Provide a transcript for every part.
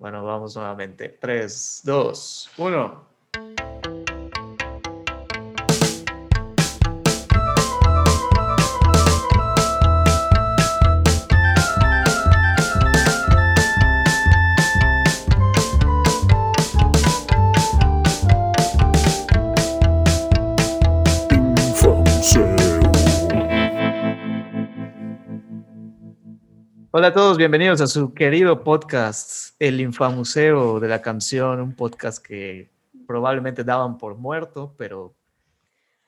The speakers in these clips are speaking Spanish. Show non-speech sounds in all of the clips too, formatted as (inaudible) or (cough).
Bueno, vamos nuevamente. 3, 2, 1. A todos, bienvenidos a su querido podcast, El Infamuseo de la Canción, un podcast que probablemente daban por muerto, pero,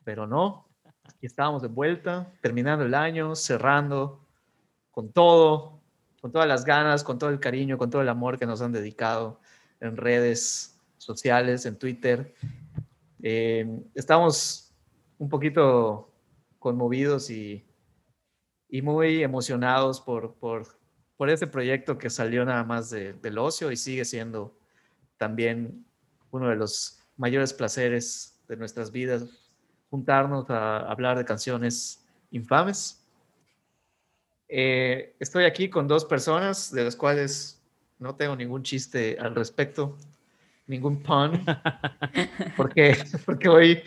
pero no. Aquí estábamos de vuelta, terminando el año, cerrando con todo, con todas las ganas, con todo el cariño, con todo el amor que nos han dedicado en redes sociales, en Twitter. Eh, estamos un poquito conmovidos y, y muy emocionados por, por por ese proyecto que salió nada más del ocio y sigue siendo también uno de los mayores placeres de nuestras vidas, juntarnos a hablar de canciones infames. Eh, estoy aquí con dos personas de las cuales no tengo ningún chiste al respecto, ningún pun, (laughs) porque, porque hoy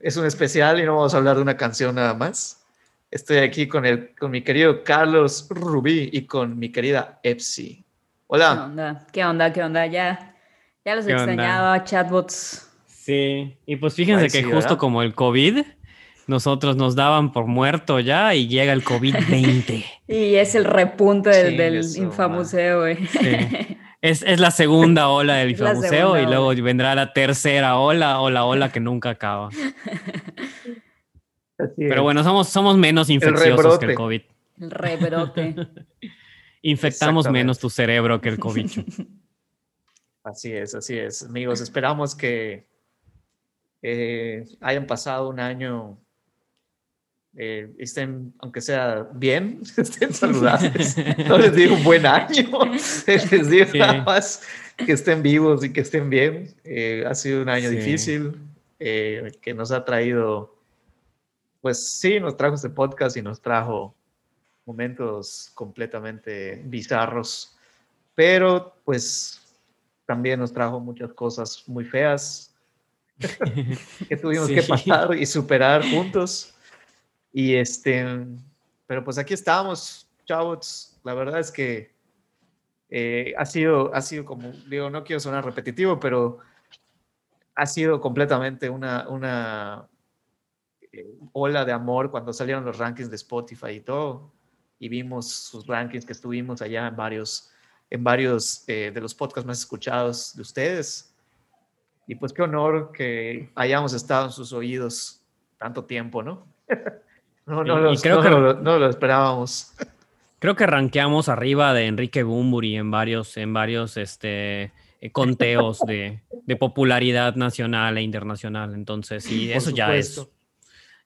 es un especial y no vamos a hablar de una canción nada más. Estoy aquí con, el, con mi querido Carlos Rubí y con mi querida Epsi. Hola. ¿Qué onda? ¿Qué onda? ¿Qué onda? Ya, ya los extrañaba, chatbots. Sí, y pues fíjense que justo como el COVID, nosotros nos daban por muerto ya y llega el COVID-20. (laughs) y es el repunte del, del infamuseo, güey. Sí. (laughs) Es, es, la segunda ola del infamuseo y luego vendrá la tercera ola o la ola que nunca acaba. (laughs) Pero bueno, somos, somos menos infecciosos que el COVID. El rebrote. (laughs) Infectamos menos tu cerebro que el COVID. (laughs) Así es, así es. Amigos, esperamos que eh, hayan pasado un año, eh, estén, aunque sea bien, (laughs) estén saludables. No les digo un buen año, les digo nada más que estén vivos y que estén bien. Eh, ha sido un año difícil que nos ha traído pues sí, nos trajo este podcast y nos trajo momentos completamente bizarros, pero pues también nos trajo muchas cosas muy feas (laughs) que tuvimos que pasar y superar juntos. Y este, pero pues aquí estamos, chavos. La verdad es que eh, ha sido, ha sido como, digo, no quiero sonar repetitivo, pero ha sido completamente una, una, ola de amor cuando salieron los rankings de Spotify y todo. Y vimos sus rankings que estuvimos allá en varios, en varios eh, de los podcasts más escuchados de ustedes. Y pues qué honor que hayamos estado en sus oídos tanto tiempo, ¿no? (laughs) no, no, lo, creo que, no, lo esperábamos. Creo que rankeamos arriba de Enrique Bumburi en varios, en varios este, eh, conteos de, de, popularidad nacional e internacional. Entonces, sí, eso ya es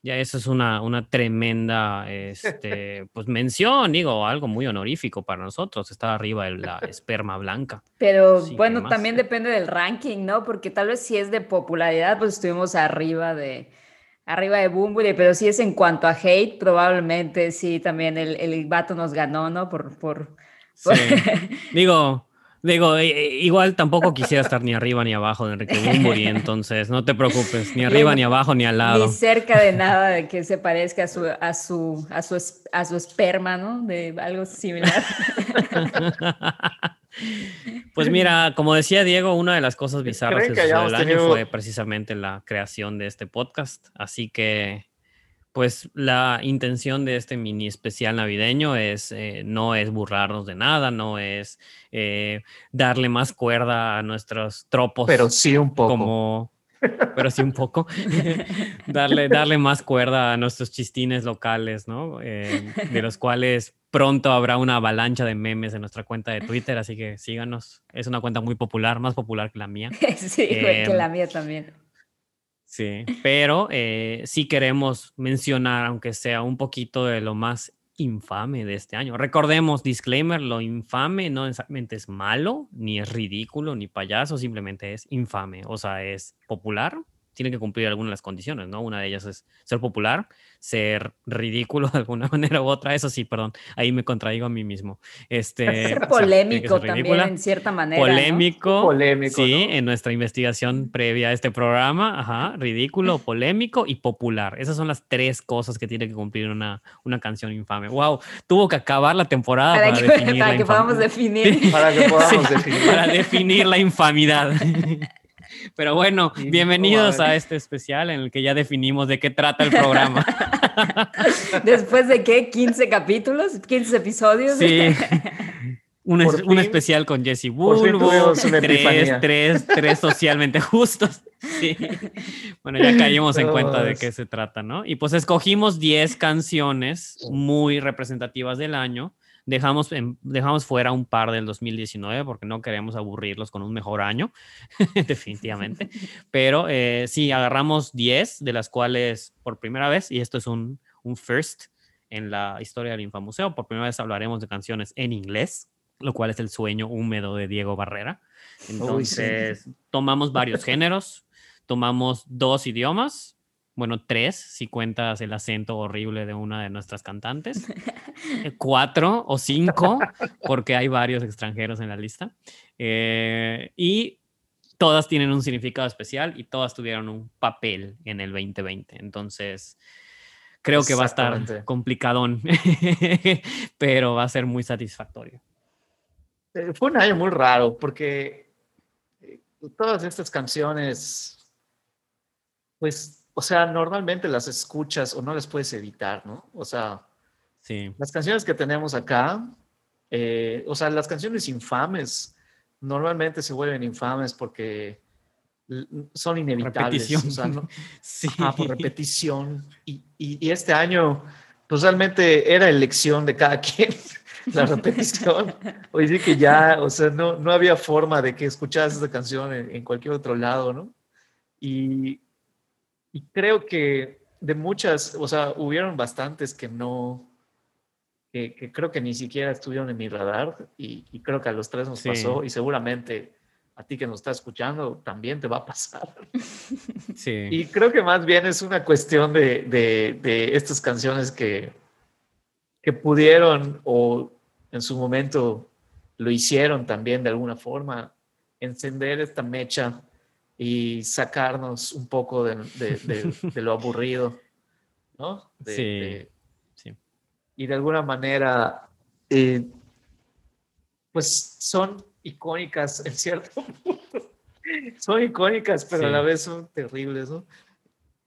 ya eso es una, una tremenda este, (laughs) pues, mención, digo, algo muy honorífico para nosotros. Está arriba la (laughs) esperma blanca. Pero bueno, también depende del ranking, ¿no? Porque tal vez si es de popularidad, pues estuvimos arriba de arriba de Bumburi, pero si es en cuanto a hate, probablemente sí, también el, el vato nos ganó, ¿no? Por, por, (laughs) Digo, Digo, igual tampoco quisiera estar ni arriba ni abajo de Enrique Bumburi, entonces no te preocupes, ni arriba ni abajo ni al lado. Ni cerca de nada de que se parezca a su, a su, a su, a su esperma, ¿no? De algo similar. (laughs) Pues mira, como decía Diego, una de las cosas bizarras del año fue precisamente la creación de este podcast, así que pues la intención de este mini especial navideño es eh, no es burlarnos de nada, no es eh, darle más cuerda a nuestros tropos. Pero sí un poco. Como, pero sí un poco. (laughs) (laughs) darle, darle más cuerda a nuestros chistines locales, ¿no? Eh, de los cuales pronto habrá una avalancha de memes en nuestra cuenta de Twitter, así que síganos. Es una cuenta muy popular, más popular que la mía. (laughs) sí, que la mía también. Sí, (laughs) pero eh, sí queremos mencionar, aunque sea un poquito de lo más infame de este año. Recordemos, disclaimer, lo infame no necesariamente es malo, ni es ridículo, ni payaso, simplemente es infame. O sea, es popular, tiene que cumplir algunas de las condiciones, ¿no? Una de ellas es ser popular, ser ridículo (laughs) de alguna manera u otra. Eso sí, perdón, ahí me contradigo a mí mismo. Este, ser polémico también, en cierta manera. Polémico. Polémico. Sí, en nuestra investigación previa a este programa, ajá, ridículo, (laughs) polémico y popular. Esas son las tres cosas que tiene que cumplir una, una canción infame. Wow, tuvo que acabar la temporada para, (laughs) definir. Para que podamos definir. Para que podamos definir. Para definir la infamidad. Pero bueno, bienvenidos a este especial en el que ya definimos de qué trata el programa. (laughs) Después de qué, 15 capítulos, 15 episodios. Sí. Un, un especial con Jesse Bulbo, tres, tres, tres socialmente justos. Sí. Bueno, ya caímos en cuenta de qué se trata, ¿no? Y pues escogimos 10 canciones muy representativas del año Dejamos, dejamos fuera un par del 2019 porque no queremos aburrirlos con un mejor año, (laughs) definitivamente. (laughs) Pero eh, sí, agarramos 10, de las cuales por primera vez, y esto es un, un first en la historia del Infamuseo, por primera vez hablaremos de canciones en inglés, lo cual es el sueño húmedo de Diego Barrera. Entonces, tomamos varios (laughs) géneros, tomamos dos idiomas, bueno, tres, si cuentas el acento horrible de una de nuestras cantantes, eh, (laughs) cuatro o cinco, (laughs) porque hay varios extranjeros en la lista, eh, y todas tienen un significado especial y todas tuvieron un papel en el 2020. Entonces, creo que va a estar complicadón, (laughs) pero va a ser muy satisfactorio. Eh, fue un año muy raro porque todas estas canciones, pues o sea, normalmente las escuchas o no las puedes evitar, ¿no? O sea, sí. las canciones que tenemos acá, eh, o sea, las canciones infames normalmente se vuelven infames porque son inevitables. Repetición. O sea, ¿no? (laughs) sí. Ah, por repetición. Y, y, este año, pues realmente era elección de cada (laughs) quien la repetición. Oye, que ya, o sea, no, no había forma de que escucharas esa canción en, en cualquier otro lado, ¿no? Y, y creo que de muchas, o sea, hubieron bastantes que no, que, creo que ni siquiera estuvieron en mi radar y, creo que a los tres nos pasó y seguramente a ti que nos está escuchando también te va a pasar. (laughs) Sí. Y creo que más bien es una cuestión de, de, de estas canciones que, que pudieron o en su momento lo hicieron también de alguna forma, encender esta mecha y sacarnos un poco de, de, (laughs) lo aburrido, ¿no? sí, sí. Y de alguna manera, eh, pues son icónicas en cierto (laughs) punto. son icónicas, pero a la vez son terribles, ¿no?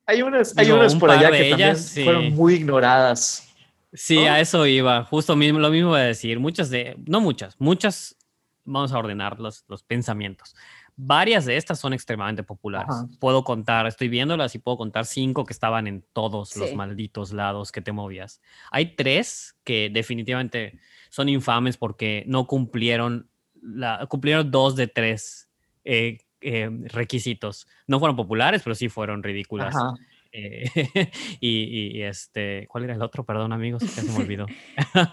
Hay unas, hay unas por allá que también fueron muy ignoradas. Sí, a eso iba. Justo mismo, lo mismo voy a decir. Muchas de, no muchas, muchas, vamos a ordenar los, los pensamientos. Varias de estas son extremadamente populares. Puedo contar, estoy viéndolas y puedo contar cinco que estaban en todos los malditos lados que te movías. Hay tres que definitivamente son infames porque no cumplieron, la, cumplieron dos de tres eh, eh, requisitos. No fueron populares, pero sí fueron ridículas. Eh, (laughs) y, este, ¿cuál era el otro? Perdón, amigos, ya se me (laughs) olvidó.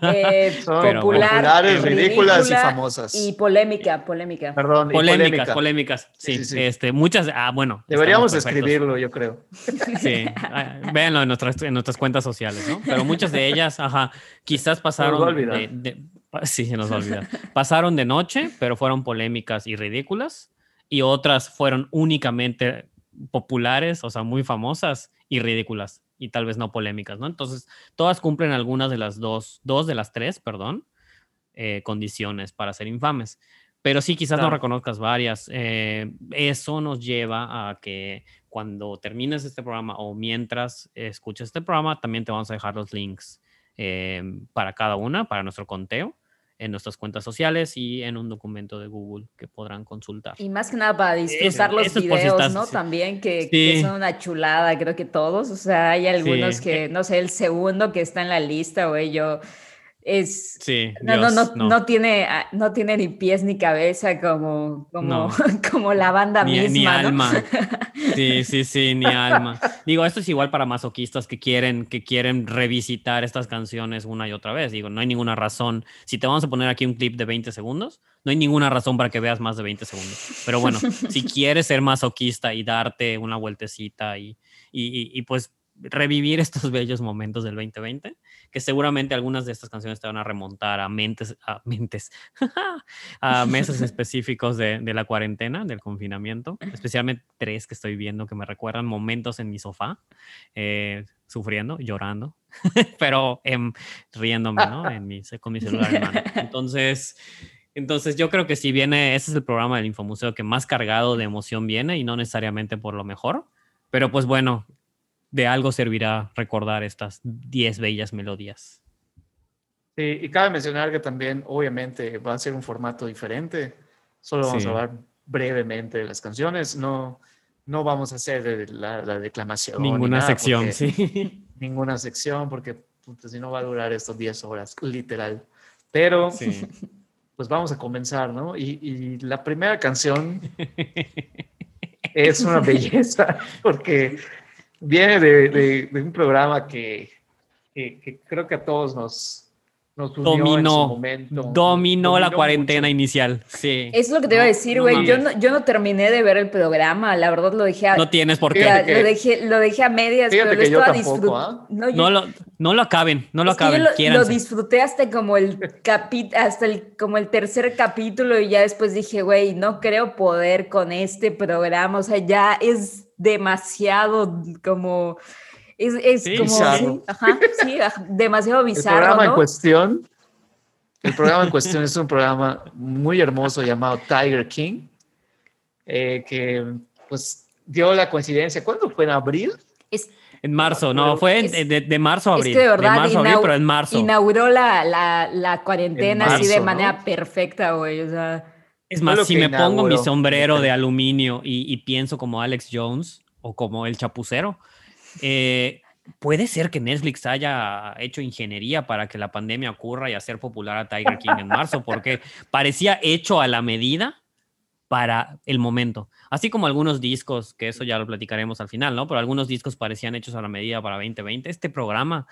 Eh, (laughs) populares, ridículas y famosas. Y polémica, polémica. Perdón, polémicas, polémicas. Sí, este, muchas. Ah, bueno. Deberíamos escribirlo, yo creo. Sí, ah, véanlo en nuestras, en nuestras cuentas sociales, ¿no? Pero muchas de ellas, ajá, quizás pasaron. De, sí, se nos olvida. Pasaron de noche, pero fueron polémicas y ridículas. Y otras fueron únicamente populares, o sea, muy famosas y ridículas y tal vez no polémicas, ¿no? Entonces, todas cumplen algunas de las dos, dos de las tres, perdón, eh, condiciones para ser infames. Pero sí, quizás no reconozcas varias. Eh, eso nos lleva a que cuando termines este programa o mientras escuches este programa, también te vamos a dejar los links eh, para cada una, para nuestro conteo en nuestras cuentas sociales y en un documento de Google que podrán consultar. Y más que nada para disfrutar los videos, ¿no? También que, son una chulada, creo que todos. O sea, hay algunos que, no sé, el segundo que está en la lista, güey, yo es sí, no, no, no, no, tiene ah, no tiene ni pies ni cabeza como como, (laughs) como la banda misma ni alma (laughs) Sí, sí, sí, ni alma. Digo, esto es igual para masoquistas que quieren, que quieren revisitar estas canciones una y otra vez. Digo, no hay ninguna razón. Si te vamos a poner aquí un clip de 20 segundos, no hay ninguna razón para que veas más de 20 segundos. Pero bueno, (laughs) si quieres ser masoquista y darte una vueltecita y, y, y pues revivir (laughs) estos bellos momentos del 2020, que seguramente algunas de estas canciones te van a remontar a mentes, a mentes, (laughs) a meses (laughs) específicos de, de, la cuarentena, del confinamiento, especialmente tres que estoy viendo que me recuerdan momentos en mi sofá, eh, sufriendo, llorando, pero eh, riéndome, ¿no? En mi, con mi celular en mano. Entonces... Entonces yo creo que si viene, ese es el programa del Infomuseo que más cargado de emoción viene y no necesariamente por lo mejor, pero pues bueno, de algo servirá recordar estas 10 bellas melodías. Sí, y cabe mencionar que también, obviamente, va a ser un formato diferente. Solo vamos a hablar brevemente de las canciones. No, no vamos a hacer la, declamación. Ninguna sección, sí. (laughs) Ninguna sección, porque si no va a durar estos 10 horas, literal. Pero, (laughs) pues vamos a comenzar, ¿no? Y, y la primera canción (laughs) es una belleza, porque viene de, un programa que, creo que a todos nos, nos dominó, Dominó, la cuarentena inicial, sí. Es lo que te iba a decir, güey. yo, no, yo no terminé de ver el programa, la verdad lo dejé a... No tienes por qué. lo, dejé, lo dejé a medias, pero lo estaba disfrutando. ¿ah? No, lo, no lo acaben, no lo acaben. Yo lo, disfruté hasta como el capi hasta el, como el tercer capítulo y ya después dije, güey, no creo poder con este programa. O sea, ya es demasiado como... Es, es como... ajá, sí, demasiado bizarro. El programa en cuestión... El programa en cuestión es un programa muy hermoso llamado Tiger King, eh, que pues dio la coincidencia. ¿Cuándo fue? ¿En abril? en marzo, no, fue de, marzo a abril. Es que de verdad, de marzo a abril, pero en marzo. Inauguró la, la, la cuarentena así de manera perfecta, güey. O sea. Es más, si me pongo mi sombrero (laughs) de aluminio y, pienso como Alex Jones o como el chapucero, eh, puede ser que Netflix haya hecho ingeniería para que la pandemia ocurra y hacer popular a Tiger King en marzo, porque parecía hecho a la medida para el momento. Así como algunos discos, que eso ya lo platicaremos al final, ¿no? Pero algunos discos parecían hechos a la medida para 2020. Este programa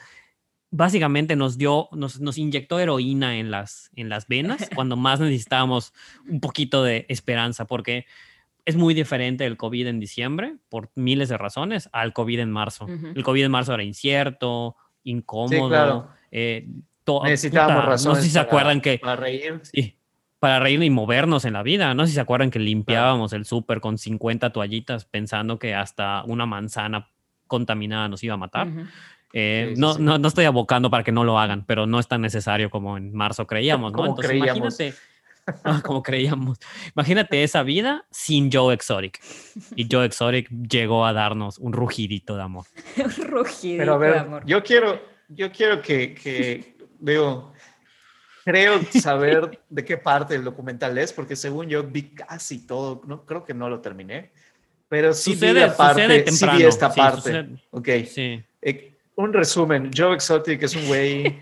básicamente nos dio, nos, inyectó heroína en las venas cuando más necesitábamos un poquito de esperanza, porque es muy diferente el COVID en diciembre, por miles de razones, al COVID en marzo. El COVID en marzo era incierto, incómodo. Eh, Necesitábamos razones. No sé si se acuerdan que... Para reír. Sí, para reír y movernos en la vida. No sé si se acuerdan que limpiábamos el súper con 50 toallitas pensando que hasta una manzana contaminada nos iba a matar. Eh, no, no, no, estoy abocando para que no lo hagan, pero no es tan necesario como en marzo creíamos, ¿no? Entonces, creíamos. imagínate, (laughs) como creíamos. Imagínate esa vida sin Joe Exotic. Y (laughs) Joe Exotic llegó a darnos un rugidito de amor. (laughs) un rugidito pero a ver, de amor. Yo quiero, yo quiero que, que veo, creo saber de qué parte del documental es, porque según yo vi casi todo, no creo que no lo terminé, pero sí sucede, vi la parte, sí vi esta parte. Sucede. Ok. Sí. Eh, un resumen, Joe Exotic es un güey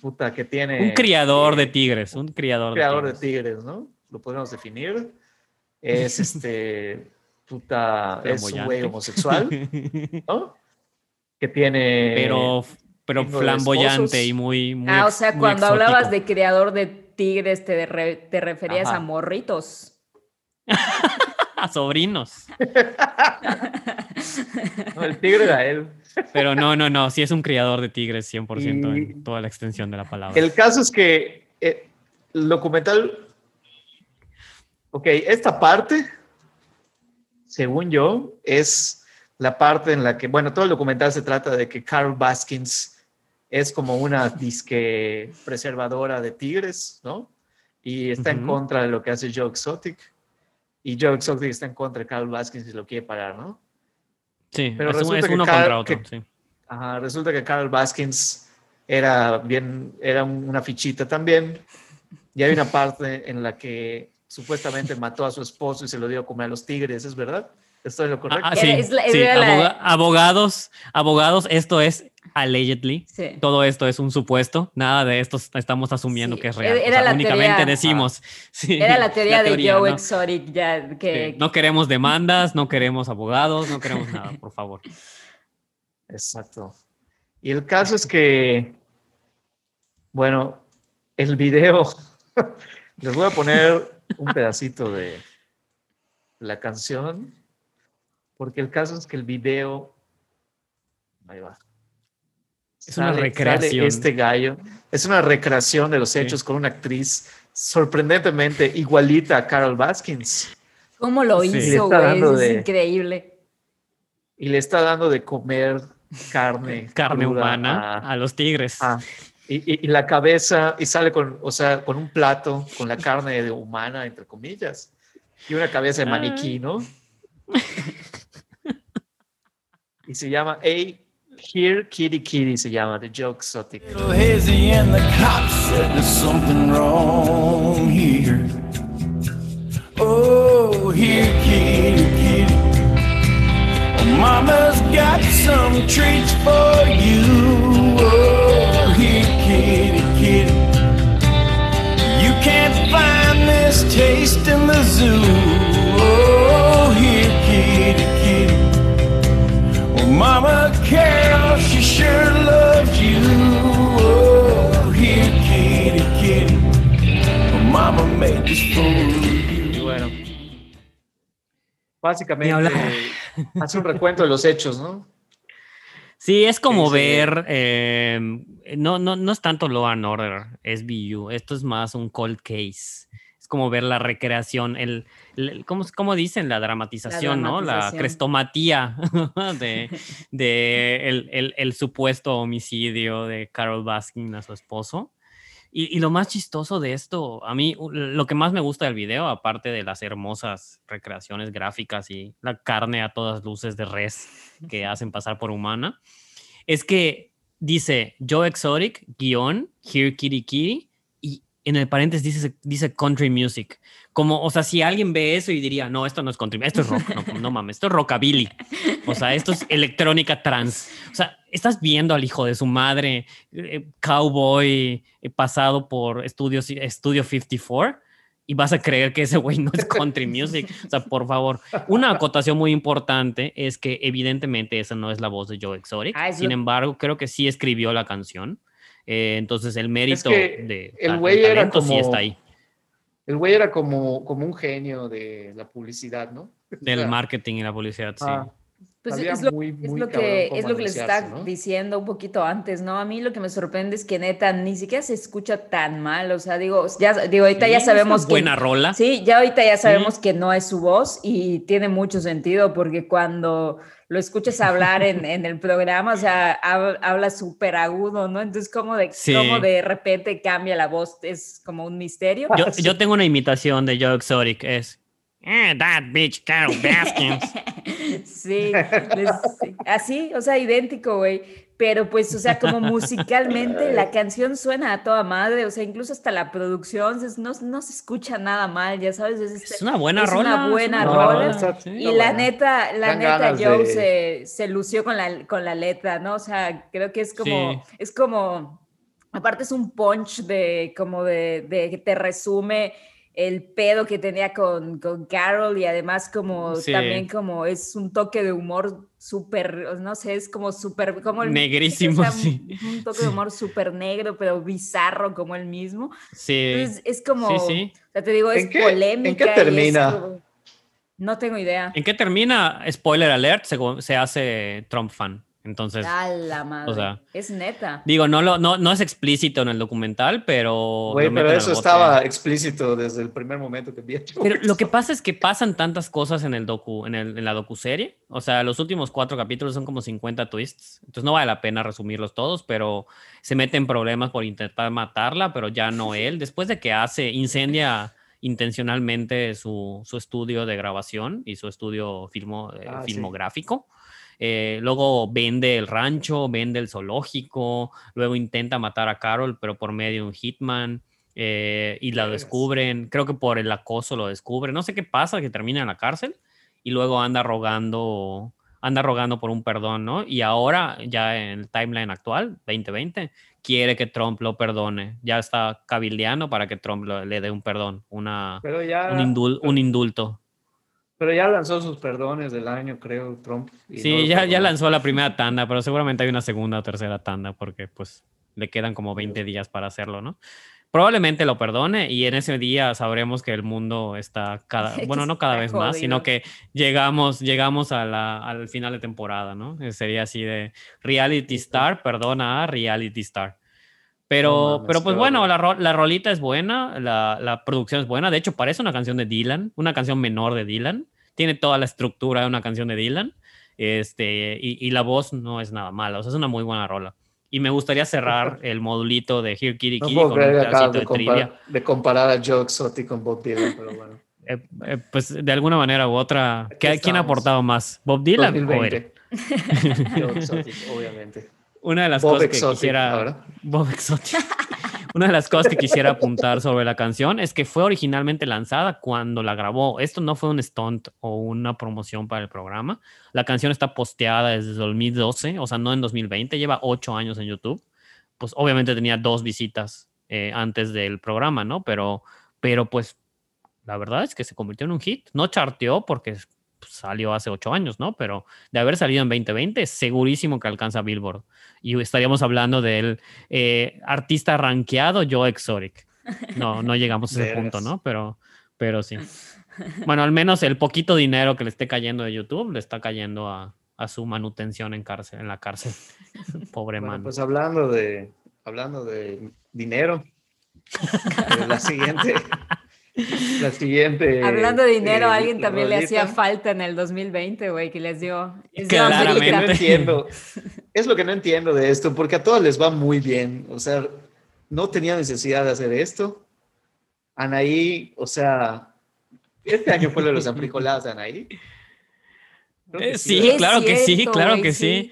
puta que tiene... Un criador de tigres, un criador, un criador de, tigres. ¿no? Lo podemos definir. (laughs) Es este, puta, es un güey homosexual, (laughs) ¿no? Que tiene... Pero, pero flamboyante y muy, muy... Ah, o sea, cuando hablabas de criador de tigres, te, te referías a morritos. (laughs) a sobrinos. el tigre era él. Pero no, no, no, sí es un criador de tigres 100% en toda la extensión de la palabra. El caso es que eh, el documental, ok, esta parte, según yo, es la parte en la que, bueno, todo el documental se trata de que Carol Baskins es como una disque preservadora de tigres, ¿no? Y está en contra de lo que hace Joe Exotic. Y Joe Exotic está en contra de Carol Baskins y lo quiere parar, ¿no? Sí, pero es, resulta uno contra otro. sí. ajá, resulta que Carol Baskins era bien, era una fichita también. Y hay una parte en la que supuestamente mató a su esposo y se lo dio a comer a los tigres, ¿es verdad? ¿Estoy en lo correcto? Ah, sí, abogados, abogados, esto es allegedly. Todo esto es un supuesto. Nada de esto estamos asumiendo que es real. únicamente decimos. era la teoría, de Joe Exotic. Ya, que, No queremos demandas, no queremos abogados, no queremos nada, (laughs) por favor. Exacto. Y el caso es que, bueno, el video, (laughs) les voy a poner un pedacito de la canción, porque el caso es que el video, ahí va. Es una recreación. este gallo. Es una recreación de los hechos con una actriz sorprendentemente igualita a Carol Baskins. ¿Cómo lo hizo, güey? Es increíble. Y le está dando de comer carne. (laughs) carne humana a, los tigres. y, la cabeza, y sale con, o sea, con un plato con la carne de humana, entre comillas. Y una cabeza de maniquí, ¿no? (laughs) y se llama A Here Kitty Kitty se llama, The Joke Exotic. Hazy and the cops said there's something wrong here. Oh, here kitty kitty. Mama's got some treats for you. Oh, here kitty kitty. You can't find this taste in the zoo. Oh, here kitty kitty. Oh, mama cares. Y bueno, básicamente hace un recuento de los hechos, ¿no? Sí, es como ver, eh, no, no, no es tanto Law and Order, es BU, esto es más un cold case. Es como ver la recreación, el, ¿cómo, dicen? La dramatización, ¿no? La crestomatía (laughs) de, (laughs) de el, el, supuesto homicidio de Carol Baskin a su esposo. Y, lo más chistoso de esto, a mí lo que más me gusta del video, aparte de las hermosas recreaciones gráficas y la carne a todas luces de res que hacen pasar por humana, es que dice Joe Exotic, guion, Here Kitty Kitty, y en el paréntesis dice, dice country music. Como, o sea, si alguien ve eso y diría, no, esto no es country, esto es rock, no, no mames, esto es rockabilly. O sea, esto es electrónica trans. O sea, estás viendo al hijo de su madre, eh, cowboy, eh, pasado por estudios, Studio 54, y vas a creer que ese güey no es country music. O sea, por favor. Una acotación muy importante es que evidentemente esa no es la voz de Joe Exotic. Ah, Sin embargo, creo que sí escribió la canción. Eh, entonces el mérito de el güey era como, sí está ahí. El güey era como, como un genio de la publicidad, ¿no? Del marketing y la publicidad, sí. Pues es lo, que, es lo que les está diciendo un poquito antes, ¿no? A mí lo que me sorprende es que neta ni siquiera se escucha tan mal, o sea, digo, ya digo, ahorita ya sabemos que buena rola. Sí, ya ahorita ya sabemos que no es su voz y tiene mucho sentido porque cuando lo escuchas hablar en, (laughs) en el programa, o sea, habla súper agudo, ¿no? Entonces, como de, como de repente cambia la voz, es como un misterio. Yo, (laughs) yo tengo una imitación de Joe Exotic, es eh, that bitch Carol Baskins. (laughs) sí, así, o sea, idéntico, güey. Pero pues, o sea, como musicalmente la canción suena a toda madre, o sea, incluso hasta la producción no, no se escucha nada mal, ya sabes. Es, este, es una buena rola. Una buena rola. y la neta, la neta, Joe se, se, lució con la, con la letra, ¿no? O sea, creo que es como, es como, aparte es un punch de, como de, de que te resume el pedo que tenía con, con Carol y además como también como es un toque de humor súper, no sé, es como súper, como el, negrísimo, sí. (laughs) Un, toque de humor súper negro, pero bizarro como el mismo. Sí. Entonces es como, o sea, te digo, es polémica. ¿En qué termina? no tengo idea. ¿En qué termina? Spoiler alert, se, se hace Trump fan. Entonces, la madre. O sea, es neta. Digo, no, lo, no, no es explícito en el documental, pero. Güey, pero eso estaba explícito desde el primer momento que vi. Pero lo que pasa es que pasan tantas cosas en el docu, en, el, en la docuserie. O sea, los últimos cuatro capítulos son como 50 twists. Entonces no vale la pena resumirlos todos, pero se mete en problemas por intentar matarla, pero ya no él. Después de que hace, incendia intencionalmente su, su estudio de grabación y su estudio filmo, eh, ah, filmográfico. Eh, luego vende el rancho, vende el zoológico, luego intenta matar a Carol, pero por medio de un hitman. Eh, y la descubren, creo que por el acoso lo descubren, no sé qué pasa, que termina en la cárcel y luego anda rogando, anda rogando por un perdón, ¿no? Y ahora, ya en el timeline actual, 2020, quiere que Trump lo perdone. Ya está cabildeando para que Trump le dé un perdón, una, un, un indulto. Pero ya lanzó sus perdones del año, creo, Trump. Sí, ya, ya lanzó la primera tanda, pero seguramente hay una segunda o tercera tanda porque pues le quedan como 20 días para hacerlo, ¿no? Probablemente lo perdone y en ese día sabremos que el mundo está cada, (laughs) bueno, no cada vez más, sino que llegamos, llegamos a la, al final de temporada, ¿no? Sería así de reality star, perdona a reality star. Pero, pero pues bueno, la, la, rolita es buena, la, la, producción es buena. De hecho, parece una canción de Dylan, una canción menor de Dylan. Tiene toda la estructura de una canción de Dylan. Este, y, y la voz no es nada mala, o sea, es una muy buena rola. Y me gustaría cerrar (laughs) el modulito de Here Kitty Kitty con un pedacito de, de trivia. De comparar a Joe Exotic con Bob Dylan, pero bueno. (laughs) Eh, eh, pues de alguna manera u otra, ¿quién ha aportado más? ¿Bob Dylan 2020. o (laughs) Joe Exotic, obviamente. Una de las cosas que quisiera. Bob (laughs) Una de las cosas que quisiera apuntar sobre la canción es que fue originalmente lanzada cuando la grabó. Esto no fue un stunt o una promoción para el programa. La canción está posteada desde 2012, o sea, no en 2020, lleva ocho años en YouTube. Pues obviamente tenía dos visitas eh, antes del programa, ¿no? Pero, pero pues la verdad es que se convirtió en un hit. No charteó porque salió hace ocho años, ¿no? Pero de haber salido en 2020, segurísimo que alcanza Billboard. Y estaríamos hablando del eh, artista rankeado Joe Exotic. No, no llegamos a ese punto, ¿no? Pero, pero sí. Bueno, al menos el poquito dinero que le esté cayendo de YouTube le está cayendo a, su manutención en cárcel, en la cárcel. (laughs) Pobre man. Pues hablando de, hablando de dinero, (laughs) la siguiente, la siguiente. Hablando de dinero, a eh, alguien también le hacía falta en el 2020, güey, que les dio. Claramente. No entiendo. (laughs) Es lo que no entiendo de esto, porque a todos les va muy bien. O sea, no tenía necesidad de hacer esto. Anaí, o sea, este año fue lo de los ambricolados de Anaí. Eh, sí, claro que sí, claro que sí.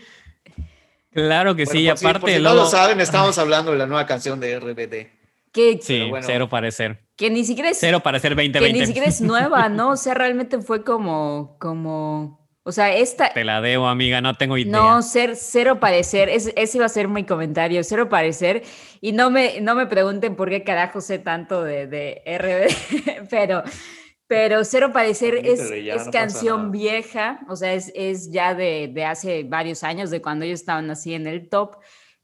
Claro que sí, aparte. Si, no lo saben, estamos hablando de la nueva canción de RBD. Que, sí, cero parecer. Que ni siquiera es. Cero parecer 2020. Que ni siquiera es nueva, (laughs) ¿no? O sea, realmente fue como. como o sea, esta. Te la debo, amiga, no tengo idea. No, ser, cero parecer. ese iba a ser mi comentario, cero parecer. Y no me, no me pregunten por qué carajo sé tanto de, de RBD, (laughs) pero. Pero Cero Parecer es, es canción vieja, o sea, es, es ya de, de, hace varios años, de cuando ellos estaban así en el top,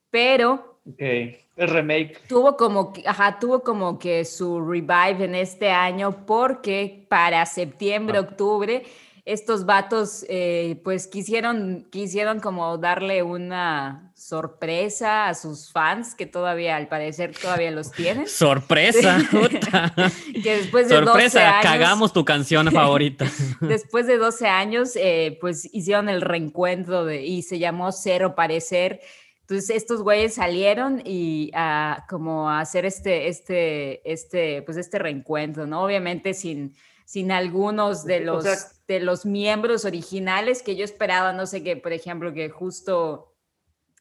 pero okay. El remake. Tuvo como, ajá, tuvo como que su revive en este año porque para septiembre, ah. octubre, estos vatos eh, pues quisieron, quisieron como darle una sorpresa a sus fans que todavía al parecer todavía los tienen. (laughs) Sorpresa. (laughs) que después de sorpresa, 12 años, cagamos tu canción (laughs) favorita. después de 12 años eh, pues hicieron el reencuentro de, y se llamó Cero Parecer entonces estos güeyes salieron y a como a hacer este, este, este, pues este reencuentro, ¿no? Obviamente sin, sin algunos de los, de los miembros originales que yo esperaba, no sé, que por ejemplo, que justo,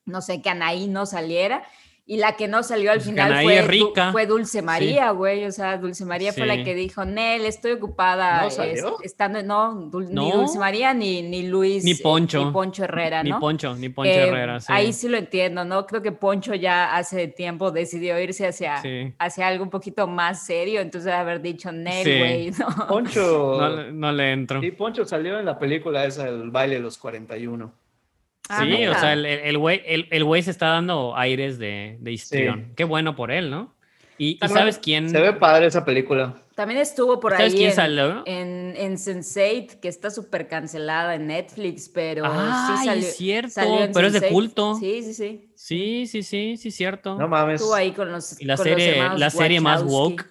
no sé, que Anaí no saliera y la que no salió al pues final fue, fue, Dulce María, güey. O sea, Dulce María fue la que dijo, Nel, estoy ocupada. ¿No estando, no, ni Dulce María ni, ni Luis. Ni Poncho. ni Poncho Herrera, ¿no? Ni Poncho, ni Poncho Herrera. Ahí sí lo entiendo, ¿no? Creo que Poncho ya hace tiempo decidió irse hacia, hacia algo un poquito más serio. Entonces haber dicho Nel, güey, ¿no? Poncho. No, no, le entro. Sí, Poncho salió en la película esa, El baile de los 41. Ah, sí, o sea, el, el, güey, el, el güey se está dando aires de, de histrión. Qué bueno por él, ¿no? Y, ¿sabes quién? Se ve padre esa película. También estuvo por ahí quién en, salió? en, en Sense8, que está súper cancelada en Netflix, pero sí salió. cierto, pero es de culto. Sí, sí, sí. Sí, sí, sí, sí, cierto. No mames. Estuvo ahí con los. Y la serie, la serie más woke.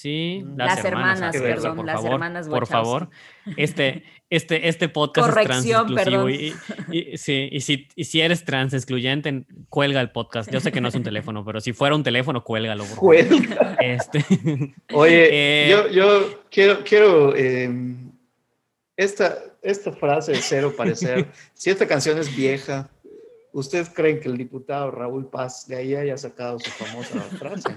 Sí, las, hermanas, perdón, las hermanas Por favor, este, (laughs) este, este podcast es trans exclusivo. Y, sí, y, si, y si eres trans excluyente, cuelga el podcast. Yo sé que no es un teléfono, pero si fuera un teléfono, cuélgalo. Cuelga. Este. (laughs) Oye, eh, yo, yo, quiero, quiero em, esta, esta frase de cero parecer. (laughs) si esta canción es vieja, ¿ustedes creen que el diputado Raúl Paz de ahí haya sacado su famosa frase?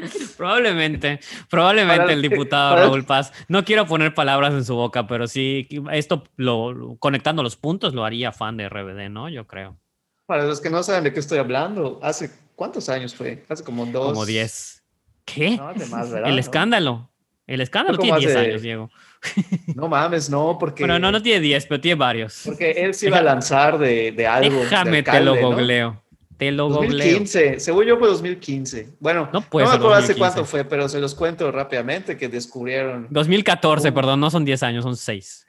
(laughs) Probablemente, probablemente el diputado Raúl Paz. No quiero poner palabras en su boca, pero sí, esto lo, conectando los puntos lo haría fan de RBD, ¿no? Yo creo. Para los que no saben de qué estoy hablando, ¿hace cuántos años fue? Hace como dos. Como diez. ¿Qué? No, el escándalo. El escándalo tiene diez años, Diego. (laughs) No mames, no, porque. Bueno, no, no tiene diez, pero tiene varios. Porque él se iba a lanzar de, de algo. Déjame te lo googleo. Te lo 2015, según yo fue 2015. Bueno, no, no me acuerdo hace cuánto fue, pero se los cuento rápidamente que descubrieron. 2014, perdón, no son 10 años, son 6.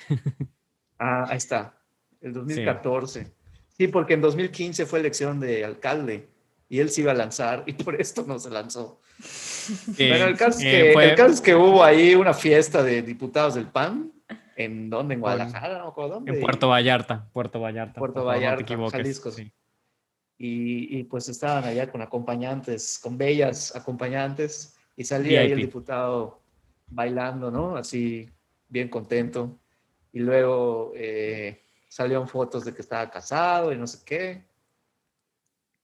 ah, ahí está, el 2014. Sí. porque en 2015 fue elección de alcalde y él se iba a lanzar y por esto no se lanzó. Bueno, el caso, es eh, que, el caso es que hubo ahí una fiesta de diputados del PAN. ¿En dónde? ¿En Guadalajara? No dónde. En Puerto Vallarta. Puerto Vallarta. Puerto Vallarta, Jalisco. Sí y, pues estaban allá con acompañantes, con bellas acompañantes, y salía ahí el diputado bailando, ¿no? Así, bien contento. Y luego eh, salieron fotos de que estaba casado y no sé qué.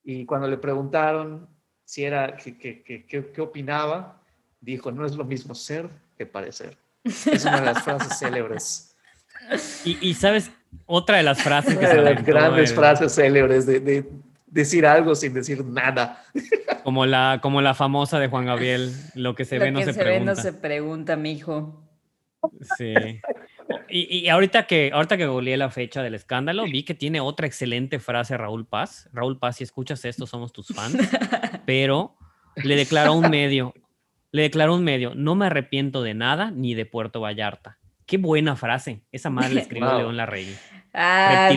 Y cuando le preguntaron si era, qué opinaba, dijo, no es lo mismo ser que parecer. Es una de las frases (laughs) célebres. Y, sabes, otra de las frases que de las grandes frases célebres de, decir algo sin decir nada. (laughs) Como la, como la famosa de Juan Gabriel, lo que se ve no se, se pregunta. Ve, no se pregunta, mijo. Sí. Y, y, ahorita que ahorita que googleé la fecha del escándalo, vi que tiene otra excelente frase Raúl Paz. Raúl Paz, si escuchas esto, somos tus fans. (laughs) Pero le declaró un medio, le declaró un medio, no me arrepiento de nada ni de Puerto Vallarta. Qué buena frase. Esa madre la escribió León Larregui. Ah,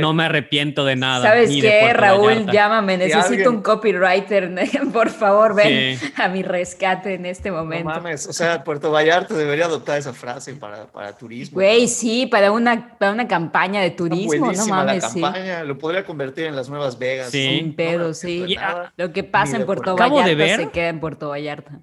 no me arrepiento de nada. ¿Sabes qué, Raúl? Llámame, necesito un copywriter. (laughs) Por favor, ven a mi rescate en este momento. No mames, o sea, Puerto Vallarta debería adoptar esa frase para, para turismo. Güey, sí, para una, para una campaña de turismo, no mames. La campaña, lo podría convertir en las nuevas Vegas. Sí, Sin pedo, sí. Lo que pasa en Puerto Vallarta se queda en Puerto Vallarta.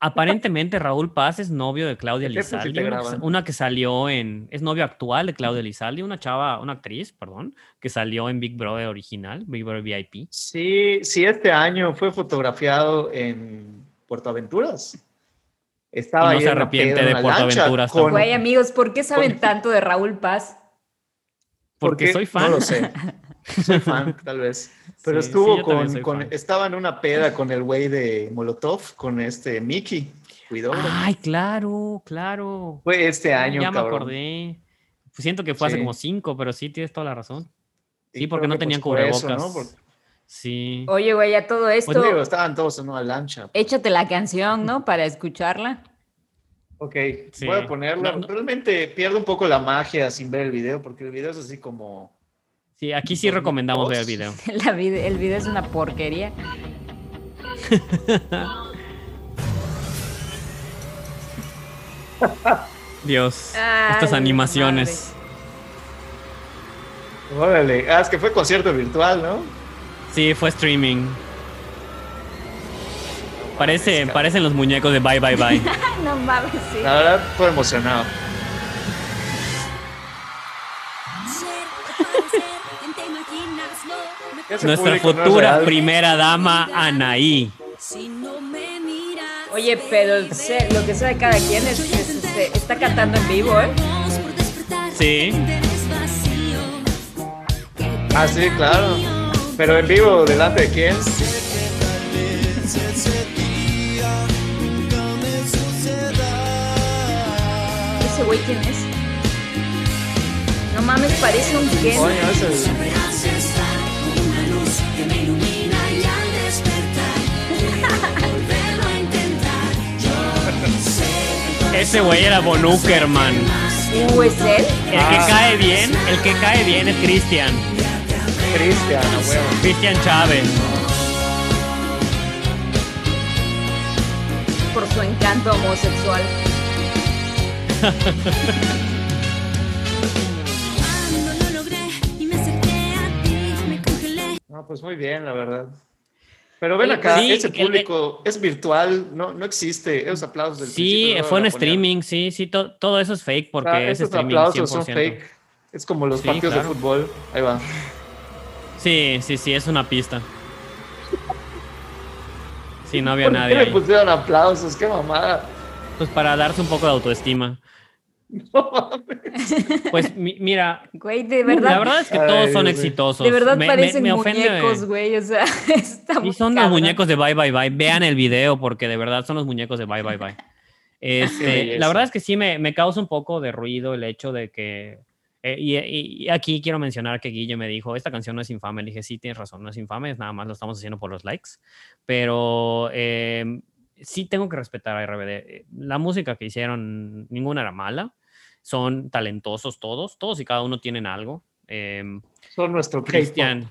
Aparentemente Raúl Paz es novio de Claudia Lizaldi, una, que salió en, es novio actual de Claudia Lizaldi, una chava, una actriz, perdón, que salió en Big Brother original, Big Brother VIP. Sí, sí, este año fue fotografiado en Puerto Aventuras. Estaba y no se arrepiente de Puerto Aventuras. Güey, amigos, ¿por qué saben tanto de Raúl Paz? Porque, soy fan. No lo sé. (laughs) Soy fan, tal vez. Pero estuvo con, estaba en una peda con el güey de Molotov, con este Mickey. Cuidó. Ay, claro, claro. Fue este año, Ya me acordé. Pues siento que fue hace como cinco, pero sí tienes toda la razón. Sí, porque no tenían cubrebocas. ¿no? Sí. Oye, güey, a todo pues esto. estaban todos en una lancha. Échate la canción, ¿no? Para escucharla. Ok, voy a ponerla. Realmente pierde un poco la magia sin ver el video, porque el video es así como Sí, aquí sí recomendamos ver el video. (laughs) el video es una porquería. (laughs) Dios, estas animaciones. Órale, ah, es que fue concierto virtual, ¿no? Sí, fue streaming. Parece, parecen los muñecos de Bye Bye Bye. (laughs) no mames, sí. La verdad, estoy emocionado. Nuestra futura primera dama, Anaí. Oye, pero lo que sabe cada quien es que se, está cantando en vivo, ¿eh? Sí. Ah, sí, claro. Pero en vivo, ¿delante de quién? ¿Ese güey quién es? No mames, parece un Ken. Ese güey era Von Uckerman. ¿Uh, es él? El que ah. cae bien, el que cae bien es Cristian. Cristian, huevo. Cristian Chávez. Por su encanto homosexual. (laughs) No, pues muy bien, la verdad. Pero ven acá, ese público es virtual, no, no existe, esos aplausos del Sí, fue en streaming, sí, sí, todo eso es fake porque es streaming. aplausos son fake. Es como los partidos de fútbol. Ahí va. Sí, sí, sí, es una pista. Sí, no había ¿Por nadie. qué le pusieron aplausos? ¡Qué mamada! Pues para darse un poco de autoestima. (laughs) No. Pues mi- mira, Güey, de verdad. la verdad es que Ay, todos son exitosos. de verdad Me- parecen me ofende- muñecos, güey. O sea, (laughs) Y son los muñecos de Bye Bye Bye. Vean el video porque de verdad son los muñecos de Bye Bye Bye. (laughs) Este, la verdad es que sí me, me causa un poco de ruido el hecho de que... eh, y, aquí quiero mencionar que Guille me dijo, esta canción no es infame. Le dije, sí, tienes razón, no es infame, es nada más lo estamos haciendo por los likes. Pero eh, sí tengo que respetar a RBD. La música que hicieron, ninguna era mala. Son talentosos todos, todos y cada uno tienen algo. Em, Son nuestro. Cristian.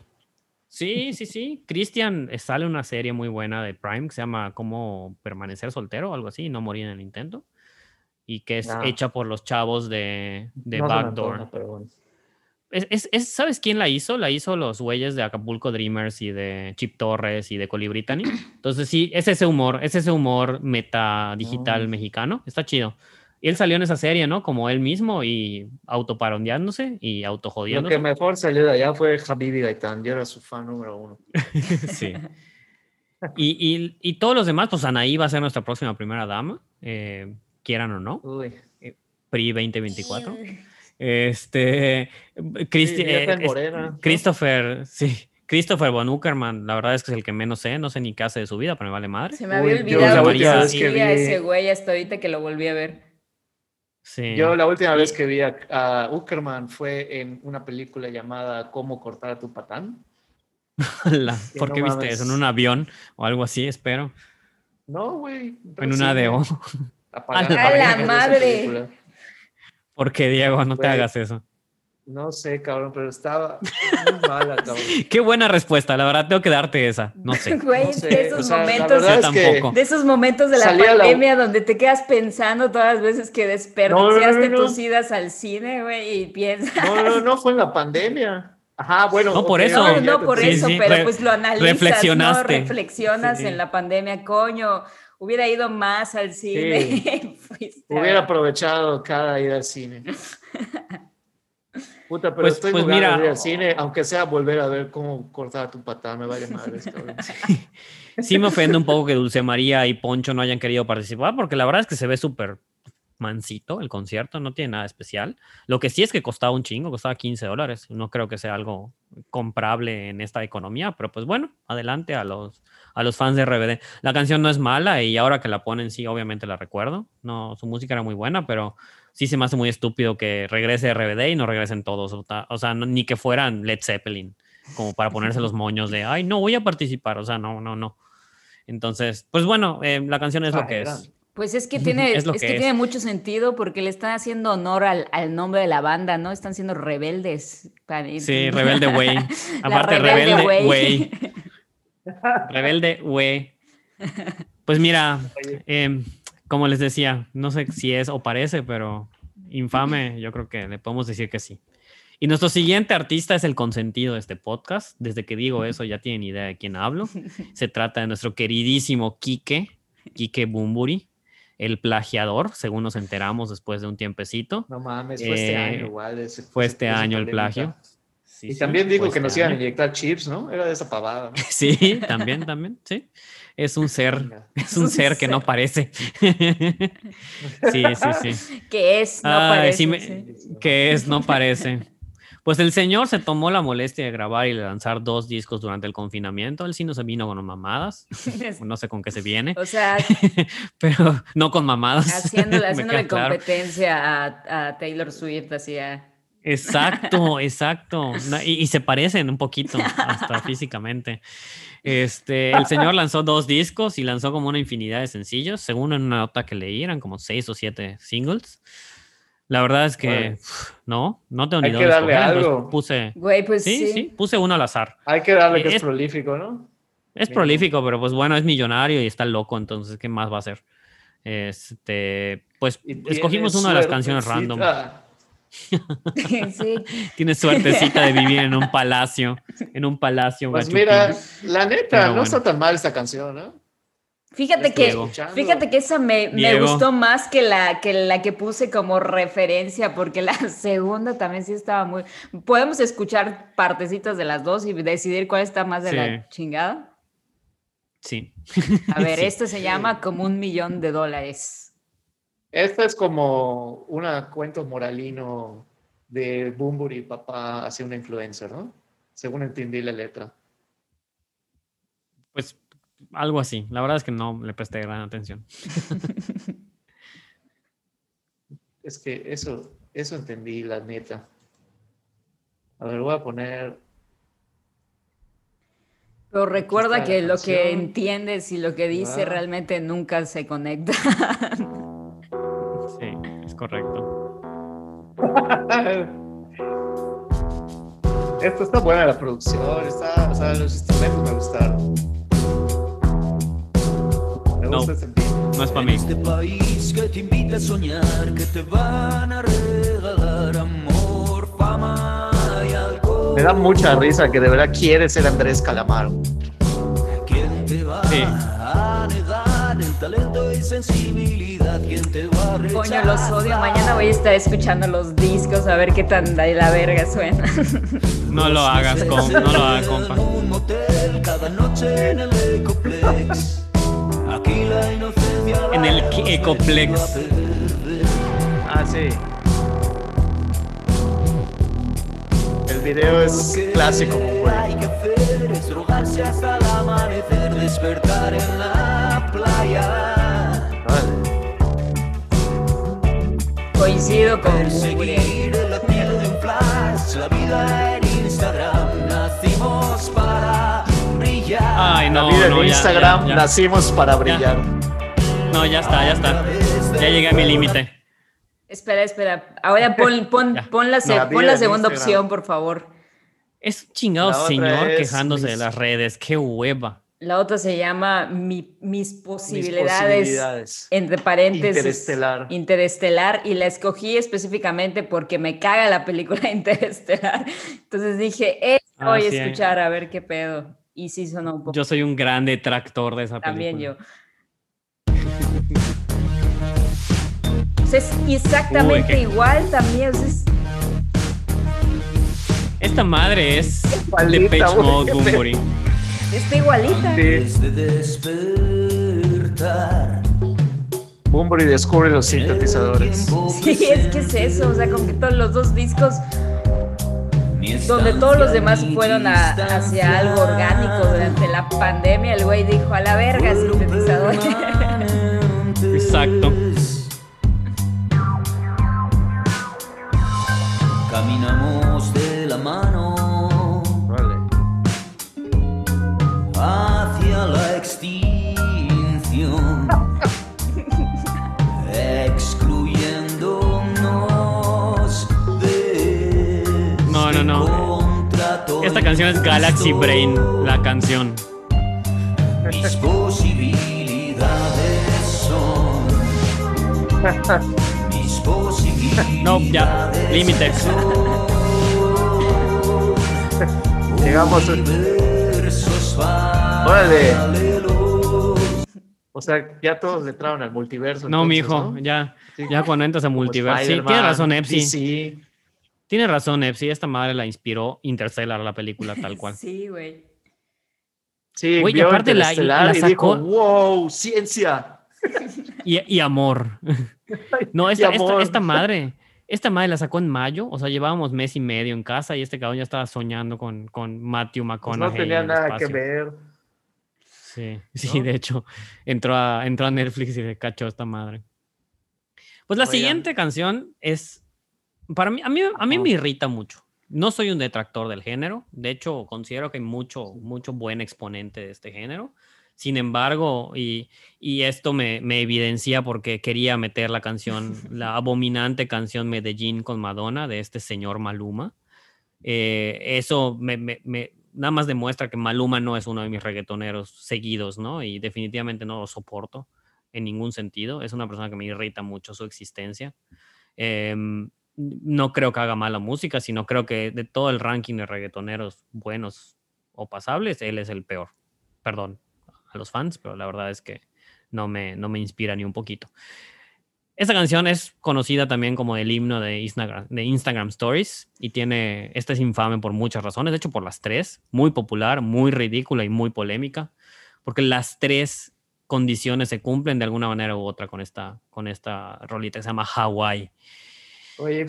Sí, sí, sí. Cristian eh, sale una serie muy buena de Prime que se llama Cómo permanecer soltero algo así, y no morir en el intento. Y que es Ah. hecha por los chavos de, de No Backdoor. antoja, pero bueno. Es, es- es- ¿Sabes quién la hizo? La hizo los güeyes de Acapulco Dreamers y de Chip Torres y de Colibritany. Entonces sí, es ese humor, es ese humor meta digital Mm. mexicano. Está chido. Y él salió en esa serie, ¿no? Como él mismo y autoparondeándose y Lo que mejor salió de allá fue Habibi Gaitán. Yo era su fan número uno. (laughs) sí. Y, y- y todos los demás, pues Anaí va a ser nuestra próxima primera dama, eh, quieran o no, Uy. PRI 2024. Este, Sí, en eh, Morena, ¿no? Christopher, sí, Christopher Von Uckerman, la verdad es que es el que menos sé, no sé ni qué hace de su vida, pero me vale madre. Se me Uy, había yo olvidado que vi- ese güey hasta ahorita que lo volví a ver. Sí. Yo la última vez que vi a, a Uckerman fue en una película llamada Cómo cortar a tu patán. (laughs) La- ¿Por no qué viste eso? ¿En un avión o algo así, espero? No, güey. En una ADO. ADO. (laughs) ¡A la esa madre! Porque Diego, no te hagas eso. No sé, cabrón, pero estaba (laughs) muy mala, cabrón. Qué buena respuesta, la verdad tengo que darte esa. No sé. (laughs) Güey, No sé, de esos o sea, la momentos, es tampoco. de esos momentos de la pandemia donde te quedas pensando todas las veces que desperdiciaste no, no. tus idas al cine, güey, y piensas. No, no, no fue en la pandemia. Ajá, bueno. No, por eso. No, no por Sí, eso, sí, pero re- pues lo analizas, reflexionaste. ¿no? Reflexionas Sí. en la pandemia, coño, hubiera ido más al cine. (laughs) A- Hubiera aprovechado cada ida al cine. Puta, pero Pues- estoy pues jugando mira- al cine, aunque sea volver a ver cómo cortar tu patada, me vale madre. cabrón. (laughs) Sí me ofende un poco que Dulce María y Poncho no hayan querido participar, porque la verdad es que se ve súper mansito el concierto, no tiene nada especial. Lo que sí es que costaba un chingo, costaba 15 dólares. No creo que sea algo comprable en esta economía, pero pues bueno, adelante a los, a los fans de RBD. La canción no es mala y ahora que la ponen, sí, obviamente la recuerdo. No, su música era muy buena, pero sí se me hace muy estúpido que regrese RBD y no regresen todos. O ta- o sea, no- ni que fueran Led Zeppelin, como para ponerse los moños de, ay, no voy a participar. O sea, no, no, no. Entonces, pues bueno, eh, la canción es lo Ah, que era. es. Pues es que (laughs) tiene, Es es lo que, que es. tiene mucho sentido porque le están haciendo honor al, al nombre de la banda, ¿no? Están siendo rebeldes. para- Sí, rebelde güey. (laughs) Aparte, rebelde güey. (laughs) Rebelde güey. Pues mira, Oye. Como les decía, no sé si es o parece, pero infame, yo creo que le podemos decir que sí. Y nuestro siguiente artista es el consentido de este podcast. Desde que digo eso ya tienen idea de quién hablo. (laughs) Se trata de nuestro queridísimo Quique, Quique Bumburi, el plagiador, según nos enteramos después de un tiempecito. No mames, fue este Eh, año igual. ese- Fue ese- este año el polémica. plagio. Sí, Y sí, también dijo que este nos iban a inyectar chips, ¿no? Era de esa pavada. ¿no? (laughs) Sí, también, también, sí. Es un ser, es un ser que no parece. (laughs) sí, sí, sí. que es, no parece. sí me- sí. Que es, no parece. Pues el señor se tomó la molestia de grabar y de lanzar dos discos durante el confinamiento. Él sí no se vino con mamadas. (laughs) No sé con qué se viene, O sea, (laughs) pero no con mamadas. haciéndole, haciéndole claro. competencia a, a Taylor Swift, así a... Exacto, exacto. (laughs) Y, y se parecen un poquito, (laughs) hasta físicamente. Este, el señor lanzó dos discos y lanzó como una infinidad de sencillos. Según en una nota que leí, eran como seis o siete singles. La verdad es que no, no tengo ni Hay que darle escoger, algo. Puse, Güey, pues sí, sí. sí, puse uno al azar. Hay que darle que es, Es- prolífico, ¿no? Es prolífico, pero pues bueno, es millonario y está loco, entonces, ¿qué más va a hacer? Este, pues escogimos una de las canciones random. (laughs) sí. Tienes suertecita de vivir en un palacio, en un palacio. Pues mira, la neta, Pero no bueno. está tan mal esta canción, ¿no? Fíjate que, escuchando. fíjate que esa me, me gustó más que la, que la que puse como referencia, porque la (laughs) segunda también sí estaba muy... Podemos escuchar partecitas de las dos y decidir cuál está más de Sí. la chingada. Sí. A ver, (laughs) esto se llama como un millón de dólares. Este es como un cuento moralino de Bumburi papá hacia una influencer, ¿no? Según entendí la letra. Pues algo así. La verdad es que no le presté gran atención. (laughs) es que eso, eso entendí, la neta. A ver, voy a poner. Pero recuerda que lo que entiendes y lo que dice realmente nunca se conecta. (laughs) Correcto. (laughs) Esto está buena la producción, está, o sea, los instrumentos me gustaron. Me no, gusta No es para mí. Este país que te invita a soñar, que te van a regalar amor, fama y alcohol. Me da mucha risa que de verdad quiere ser Andrés Calamaro. ¿Quién te va Sí. a negar el talento y sensibilidad? ¿Quién te va a rechazar? Coño, los odio. Mañana voy a estar escuchando los discos a ver qué tan de la verga suena. No lo hagas, com- no lo hagas, compa. En un motel cada noche en el Ecoplex. Aquí la inocencia En el la hemos Ecoplex. venido a perder. Ah, sí. El video es clásico, que güey. hay que hacer es drogarse hasta el amanecer, despertar en la playa, Vale. Coincido con perseguir el latido de un flash, la vida en Instagram, nacimos para brillar. Ay, no, la vida no, en ya, Instagram, ya, ya. nacimos para brillar. No, ya está, ya está. Ya llegué a mi límite. Espera, espera. Ahora pon, pon, (laughs) pon la, se- La pon la segunda opción, por favor. Es un chingado La señor es quejándose de las redes. Qué hueva. La otra se llama Mi- Mis Mis posibilidades, entre paréntesis. Interestelar. Interestelar. Y la escogí específicamente porque me caga la película (laughs) Interestelar. Entonces dije, eh, Ah, voy a sí. escuchar a ver qué pedo. Y sí sonó un poco. Yo soy un gran detractor de esa También película. yo. O sea, es exactamente Uy, qué- igual también. Esta madre es de Page Mode. Está igualita. Antes de despertar, Bumburi descubre los sintetizadores. (laughs) Sí, es que es eso. O sea, como que todos los dos discos donde todos los demás fueron a- hacia algo orgánico durante la pandemia, el güey dijo a la verga sintetizador. Exacto. Caminamos Esta canción es Galaxy. Brain, la canción. Mis posibilidades son. Mis posibilidades. No, ya, límite. Llegamos. Órale. O sea, ya todos le entraron al multiverso. No, entonces, mijo, ¿no? ya, Sí. ya cuando entras a multiverso. Sí, tiene razón, Epsi. DC. Tiene razón, Epsi. Esta madre la inspiró Interstellar, la película, tal cual. (laughs) Sí, güey. Sí, Güey, aparte la- y dijo, sacó- wow, ciencia. Y, y amor. (laughs) No, esta, esta, amor. esta madre, esta madre la sacó en mayo, o sea, llevábamos mes y medio en casa y este cabrón ya estaba soñando con, con Matthew Pues McConaughey. no tenía nada que ver. Sí, (laughs) sí, ¿no? de hecho, entró a, entró a Netflix y le cachó esta madre. Pues la Oigan. siguiente canción es, para mí, a mí, a mí me irrita mucho. No soy un detractor del género, de hecho, considero que hay mucho, mucho buen exponente de este género. Sin embargo, y, y esto me, me evidencia porque quería meter la canción, la (laughs) abominante canción Medellín con Madonna de este señor Maluma. Eh, eso me, me- me- nada más demuestra que Maluma no es uno de mis reggaetoneros seguidos, ¿no? Y definitivamente no lo soporto en ningún sentido. Es una persona que me irrita mucho su existencia. Em, no creo que haga mala música, sino creo que de todo el ranking de reggaetoneros buenos o pasables, él es el peor. Perdón a los fans, pero la verdad es que no me, no me inspira ni un poquito. Esta canción es conocida también como el himno de Instagram, de Instagram Stories y tiene, esta es infame por muchas razones, de hecho por las tres, muy popular, muy ridícula y muy polémica. porque las tres condiciones se cumplen de alguna manera u otra con esta, con esta rolita que se llama Hawaii.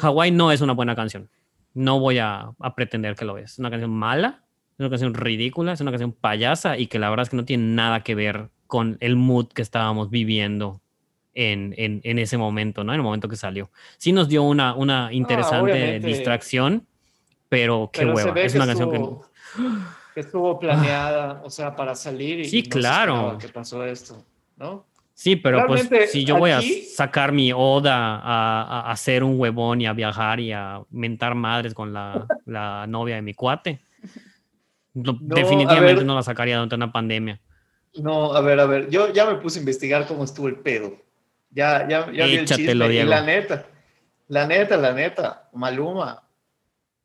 Hawaii no es una buena canción. No voy a, a, pretender que lo es. Es una canción mala, es una canción ridícula, es una canción payasa y que la verdad es que no tiene nada que ver con el mood que estábamos viviendo en, en, en, ese momento, ¿no? En el momento que salió. Sí nos dio una, una interesante distracción, pero qué hueva. Es una canción que... que... estuvo planeada, o sea, para salir y sí, claro. que pasó esto, ¿no? Sí, pero pues si yo voy a sacar mi oda a, a, hacer un huevón y a viajar y a mentar madres con la, (laughs) la novia de mi cuate, definitivamente no la sacaría durante una pandemia. No, a ver, a ver, yo ya me puse a investigar cómo estuvo el pedo. Ya, ya, ya vi el chisme. Y la neta, la neta, la neta, Maluma,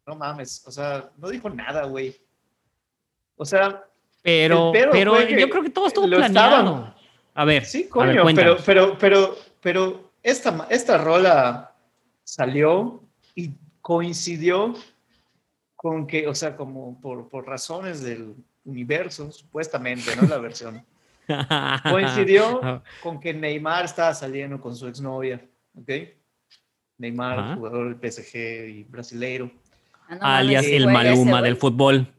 no mames, o sea, no dijo nada, güey. O sea, pero, pero yo creo que todo estuvo planeado. A ver, sí, coño, pero, pero, pero, pero esta, esta rola salió y coincidió con que, o sea, como por, por razones del universo, supuestamente, ¿no? La versión. (laughs) Coincidió con que Neymar estaba saliendo con su exnovia, ¿ok? Neymar, jugador del PSG y brasileiro. Ah, Alias el Maluma del fútbol.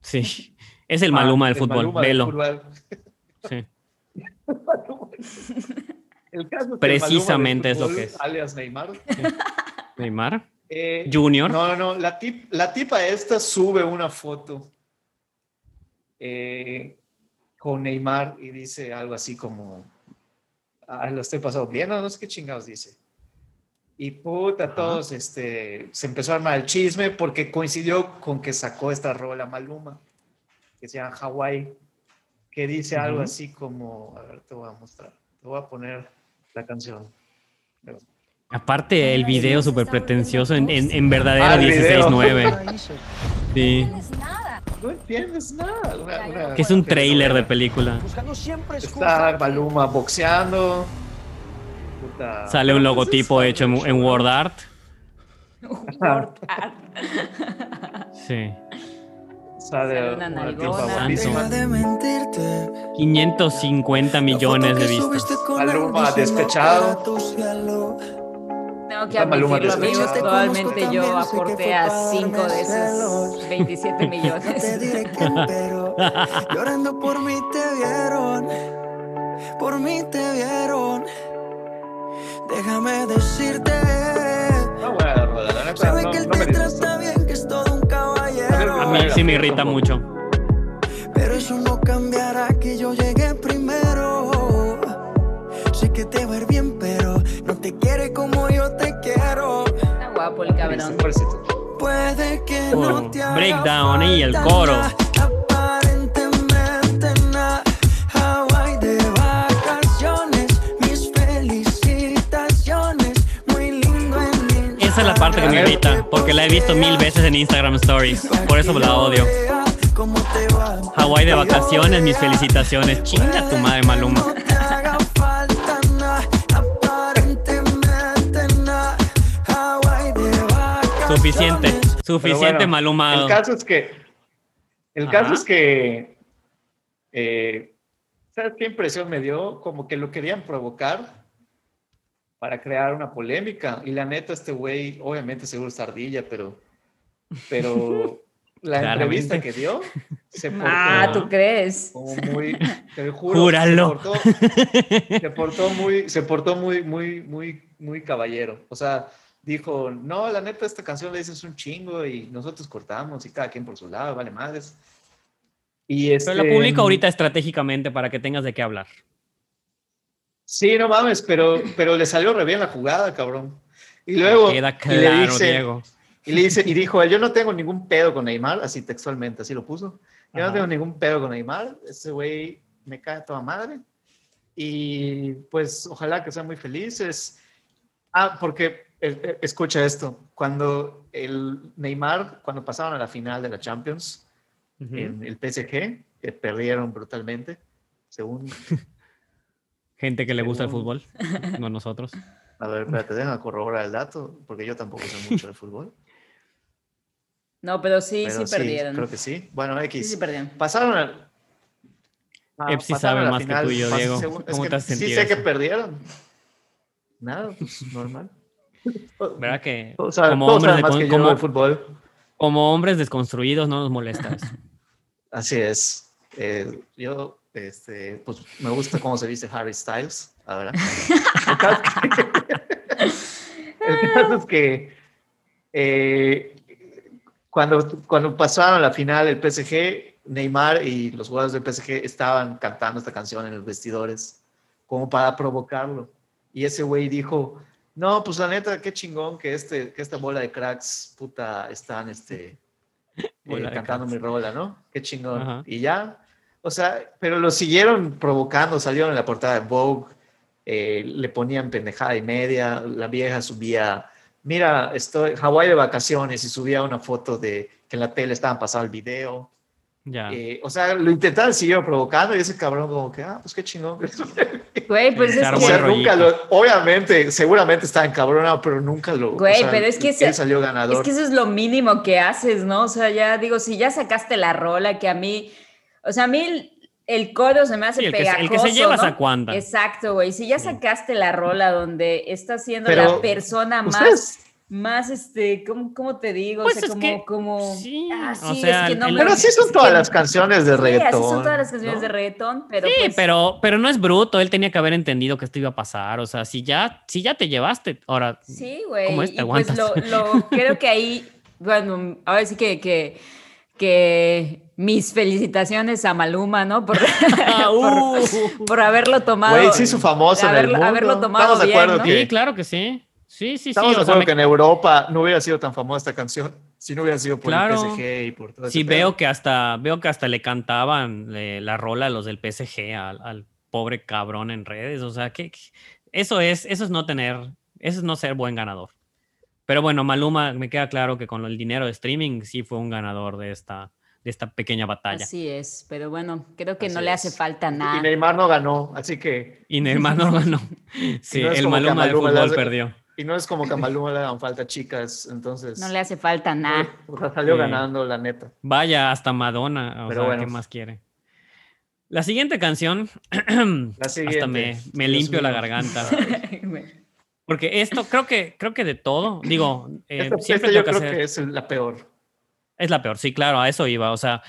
Sí, (laughs) es el Maluma del fútbol, velo. Sí. (laughs) el caso es Precisamente es lo que es. Alias Neymar. (laughs) Neymar. Eh, Junior. No, no, la, tip, la tipa esta sube una foto eh, con Neymar y dice algo así como, ah, lo estoy pasando bien, no, no sé qué chingados dice. Y puta, todos, este, se empezó a armar el chisme porque coincidió con que sacó esta rola Maluma, que se llama Hawaii, que dice algo así como, a ver, te voy a mostrar, te voy a poner la canción. Aparte, el video súper pretencioso en, en, en verdadera 16.9. Ah, (laughs) sí no entiendes nada. que es un trailer de película. Está Maluma boxeando. Sale un logotipo hecho en, en WordArt. WordArt. (laughs) sí. Sale una, tipa 550 millones de vistas. Maluma despechado. Tengo que admitirlo, amigos. Probablemente yo aporté a 5 de esos 27 (laughs) millones. (laughs) Llorando por mí te vieron. Por mí te vieron. Déjame decirte. No, bueno, no, que él no mí sí me irrita mucho. Pero eso no cambiará que yo llegué primero. Sé que te va a ir bien, pero no te quiere como yo te quiero. Está guapo el cabrón. Puede que no te Breakdown y el coro. Parte que me irrita, porque la he visto mil veces en Instagram Stories. Por eso la odio. Hawaii de vacaciones, mis felicitaciones. Chinga tu madre, Maluma. Suficiente, suficiente malhumado. El caso es que, el caso es que, eh, ¿sabes qué impresión me dio? Como que lo querían provocar para crear una polémica. Y la neta, este güey, obviamente seguro es ardilla, pero, pero (laughs) la entrevista que dio se portó. Ah, ¿tú crees? Como muy, te juro, Júralo. Se portó, muy, se portó muy, muy, muy, muy caballero. O sea, dijo, no, la neta, esta canción le dices un chingo y nosotros cortamos y cada quien por su lado, vale madres. Y este, pero lo publico ahorita estratégicamente para que tengas de qué hablar. Sí, no mames, pero, pero le salió re bien la jugada, cabrón. Y luego Queda claro, y le dice, Diego. Y le dice, y dijo, yo no tengo ningún pedo con Neymar, así textualmente, así lo puso. Yo no tengo ningún pedo con Neymar, ese güey me cae toda madre. Y pues ojalá que sean muy felices. Ah, porque escucha esto, cuando el Neymar, cuando pasaron a la final de la Champions, en el PSG, que perdieron brutalmente, según... (laughs) Gente que le gusta el fútbol, (laughs) no nosotros. A ver, espérate, déjame corroborar el dato, porque yo tampoco sé mucho de fútbol. No, pero sí, sí perdieron. Creo que sí. Bueno, X. Sí, sí perdieron. Pasaron a, Ah, Epsi sabe más que tú y yo, Diego. ¿Cómo te has sentido? Sí sé que perdieron. Nada, pues normal. ¿Verdad que como, hombres de, como, fútbol. como hombres desconstruidos no nos molesta eso? (laughs) Así es. Eh, yo, este, pues me gusta cómo se dice Harry Styles. Ahora. El caso es que eh, cuando, cuando pasaron la final el PSG, Neymar y los jugadores del PSG estaban cantando esta canción en los vestidores como para provocarlo. Y ese güey dijo, no, pues la neta, qué chingón que, este, que esta bola de cracks, puta, están este, eh, cantando mi rola, ¿no? Qué chingón. Y ya, o sea, pero lo siguieron provocando, salieron en la portada de Vogue, eh, le ponían pendejada y media, la vieja subía, mira, estoy Hawái de vacaciones y subía una foto de que en la tele estaban pasando el video. Ya. Eh, o sea, lo intentaban seguir provocando y ese cabrón como que, ah, pues qué chingón. (laughs) Güey, pues es que... nunca lo, obviamente, seguramente estaba encabronado, pero nunca lo... Güey, pero es que... Él salió ganador. Es que eso es lo mínimo que haces, ¿no? O sea, ya digo, si ya sacaste la rola, que a mí... O sea, a mí el coro se me hace el pegajoso. Que, el que se lleva a cuanda. Exacto, güey. Si ya sacaste la rola donde estás siendo la persona más más, este, ¿cómo, cómo te digo? Pues o sea, como, que, como, sí, ah, sí, o sea, es que no Pero así son todas las canciones de reggaetón. Sí, así son todas las canciones de reggaetón, pero Sí, pues... pero, pero no es bruto, él tenía que haber entendido que esto iba a pasar, o sea, si ya, si ya te llevaste, ahora, sí, güey, ¿cómo es? ¿Te aguantas? Pues lo, lo, (laughs) creo que ahí, bueno, ahora sí que, que, que mis felicitaciones a Maluma, ¿no? Por, (laughs) (laughs) por, por, haberlo tomado. Güey, sí, su famoso haberlo, en el mundo. haberlo tomado Estamos bien, de acuerdo ¿no? que... Sí, claro que sí. Sí, sí, Estamos sí. de acuerdo que en Europa no hubiera sido tan famosa esta canción si no hubiera sido por claro. el PSG y por todo Sí, veo que hasta veo que hasta le cantaban eh, la rola a los del PSG al, al, pobre cabrón en redes. O sea, que, que eso es, eso es no tener, eso es no ser buen ganador. Pero bueno, Maluma, me queda claro que con el dinero de streaming sí fue un ganador de esta, de esta pequeña batalla. Así es, pero bueno, creo que así no le hace falta nada. Y Neymar no ganó, así que... Y Neymar no ganó. (laughs) Sí, no el Maluma del fútbol hace, perdió. Y no es como que a Maluma le dan falta chicas, entonces... No le hace falta nada. O sea, salió sí. ganando, la neta. Vaya, hasta Madonna, o pero sea, bueno. ¿qué más quiere? La siguiente canción, (clears throat) la siguiente. hasta me, me limpio la garganta. (laughs) Porque esto, creo que, creo que de todo, digo, eh, esta, siempre esta yo creo hacer... que es la peor. Es la peor, sí, claro, a eso iba. O sea,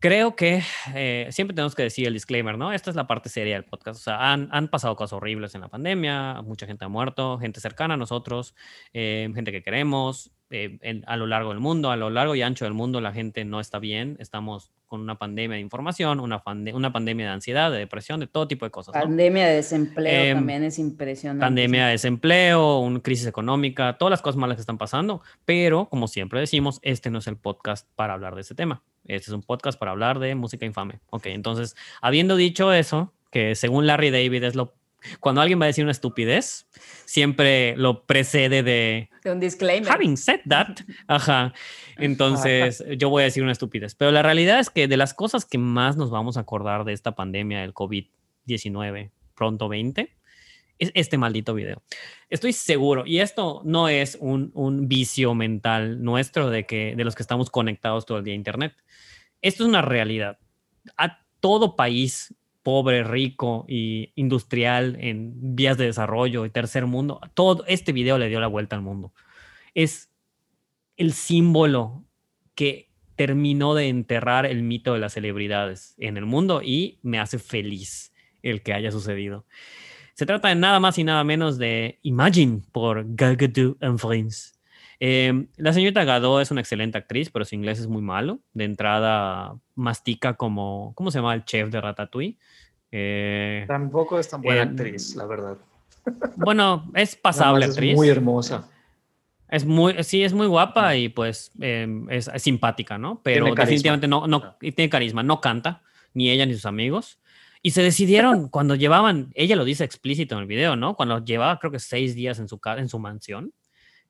creo que eh, siempre tenemos que decir el disclaimer, ¿no? Esta es la parte seria del podcast. O sea, han, han pasado cosas horribles en la pandemia, mucha gente ha muerto, gente cercana a nosotros, eh, gente que queremos, eh, a lo largo del mundo, a lo largo y ancho del mundo, la gente no está bien. Estamos con una pandemia de información, una, pande una pandemia de ansiedad, de depresión, de todo tipo de cosas. ¿no? Pandemia de desempleo eh, también es impresionante. Pandemia de desempleo, una crisis económica, todas las cosas malas que están pasando, pero como siempre decimos, este no es el podcast para hablar de ese tema. Este es un podcast para hablar de música infame. Ok, entonces, habiendo dicho eso, que según Larry David es lo cuando alguien va a decir una estupidez, siempre lo precede de, de un disclaimer. Having said that, (laughs) ajá. Entonces, yo voy a decir una estupidez. Pero la realidad es que de las cosas que más nos vamos a acordar de esta pandemia del COVID-19, pronto 20, es este maldito video. Estoy seguro, y esto no es un, un, vicio mental nuestro de, que, de los que estamos conectados todo el día a Internet. Esto es una realidad. A todo país pobre, rico y industrial en vías de desarrollo y tercer mundo, todo este video le dio la vuelta al mundo. Es el símbolo que terminó de enterrar el mito de las celebridades en el mundo y me hace feliz el que haya sucedido. Se trata de nada más y nada menos de Imagine por Gal Gadot and Friends. Eh, la señorita Gadot es una excelente actriz, pero su inglés es muy malo. De entrada, mastica como, ¿cómo se llama el chef de Ratatouille? Eh, Tampoco es tan buena eh, actriz, la verdad. (laughs) Bueno, es pasable actriz. Es muy hermosa. Es muy, sí, es muy guapa y pues es, es, simpática, ¿no? Pero definitivamente no, no, tiene carisma, no canta, ni ella ni sus amigos. Y se decidieron (laughs) cuando llevaban, ella lo dice explícito en el video, ¿no? Cuando llevaba creo que seis días en su, en su mansión,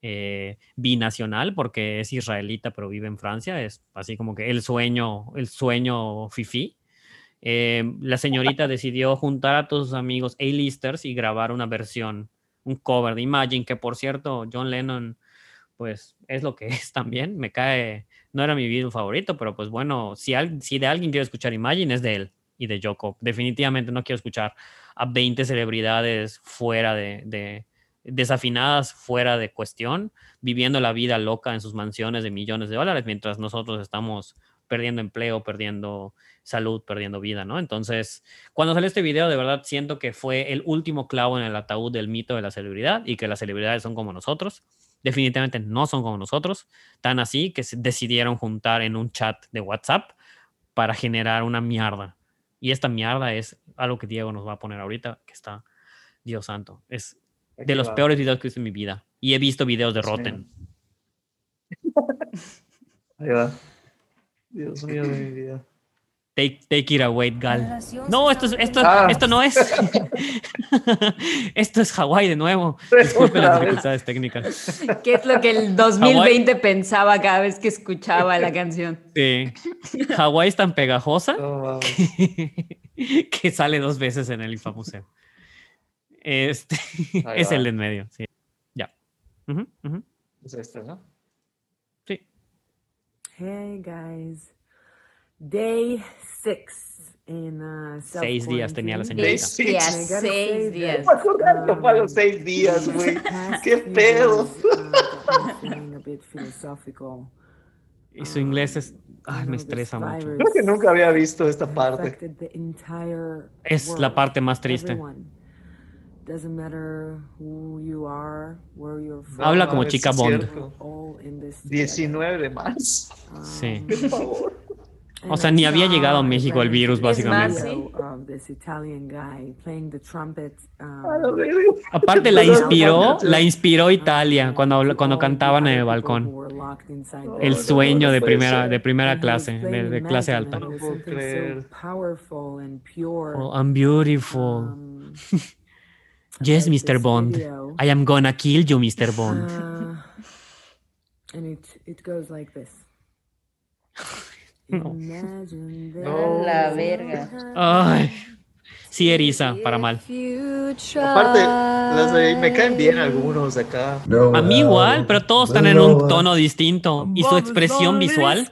eh, binacional, porque es israelita pero vive en Francia, es así como que el sueño, el sueño fifi. Eh, la señorita decidió juntar a todos sus amigos A-listers y grabar una versión, un cover de Imagine, que por cierto, John Lennon, pues es lo que (laughs) es también. Me cae, no era mi video favorito, pero pues bueno, si, al, si de alguien quiero escuchar Imagine, es de él. y de Joko. Definitivamente no quiero escuchar a 20 celebridades fuera de, desafinadas, fuera de cuestión, viviendo la vida loca en sus mansiones de millones de dólares, mientras nosotros estamos perdiendo empleo, perdiendo salud, perdiendo vida, ¿no? Entonces, cuando salió este video, de verdad siento que fue el último clavo en el ataúd del mito de la celebridad y que las celebridades son como nosotros. Definitivamente no son como nosotros, tan así que se decidieron juntar en un chat de WhatsApp para generar una mierda. Y esta mierda es algo que Diego nos va a poner ahorita, que está, Dios santo, es de los peores videos que he visto en mi vida. Y he visto videos de Rotten. (laughs) Ahí va. Dios mío de mi vida. Take, take it away, Gal. No, esto, es, esto, ah. esto no es. (laughs) esto es Hawái de nuevo. Disculpen las dificultades técnicas. ¿Qué es lo que el 2020 pensaba cada vez que escuchaba la canción? (laughs) Sí. Hawái es tan pegajosa que, sale dos veces en el Infamuseo. Este (laughs) es el de en medio. Sí. Ya. Es este, ¿no? Sí. Hey, guys. Day six in uh, Seis días tenía la señorita. Seis días. Seis días. No fue los seis días, güey. (laughs) Qué pedo. Uh, y su inglés es. Ay, me estresa mucho. Creo que nunca había visto esta parte. Es la parte más triste. Habla como chica Bond. 19 de marzo. Sí. Por favor. O sea, ni había llegado a México el virus, básicamente. Aparte, la inspiró, la inspiró Italia cuando, cuando cantaban en el balcón. El sueño de primera, de primera clase, de, clase alta. Oh, I'm beautiful. (laughs) yes, Mr. Bond. I am gonna kill you, Mr. Bond. and it goes like this. (laughs) No. La verga. Ay. Sí, eriza, para mal. Aparte, me caen bien algunos de acá. A mí igual, pero todos están en un tono distinto. Y su expresión visual.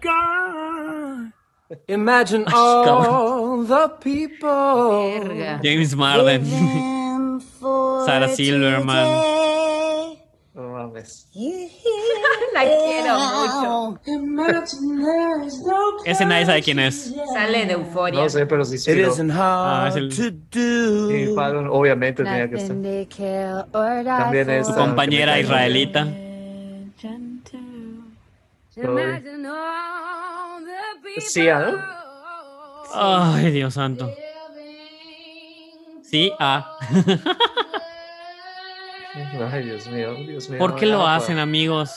Imagine all the people. James Marden. Sarah Silverman. (laughs) La quiero mucho. Ese nadie sabe quién es. Sale de euforia. No sé, pero sí sí. Ah, es el... Sí, obviamente tenía que estar. También es. Su compañera israelita. Sí, ¿no? Ay, Dios santo. Sí, ah. (laughs) Ay, Dios mío, Dios mío. ¿Por qué lo hacen, amigos?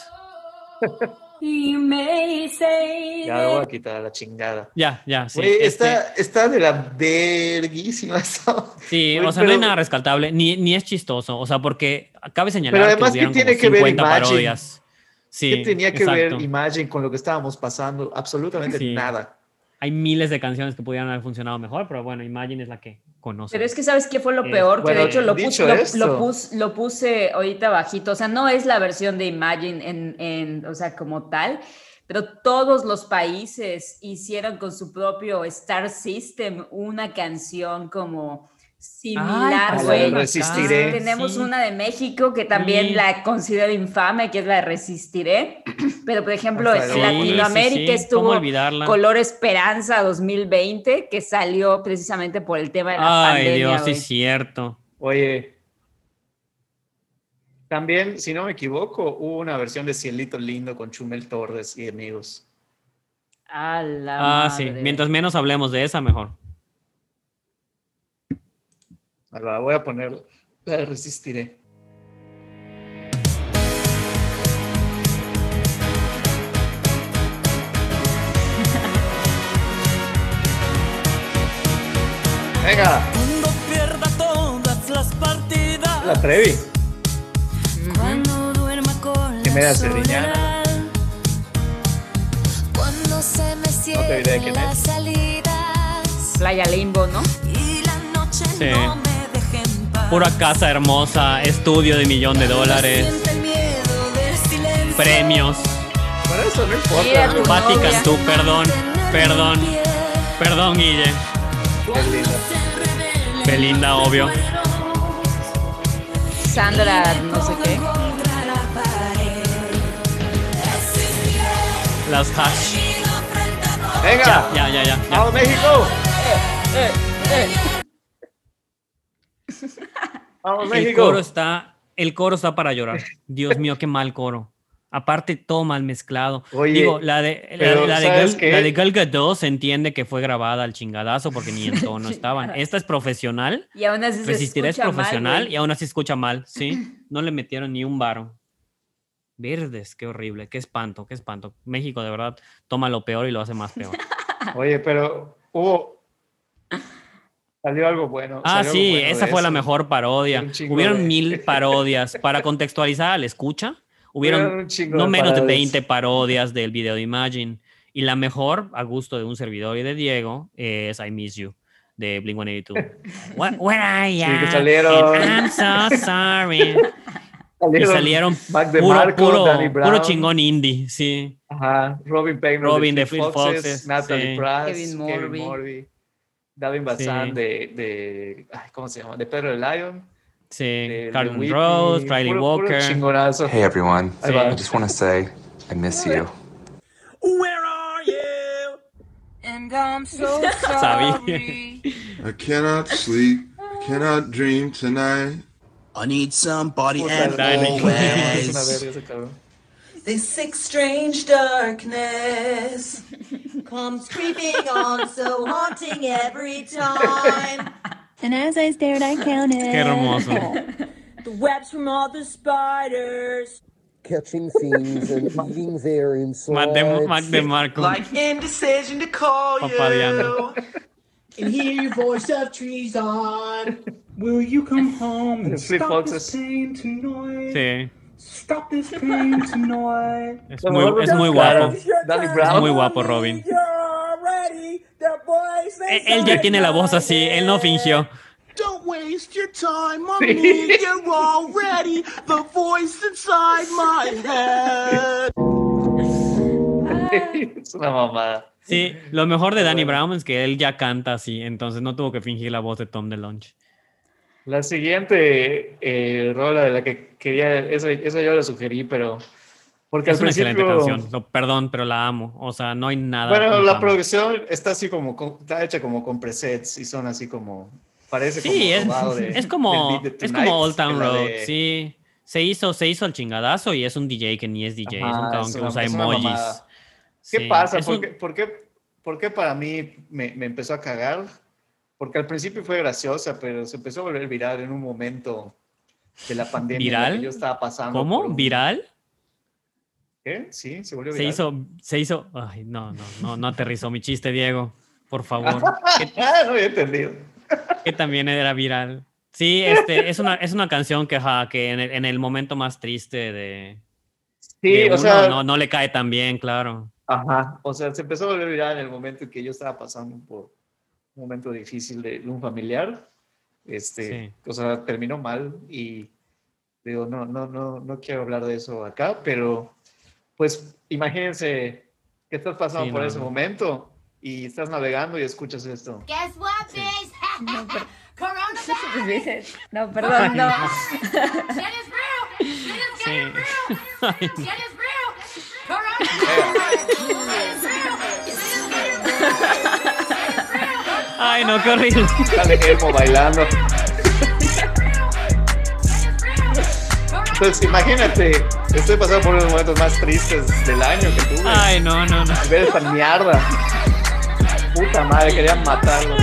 Ya lo voy a quitar a la chingada. Ya, ya, sí. está, este está de la verguísima. (laughs) Sí, o sea, no hay nada rescatable, ni, ni es chistoso. O sea, porque cabe señalar pero además, que, tiene que ver parodias. Sí, ¿Qué tenía que ver Imagine con lo que estábamos pasando? Absolutamente nada hay miles de canciones que pudieran haber funcionado mejor, pero bueno, Imagine es la que conoce. Pero es que sabes qué fue lo peor, que de hecho lo, puse, lo, puse ahorita bajito, o sea, no es la versión de Imagine en, en, o sea, como tal, pero todos los países hicieron con su propio Star System una canción como similar, güey. Resistiré. Tenemos una de México que también la considero infame, que es la de Resistiré. (clears throat) Pero, por ejemplo, en Latinoamérica estuvo Color Esperanza 2020, que salió precisamente por el tema de la Ay, Ay, Dios, sí es cierto. Oye, también, si no me equivoco, hubo una versión de Cielito Lindo con Chumel Torres y amigos. ah, sí. Mientras menos hablemos de esa, mejor. La voy a poner, la resistiré. Venga. Cuando pierda todas las partidas. La Trevi. Cuando duerma con ¿Qué me da? Cuando se me cierren las salidas. Playa Limbo, ¿no? Y la noche sí. no me Pura casa hermosa, estudio de millón de dólares, premios. Para eso no importa. Patti Cantú, perdón, perdón, perdón, Guille. Belinda, obvio. Sandra, no sé qué. Las hash. Venga, Ya, ya, ya. ya. vamos México. (laughs) Vamos El México. coro está, el coro está para llorar. Dios mío, qué mal coro. Aparte, todo mal mezclado. Oye, Digo, la de, la, la de, ¿sabes Gal, la de Gal Gadot se entiende que fue grabada al chingadazo porque ni en tono (laughs) estaban. Esta es profesional. Y aún así se Resistirá es mal, profesional y aún así escucha mal, (clears throat) ¿sí? No le metieron ni un varo. Verdes, qué horrible, qué espanto, qué espanto. México, de verdad, toma lo peor y lo hace más peor. Oye, pero hubo. Salió algo bueno. Ah, algo sí, bueno esa de fue la eso. mejor parodia. Hubieron de- mil (laughs) parodias. Para contextualizar al escucha, Hubieron no de menos de parodias. 20 parodias del video de Imagine. Y la mejor, a gusto de un servidor y de Diego, es I Miss You, de Blink 182. (laughs) What, where are Sí, ya? que salieron. I'm so sorry. (laughs) Y Salieron salieron Mac de puro, Marco, puro, Danny Brown. puro chingón indie, sí. Ajá, Robin Payne Robin de de Foxes, Foxes, Natalie sí. Pratt, Kevin Kevin Morby. David Bazán Sí. de, de ay, ¿cómo se llama? De Pedro el Lion, Sí, de, de Carlton Rose, Riley puro- Walker. Hey everyone. I just want to say I miss you. Where are you? And I'm so (laughs) sorry. I cannot sleep, I cannot dream tonight. I need somebody and (laughs) always. Verga ese cabrón. This sick, strange darkness comes creeping on, so haunting every time. And as I stared, I counted. Qué hermoso. The webs from all the spiders, catching things and eating their Mac de, insides. Mac de Marco. Like indecision to call Papadeando. you. And hear your voice of treason. Will you come home and stop this pain tonight? Sí, Stop this pain tonight. (laughs) es muy, es muy guapo. Danny Es muy guapo, Robin. Voice Él él ya tiene la voz así, él no fingió. Don't waste your time on me. You're already the voice inside my head. (laughs) es una mamada. Sí, lo mejor de Danny Brown es que él ya canta así, entonces no tuvo que fingir la voz de Tom DeLonge. La siguiente eh, rola de la que quería, esa, esa yo la sugerí, pero porque Es al una excelente principio, canción, lo- perdón, pero la amo. O sea, no hay nada. bueno, la infame. producción está así como, está hecha como con presets y son así como, parece como Sí, es, robado de- es como, de es como Old Town Road, de- sí. Se hizo, se hizo el chingadazo y es un DJ que ni es DJ, es un Ajá, cabrón es que usa es emojis. ¿Qué Sí, pasa? es ¿Por, un- qué, por, qué, por qué para mí me, me empezó a cagar? Porque al principio fue graciosa, pero se empezó a volver viral en un momento de la pandemia ¿Viral? que yo estaba pasando. ¿Cómo? un- ¿Viral? ¿Qué? Sí, se volvió Se viral. hizo, se hizo. Ay, no, no, no, no aterrizó mi chiste, Diego. Por favor. (laughs) Ah, no había entendido. que también era viral. Sí, este, es una, es una canción que, ajá, que en el, en el momento más triste de, Sí, de o uno, sea, no, no le cae tan bien, claro. Ajá, o sea, se empezó a volver viral en el momento en que yo estaba pasando por un momento difícil de un familiar. Este, Sí. o sea, terminó mal y digo, no, no, no, no quiero hablar de eso acá, pero pues imagínense que estás pasando Sí, por no, ese no. momento y estás navegando y escuchas esto. Guess what, bitch? No. No, (laughs) perdón, (laughs) no. (laughs) Ay, no, qué horrible. Sale Elmo bailando. Entonces, imagínate, estoy pasando por uno de los momentos más tristes del año que tuve. Ay, no, no, no. Ver esta mierda. Puta madre, querían matarlo.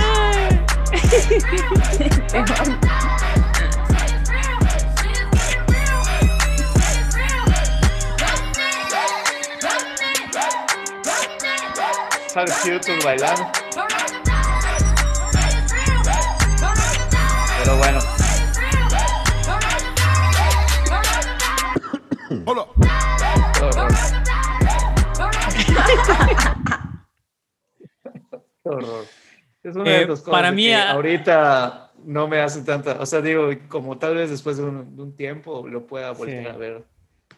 Sale bailando. Pero bueno. Qué horror. Es una Eh, de cosas para de mí, que ah- ahorita no me hace tanta, o sea, digo, como tal vez después de un, de un tiempo lo pueda volver Sí. a ver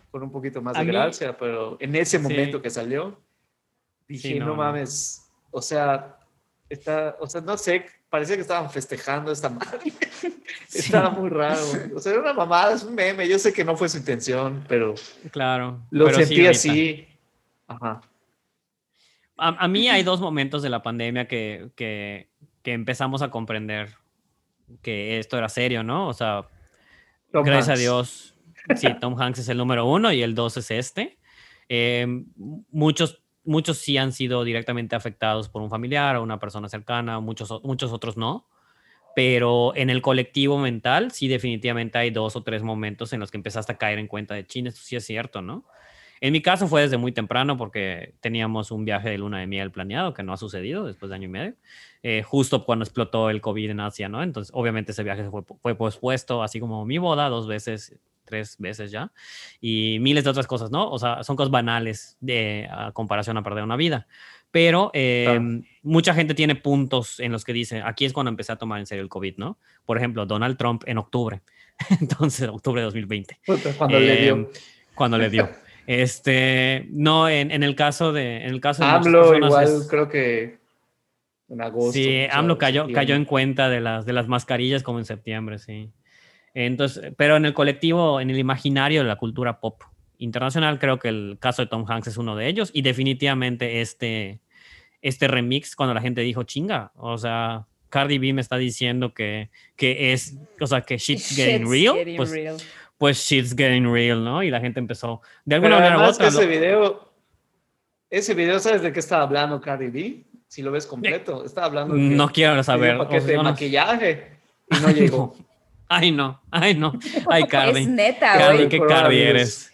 con un poquito más A de mí- gracia, pero en ese Sí. momento que salió, dije, Sí, no, no, no. mames, o sea, está, o sea, no sé, parecía que estaban festejando esta madre. (laughs) Estaba muy raro. O sea, era una mamada, es un meme. Yo sé que no fue su intención, pero Claro. lo pero sí sentí ahorita. así. Ajá. A, a mí hay dos momentos de la pandemia que, que, que empezamos a comprender que esto era serio, ¿no? O sea, Tom gracias Hanks. a Dios, sí, Tom Hanks es el número uno y el dos es este. Eh, muchos, muchos sí han sido directamente afectados por un familiar o una persona cercana, muchos, muchos otros no. Pero en el colectivo mental, sí, definitivamente hay dos o tres momentos en los que empezaste a caer en cuenta de China, esto sí es cierto, ¿no? En mi caso fue desde muy temprano porque teníamos un viaje de luna de miel planeado que no ha sucedido después de año y medio, eh, justo cuando explotó el COVID en Asia, ¿no? Entonces, obviamente ese viaje fue, fue pospuesto, así como mi boda dos veces, tres veces ya, y miles de otras cosas, ¿no? O sea, son cosas banales de a comparación a perder una vida. Pero eh, Claro. mucha gente tiene puntos en los que dice, aquí es cuando empecé a tomar en serio el COVID, ¿no? Por ejemplo, Donald Trump en octubre, (laughs) entonces, octubre de 2020 Puta, Cuando le dio. eh, cuando le dio. (laughs) Este, no, en, en el caso de, en el caso de personas igual es- creo que en agosto. sí, AMLO cayó, cayó en cuenta de las, de las mascarillas como en septiembre, sí. Entonces, pero en el colectivo, en el imaginario de la cultura pop internacional, creo que el caso de Tom Hanks es uno de ellos y definitivamente este, este remix cuando la gente dijo chinga, o sea, Cardi B me está diciendo que, que es, o sea, que shit's getting Shit's real, getting pues, real. pues shit's getting real, ¿no? Y la gente empezó, de Pero alguna manera u además que otra, ese lo- video, ese video, ¿sabes de qué estaba hablando Cardi B? Si lo ves completo, estaba hablando de que No quiero saber, un paquete o sea, de no- maquillaje y no llegó. (laughs) Ay, no, ay, no. Ay, (laughs) Cardi. Es neta, Cardi, güey. qué Cardi eres.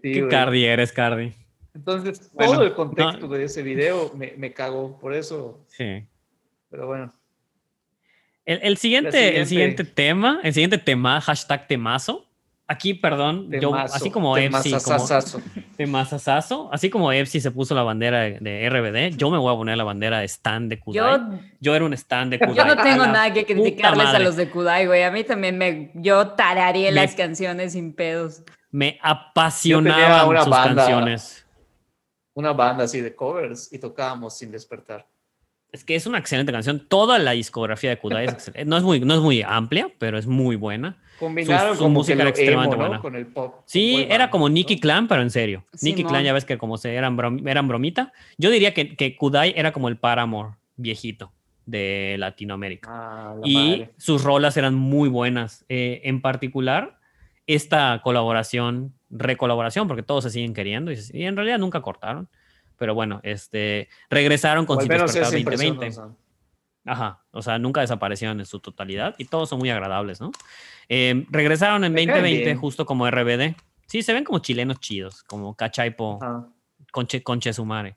Sí, Qué güey. Cardi eres, Cardi. Entonces, Bueno, todo el contexto no. de ese video me, me cagó, por eso, Sí. pero bueno. El, el siguiente, siguiente. el siguiente tema, el siguiente tema, hashtag temazo. Aquí, perdón, yo, así como Epsi, temazazazo, así como Epsi se puso la bandera de, de RBD, yo me voy a poner la bandera de Stan de Kudai. Yo, Yo, era un Stan de Kudai. yo no tengo nada que criticarles a los de Kudai, güey. A mí también me. Yo tarareé Me- las canciones sin pedos. Me apasionaban una sus banda. canciones. Una banda así de covers y tocábamos sin despertar. Es que es una excelente canción. Toda la discografía de Kudai es excelente. No es muy, no es muy amplia, pero es muy buena. Combinaron su como música que era extremadamente emo, ¿no? buena. Con el pop. Sí, era como ¿no? Nicky Clan, pero en serio. Nicky Simón. Clan ya ves que como se eran, brom- eran bromita. Yo diría que, que Kudai era como el Paramore viejito de Latinoamérica. Ah, la y madre. sus rolas eran muy buenas. Eh, en particular, esta colaboración, recolaboración, porque todos se siguen queriendo y, se- y en realidad nunca cortaron. Pero bueno, este, regresaron con O Sin Despertar esa impresión 2020. nos da. Ajá, o sea, nunca desaparecieron en su totalidad y todos son muy agradables, ¿no? Eh, regresaron en Me caen 2020 bien. justo como RBD. Sí, se ven como chilenos chidos, como Cachaipo. Conche, Conche Sumare.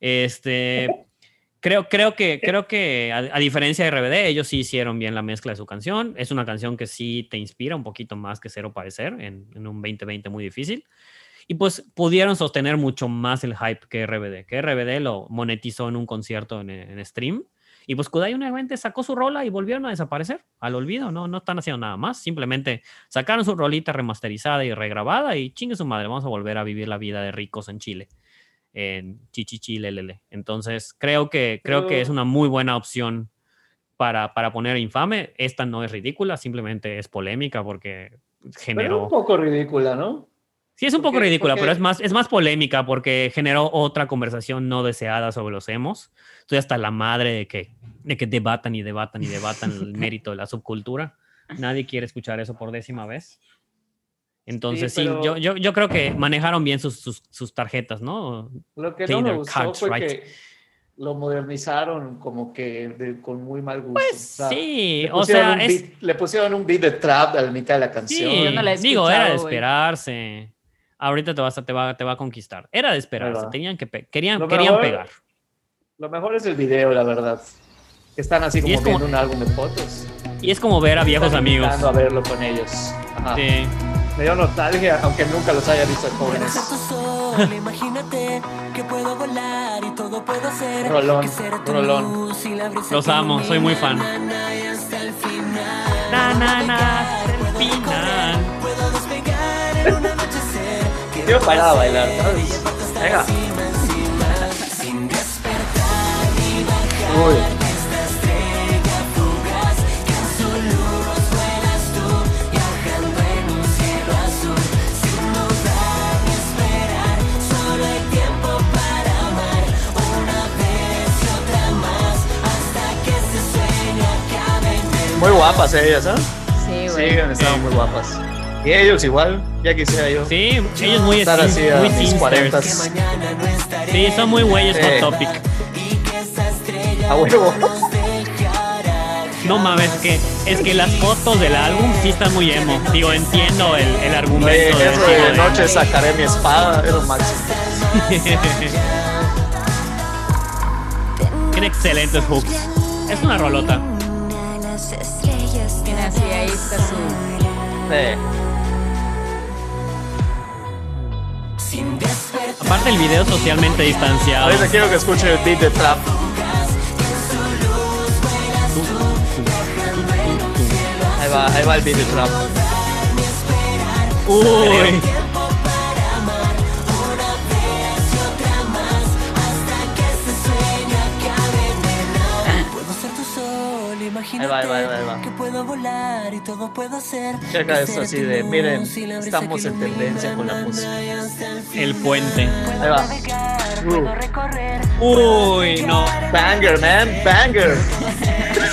Este, creo, creo que, creo que a, a diferencia de RBD, ellos sí hicieron bien la mezcla de su canción. Es una canción que sí te inspira un poquito más que Cero Parecer en, en un 2020 muy difícil. Y pues pudieron sostener mucho más el hype que RBD, que RBD lo monetizó en un concierto en, en stream. Y pues Kudai nuevamente sacó su rola y volvieron a desaparecer al olvido. No, no están haciendo nada más. Simplemente sacaron su rolita remasterizada y regrabada y chingue su madre. Vamos a volver a vivir la vida de ricos en Chile. En Chichichilelele. Entonces creo que, creo que es una muy buena opción para, para poner infame. Esta no es ridícula, simplemente es polémica porque Pero generó. un poco ridícula, ¿no? Sí, es un poco ridícula, porque- pero es más, es más polémica porque generó otra conversación no deseada sobre los emos. Estoy hasta la madre de que, de que debatan y debatan y debatan el (laughs) mérito de la subcultura. Nadie quiere escuchar eso por décima vez. Entonces, sí, pero- yo, yo, yo creo que manejaron bien sus, sus, sus tarjetas, ¿no? Lo que Play no me gustó cards fue right. que lo modernizaron como que de- con muy mal gusto. Pues O sea, sí, o sea, es- beat- le pusieron un beat de trap a la mitad de la canción. Sí, Yo no la he digo, era de esperarse. Ahorita te, vas a, te, va, te va a conquistar. Era de esperarse. va. Tenían que pe- querían, Lo querían mejor- pegar. Lo mejor es el video, la verdad. Que están así como es como- viendo un álbum de fotos. Y es como ver a viejos Están amigos. a verlo con ellos. Ajá. Sí. Me dio nostalgia, aunque nunca los haya visto jóvenes. Sol, imagínate que puedo volar y todo puedo hacer. Rolón, rolón. Los amo, soy muy fan. na, na. Na, el final sirvió para bailar, ¿sabes? Venga. Uy. Muy guapas ellas, ¿eh? Sí, güey. Sí, estaban muy guapas. Y ellos igual, ya quisiera yo. Sí, ellos muy, Estar sin- así a muy mis sinsters. 40. Sí, son muy güeyes Sí. Hot Topic. A huevo. No mames, que es que las fotos del álbum sí están muy emo. Digo, entiendo el, el Oye, argumento de eso decir, de noche sacaré mi espada, es lo máximo. (laughs) Tiene excelentes hooks. Es una rolota. Tiene así, ahí está su. Aparte el video socialmente distanciado. Ahorita quiero que escuche el beat de trap. Ahí va, ahí va el beat de trap. Uy. Imagínate va, ahí va, ahí va, ahí va. que puedo volar y todo puedo hacer. Checa esto así de, miren, estamos en tendencia con la música. El puente. Ahí va. Uy, no. Banger, man, banger.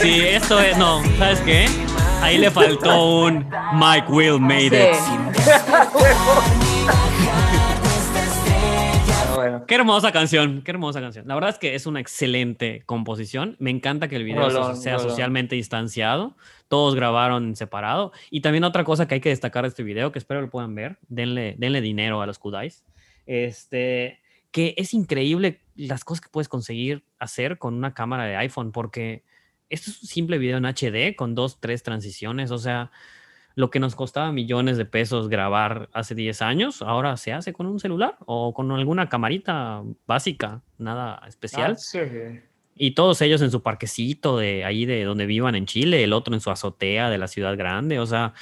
Sí, esto es. No, ¿sabes qué? Ahí le faltó un Mike Will made it. Qué hermosa canción, qué hermosa canción. La verdad es que es una excelente composición. Me encanta que el video Rolón, sea rolón. socialmente distanciado. Todos grabaron separado. Y también otra cosa que hay que destacar de este video, que espero lo puedan ver, denle, denle dinero a los Kudais. Este, que es increíble las cosas que puedes conseguir hacer con una cámara de iPhone, porque esto es un simple video en HD con dos, tres transiciones. O sea, lo que nos costaba millones de pesos grabar hace 10 años, ahora se hace con un celular o con alguna camarita básica, nada especial. Ah, sí. Y todos ellos en su parquecito de ahí de donde vivan en Chile, el otro en su azotea de la ciudad grande, o sea,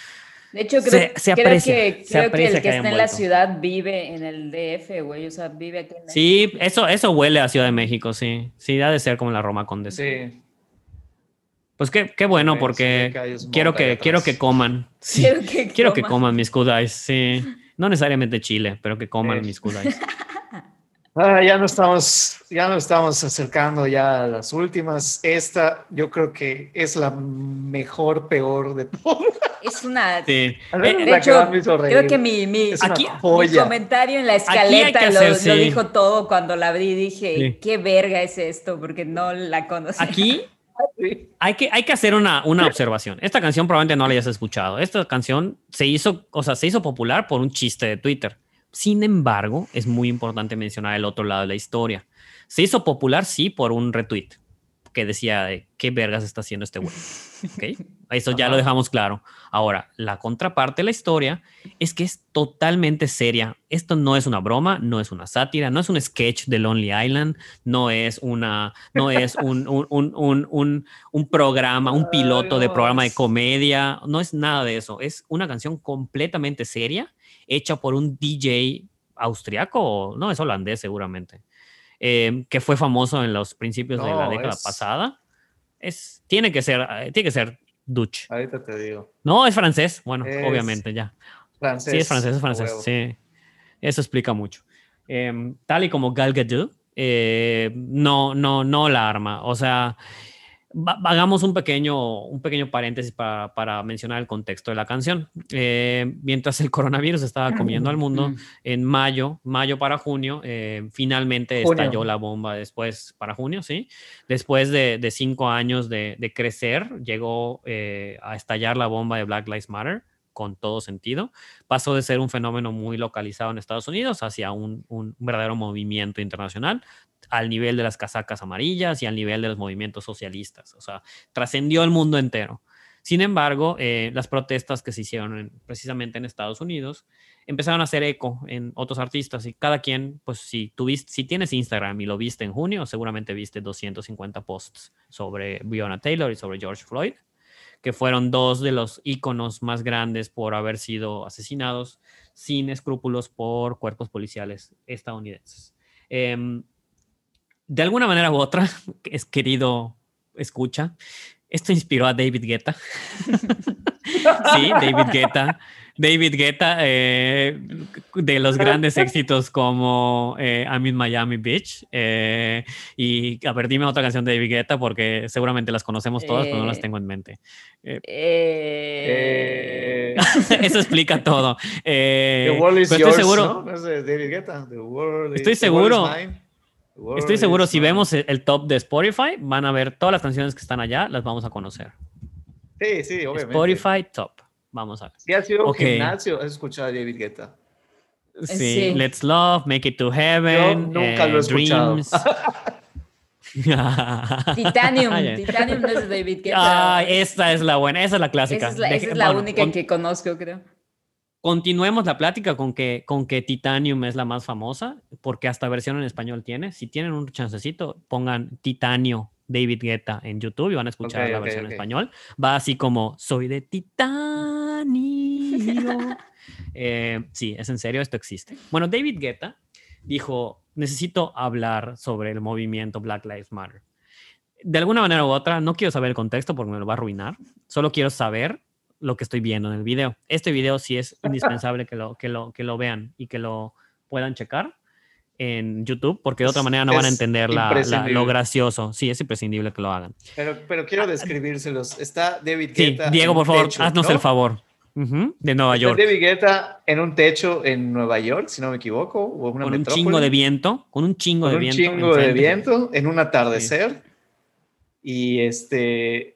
De hecho, creo, Se- se creo aprecia, que, se creo que aprecia el que está en la ciudad vive en el DF, güey. O sea, vive aquí en el sí, eso, eso huele a Ciudad de México, sí, sí, ha de ser como la Roma Condesa. Sí. Pues qué, qué bueno, Sí, porque sí, que quiero que, quiero que coman. Sí, Quiero que (laughs) quiero que coman. mis kudais, sí. No necesariamente Chile, pero que coman Sí. mis kudais. (laughs) Ah, ya nos estamos, ya nos estamos acercando ya a las últimas. Esta, yo creo que es la mejor, peor de todas. Es una. Sí. Eh, De hecho, creo que mi, mi, aquí, mi comentario en la escaleta lo, hacer, lo sí. dijo todo cuando la vi. Dije, Sí. ¿qué verga es esto? Porque no la conocía. Aquí hay que, hay que hacer una, una observación. Esta canción probablemente no la hayas escuchado. Esta canción se hizo, o sea, se hizo popular por un chiste de Twitter. Sin embargo, es muy importante mencionar el otro lado de la historia. Se hizo popular, sí, por un retweet que decía de qué vergas está haciendo este güey. (laughs) ¿Ok? Eso ya lo dejamos claro. Ahora, la contraparte de la historia es que es totalmente seria. Esto no es una broma, no es una sátira, no es un sketch de Lonely Island, no es una, no es un, (laughs) un, un, un, programa, un piloto de programa de comedia, no es nada de eso. Es una canción completamente seria, hecha por un DJ austriaco, no, es holandés seguramente, eh, que fue famoso en los principios de la década es- pasada. Es, tiene que ser, eh, tiene que ser Dutch. Ahorita te digo. No, es francés. Bueno, Es obviamente ya. Francés. Sí, es francés, es francés. huevo. Sí. Eso explica mucho. Em, tal y como Gal Gadot, eh, no, no, no la arma. O sea, hagamos un pequeño, un pequeño paréntesis para, para mencionar el contexto de la canción. Eh, mientras el coronavirus estaba comiendo al mundo, (laughs) en mayo, mayo para junio, eh, finalmente Junio. estalló la bomba después, para junio, sí. Después de, de cinco años de, de crecer, llegó eh, a estallar la bomba de Black Lives Matter con todo sentido. Pasó de ser un fenómeno muy localizado en Estados Unidos hacia un, un verdadero movimiento internacional al nivel de las casacas amarillas y al nivel de los movimientos socialistas. O sea, trascendió el mundo entero. Sin embargo, eh, las protestas que se hicieron en- precisamente en Estados Unidos empezaron a hacer eco en otros artistas y cada quien, pues si tuviste, si tienes Instagram y lo viste en junio, seguramente viste 250 posts sobre Breonna Taylor y sobre George Floyd, que fueron dos de los íconos más grandes por haber sido asesinados sin escrúpulos por cuerpos policiales estadounidenses. Em, de alguna manera u otra, (laughs) es querido escucha, Esto inspiró a David Guetta. (laughs) sí, David Guetta. David Guetta, eh, de los grandes éxitos como eh, I'm in Miami Beach. eh, y a ver, dime otra canción de David Guetta porque seguramente las conocemos todas, pero no las tengo en mente. (laughs) Eso explica todo. The World is estoy yours, seguro, ¿no? No de David Guetta. The world Estoy is- the world is seguro. mine. World estoy seguro, si vemos el, el top de Spotify, van a ver todas las canciones que están allá, las vamos a conocer. Sí, sí, obviamente. Spotify top. Vamos a ver. Si has ido a un Ok. gimnasio, has escuchado a David Guetta. Sí, sí. Let's Love, Make It to Heaven, Yo nunca lo he eh, escuchado. Dreams. (laughs) Titanium. (laughs) Titanium no es de David Guetta. Ah, esta es la buena, esa es la clásica. esa es la, esa Deje- es la bueno, única con- que conozco, creo. Continuemos la plática con que, con que Titanium es la más famosa, porque hasta versión en español tiene. Si tienen un chancecito, pongan Titanio David Guetta en YouTube y van a escuchar la versión en español. Va así como, soy de titanio. (laughs) Eh, sí, es en serio, esto existe. Bueno, David Guetta dijo, necesito hablar sobre el movimiento Black Lives Matter. De alguna manera u otra, no quiero saber el contexto porque me lo va a arruinar. Solo quiero saber lo que estoy viendo en el video. Este video sí es (laughs) indispensable que lo, que lo, que lo vean y que lo puedan checar en YouTube, porque de otra manera no van a entender la- la- imprescindible. lo gracioso. Sí, es imprescindible que lo hagan. Pero, pero quiero describírselos. Está David Sí, Guetta. Diego, por un favor, techo, haznos ¿no? el favor. De Nueva Está York. David Guetta en un techo en Nueva York, si no me equivoco, o en una Con un chingo de viento. Con un chingo con de un viento. chingo de viento, en un atardecer. Y este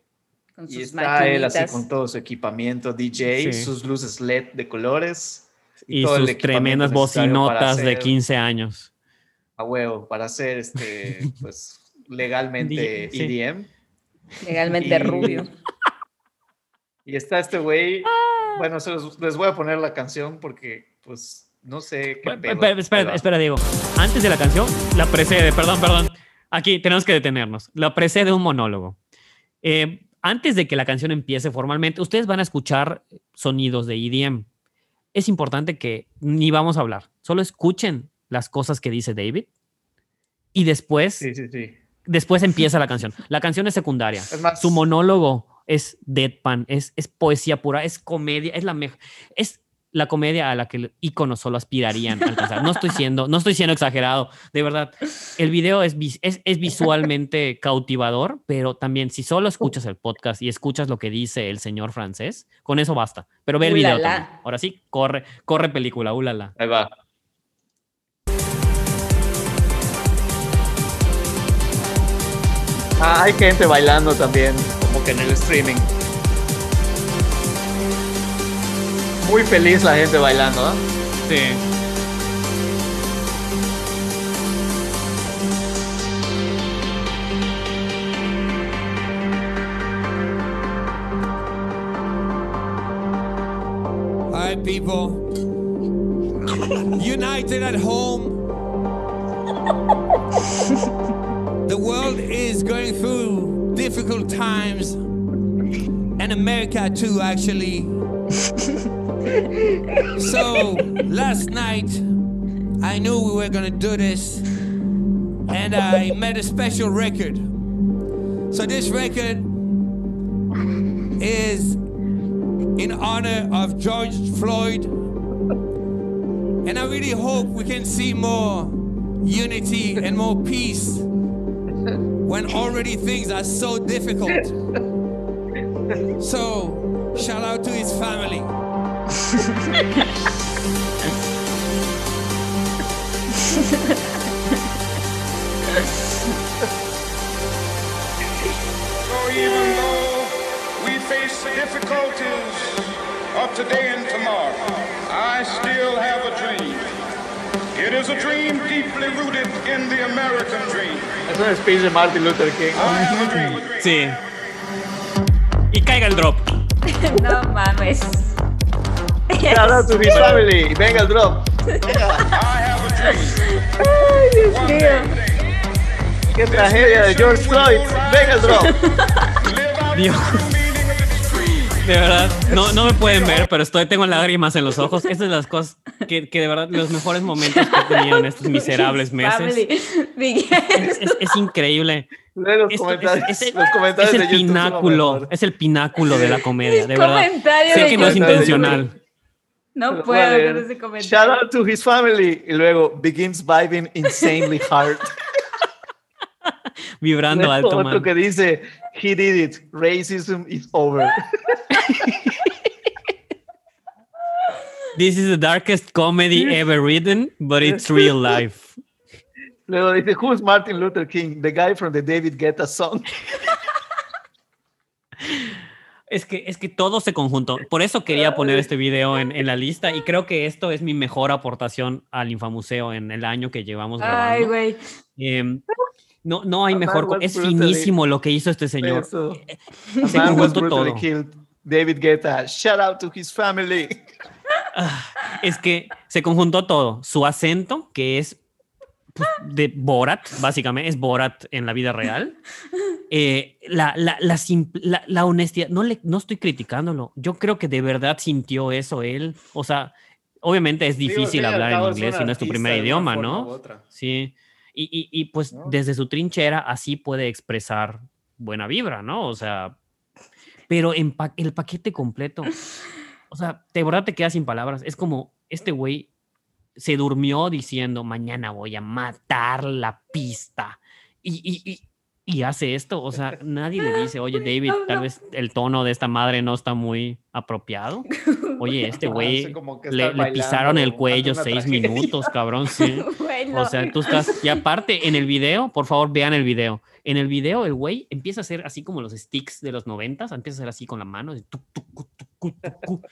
Con y sus está él así con todo su equipamiento DJ, Sí. sus luces LED de colores Y todo sus tremendas bocinotas de hacer- 15 años. a huevo para hacer este (laughs) pues legalmente Sí. EDM. Legalmente Y- rubio. (laughs) Y está este güey. Ah. Bueno, se los- les voy a poner la canción porque, pues, no sé qué. Espera, pedo, espera, espera, Diego. Antes de la canción, la precede, perdón, perdón. Aquí tenemos que detenernos. La precede un monólogo. Eh, antes de que la canción empiece formalmente, ustedes van a escuchar sonidos de EDM. Es importante que ni vamos a hablar, solo escuchen las cosas que dice David y después, Sí, sí, sí. después empieza la canción. La canción es secundaria. Es más, Su monólogo es deadpan, es, es poesía pura, es comedia, es la mejor, es la comedia a la que el ícono solo aspirarían a alcanzar. No estoy siendo, no estoy siendo exagerado, de verdad. El video es, es, es visualmente cautivador, pero también si solo escuchas el podcast y escuchas lo que dice el señor francés, con eso basta. Pero ve el video también. Ahora sí, corre, corre película, ulala. ahí va. Ah, hay gente bailando también, como que en el streaming. Muy feliz la gente bailando, ¿ah? Sí. Hi, people. United at home. the world is going through difficult times, and America too, actually. So, last night, I knew we were gonna do this, and I made a special record. So, this record is in honor of George Floyd. And I really hope we can see more unity and more peace when already things are so difficult. So, shout out to his family. (laughs) So even though we face the difficulties of today and tomorrow, I still have a dream. It is a dream deeply rooted in the American dream. Es un speech de Martin Luther King. I have a dream. Sí. Y caiga el drop. (laughs) no mames. Shout out to his family. Venga el drop. Ay, Dios mío. Qué tragedia de George Floyd. Venga el drop. Dios. De verdad, no, no me pueden ver, pero estoy, tengo lágrimas en los ojos. Estas son las cosas que, que de verdad, los mejores momentos que he tenido en estos miserables meses. Es, es- es increíble. Lee los Esto comentarios. es, es- los comentarios es el pináculo, es el pináculo de la comedia, de verdad. Sé que no es intencional. No puedo con ese comentario. Shout out to his family. Y luego begins vibing insanely hard. (laughs) Vibrando Luego alto, otro man. que dice, he did it. Racism is over. This is the darkest comedy ever written, but it's real life. Luego dice, who's Martin Luther King? The guy from the David Guetta song. (laughs) Es que, es que todo se conjuntó. Por eso quería poner este video en, en la lista y creo que esto es mi mejor aportación al Infamuseo en el año que llevamos grabando. Ay, güey. Em, no, no hay A mejor. Es finísimo lo que hizo este señor. Eso. Se A man was conjuntó todo. killed. David Guetta, shout out to his family. Es que se conjuntó todo. Su acento, que es pues, de Borat, básicamente, es Borat en la vida real. Eh, la, la, la, la- honestidad, no, le, no estoy criticándolo. Yo creo que de verdad sintió eso él. O sea, obviamente es difícil hablar en inglés si no es tu primer idioma, ¿no? Sí. Y, y, y pues desde su trinchera así puede expresar buena vibra, ¿no? O sea, pero en pa- el paquete completo, o sea, de verdad te quedas sin palabras. Es como este güey se durmió diciendo, mañana voy a matar la pista. Y, y, y, y hace esto, o sea, nadie le dice, oye, (laughs) David, tal vez el tono de esta madre no está muy apropiado. (laughs) Oye, este güey le, pisaron el cuello seis tragedia. minutos, cabrón, sí. (laughs) O sea, tú estás. Y aparte, en el video, por favor, vean el video. En el video, el güey empieza a hacer así como los sticks de los noventas, empieza a hacer así con la mano. así, tuc, tuc, tuc, tuc, tuc, tuc.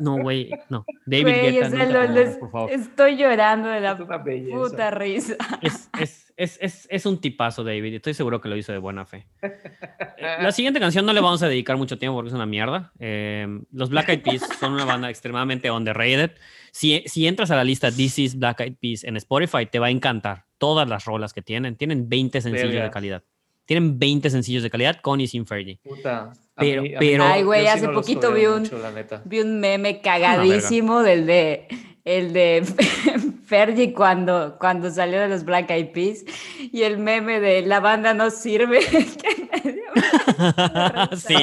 No, güey, no. David Güey, Guetta, o sea, nunca lo- mueras, por favor. estoy llorando de la puta risa. Es, es, es, es, es un tipazo, David. Estoy seguro que lo hizo de buena fe. Eh, La siguiente canción no le vamos a dedicar mucho tiempo porque es una mierda. Eh, los Black Eyed Peas son una banda extremadamente underrated. Si, si entras a la lista This is Black Eyed Peas en Spotify, te va a encantar todas las rolas que tienen. Tienen 20 sencillos Verga. de calidad. Tienen 20 sencillos de calidad con y sin Fergie. Puta. a Pero- mí- a mí pero- Ay, güey, yo sí hace no los poquito vi un- mucho, la neta. Vi un meme (laughs) cagadísimo del de el de (laughs) Fergie cuando, cuando salió de los Black Eyed Peas y el meme de la banda no sirve. (laughs) sí,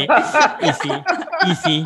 y sí, y sí.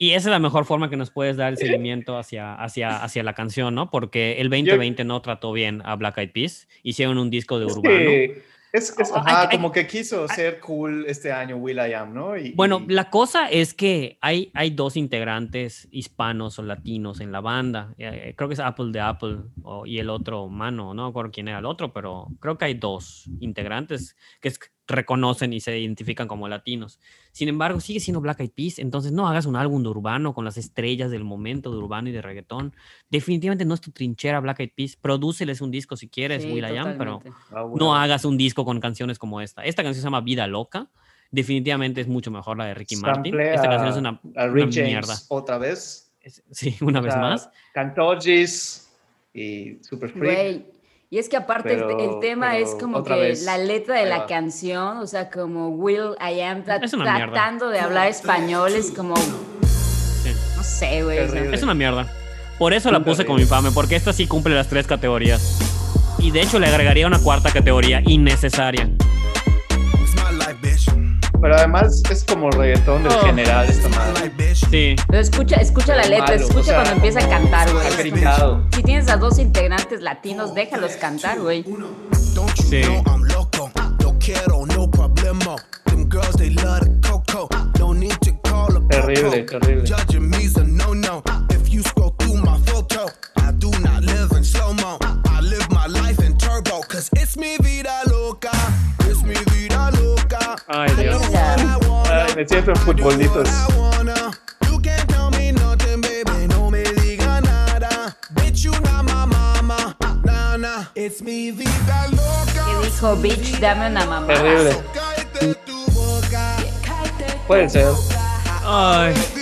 Y esa es la mejor forma que nos puedes dar el seguimiento hacia, hacia, hacia la canción, ¿no? Porque el 2020 no trató bien a Black Eyed Peas. Hicieron un disco de urbano. que, es, es- ajá, hay- hay- como que quiso ser cool este año Will I Am, ¿no? Y, Bueno, y- la cosa es que hay, hay dos integrantes hispanos o latinos en la banda. Eh, creo que es Apple de Apple o- y el otro Mano, no me acuerdo quién era el otro, pero creo que hay dos integrantes que es- reconocen y se identifican como latinos. Sin embargo, sigue siendo Black Eyed Peas, entonces no hagas un álbum de urbano con las estrellas del momento de urbano y de reggaetón. Definitivamente no es tu trinchera Black Eyed Peas. Prodúceles un disco si quieres, Sí, Will I Am, pero. Ah, bueno. no hagas un disco con canciones como esta. Esta canción se llama Vida Loca. Definitivamente es mucho mejor la de Ricky Martin. Esta a- canción es una, a una James mierda. otra vez. Sí, (laughs) una O vez más. Cantó Gis y Super Freak. Güey. Y es que aparte el- el, Pero- tema pero es como que vez, la letra de la va. canción, o sea, como Will I Am tra- Es tratando de hablar español, es como, Sí. no sé, güey. o sea. Es una mierda. Por eso la puse como infame, porque esta sí cumple las tres categorías. Y de hecho le agregaría una cuarta categoría innecesaria. Pero además es como reggaetón del Oh. general esta madre. Sí. Pero escucha, escucha la letra, malo, escucha o sea, cuando empieza a cantar, güey. Si tienes a dos integrantes latinos, déjalos cantar, güey. Sí. know I'm mi vida loca. Que dijo, bitch, dame una mamá. Terrible. Puede ser. Ay.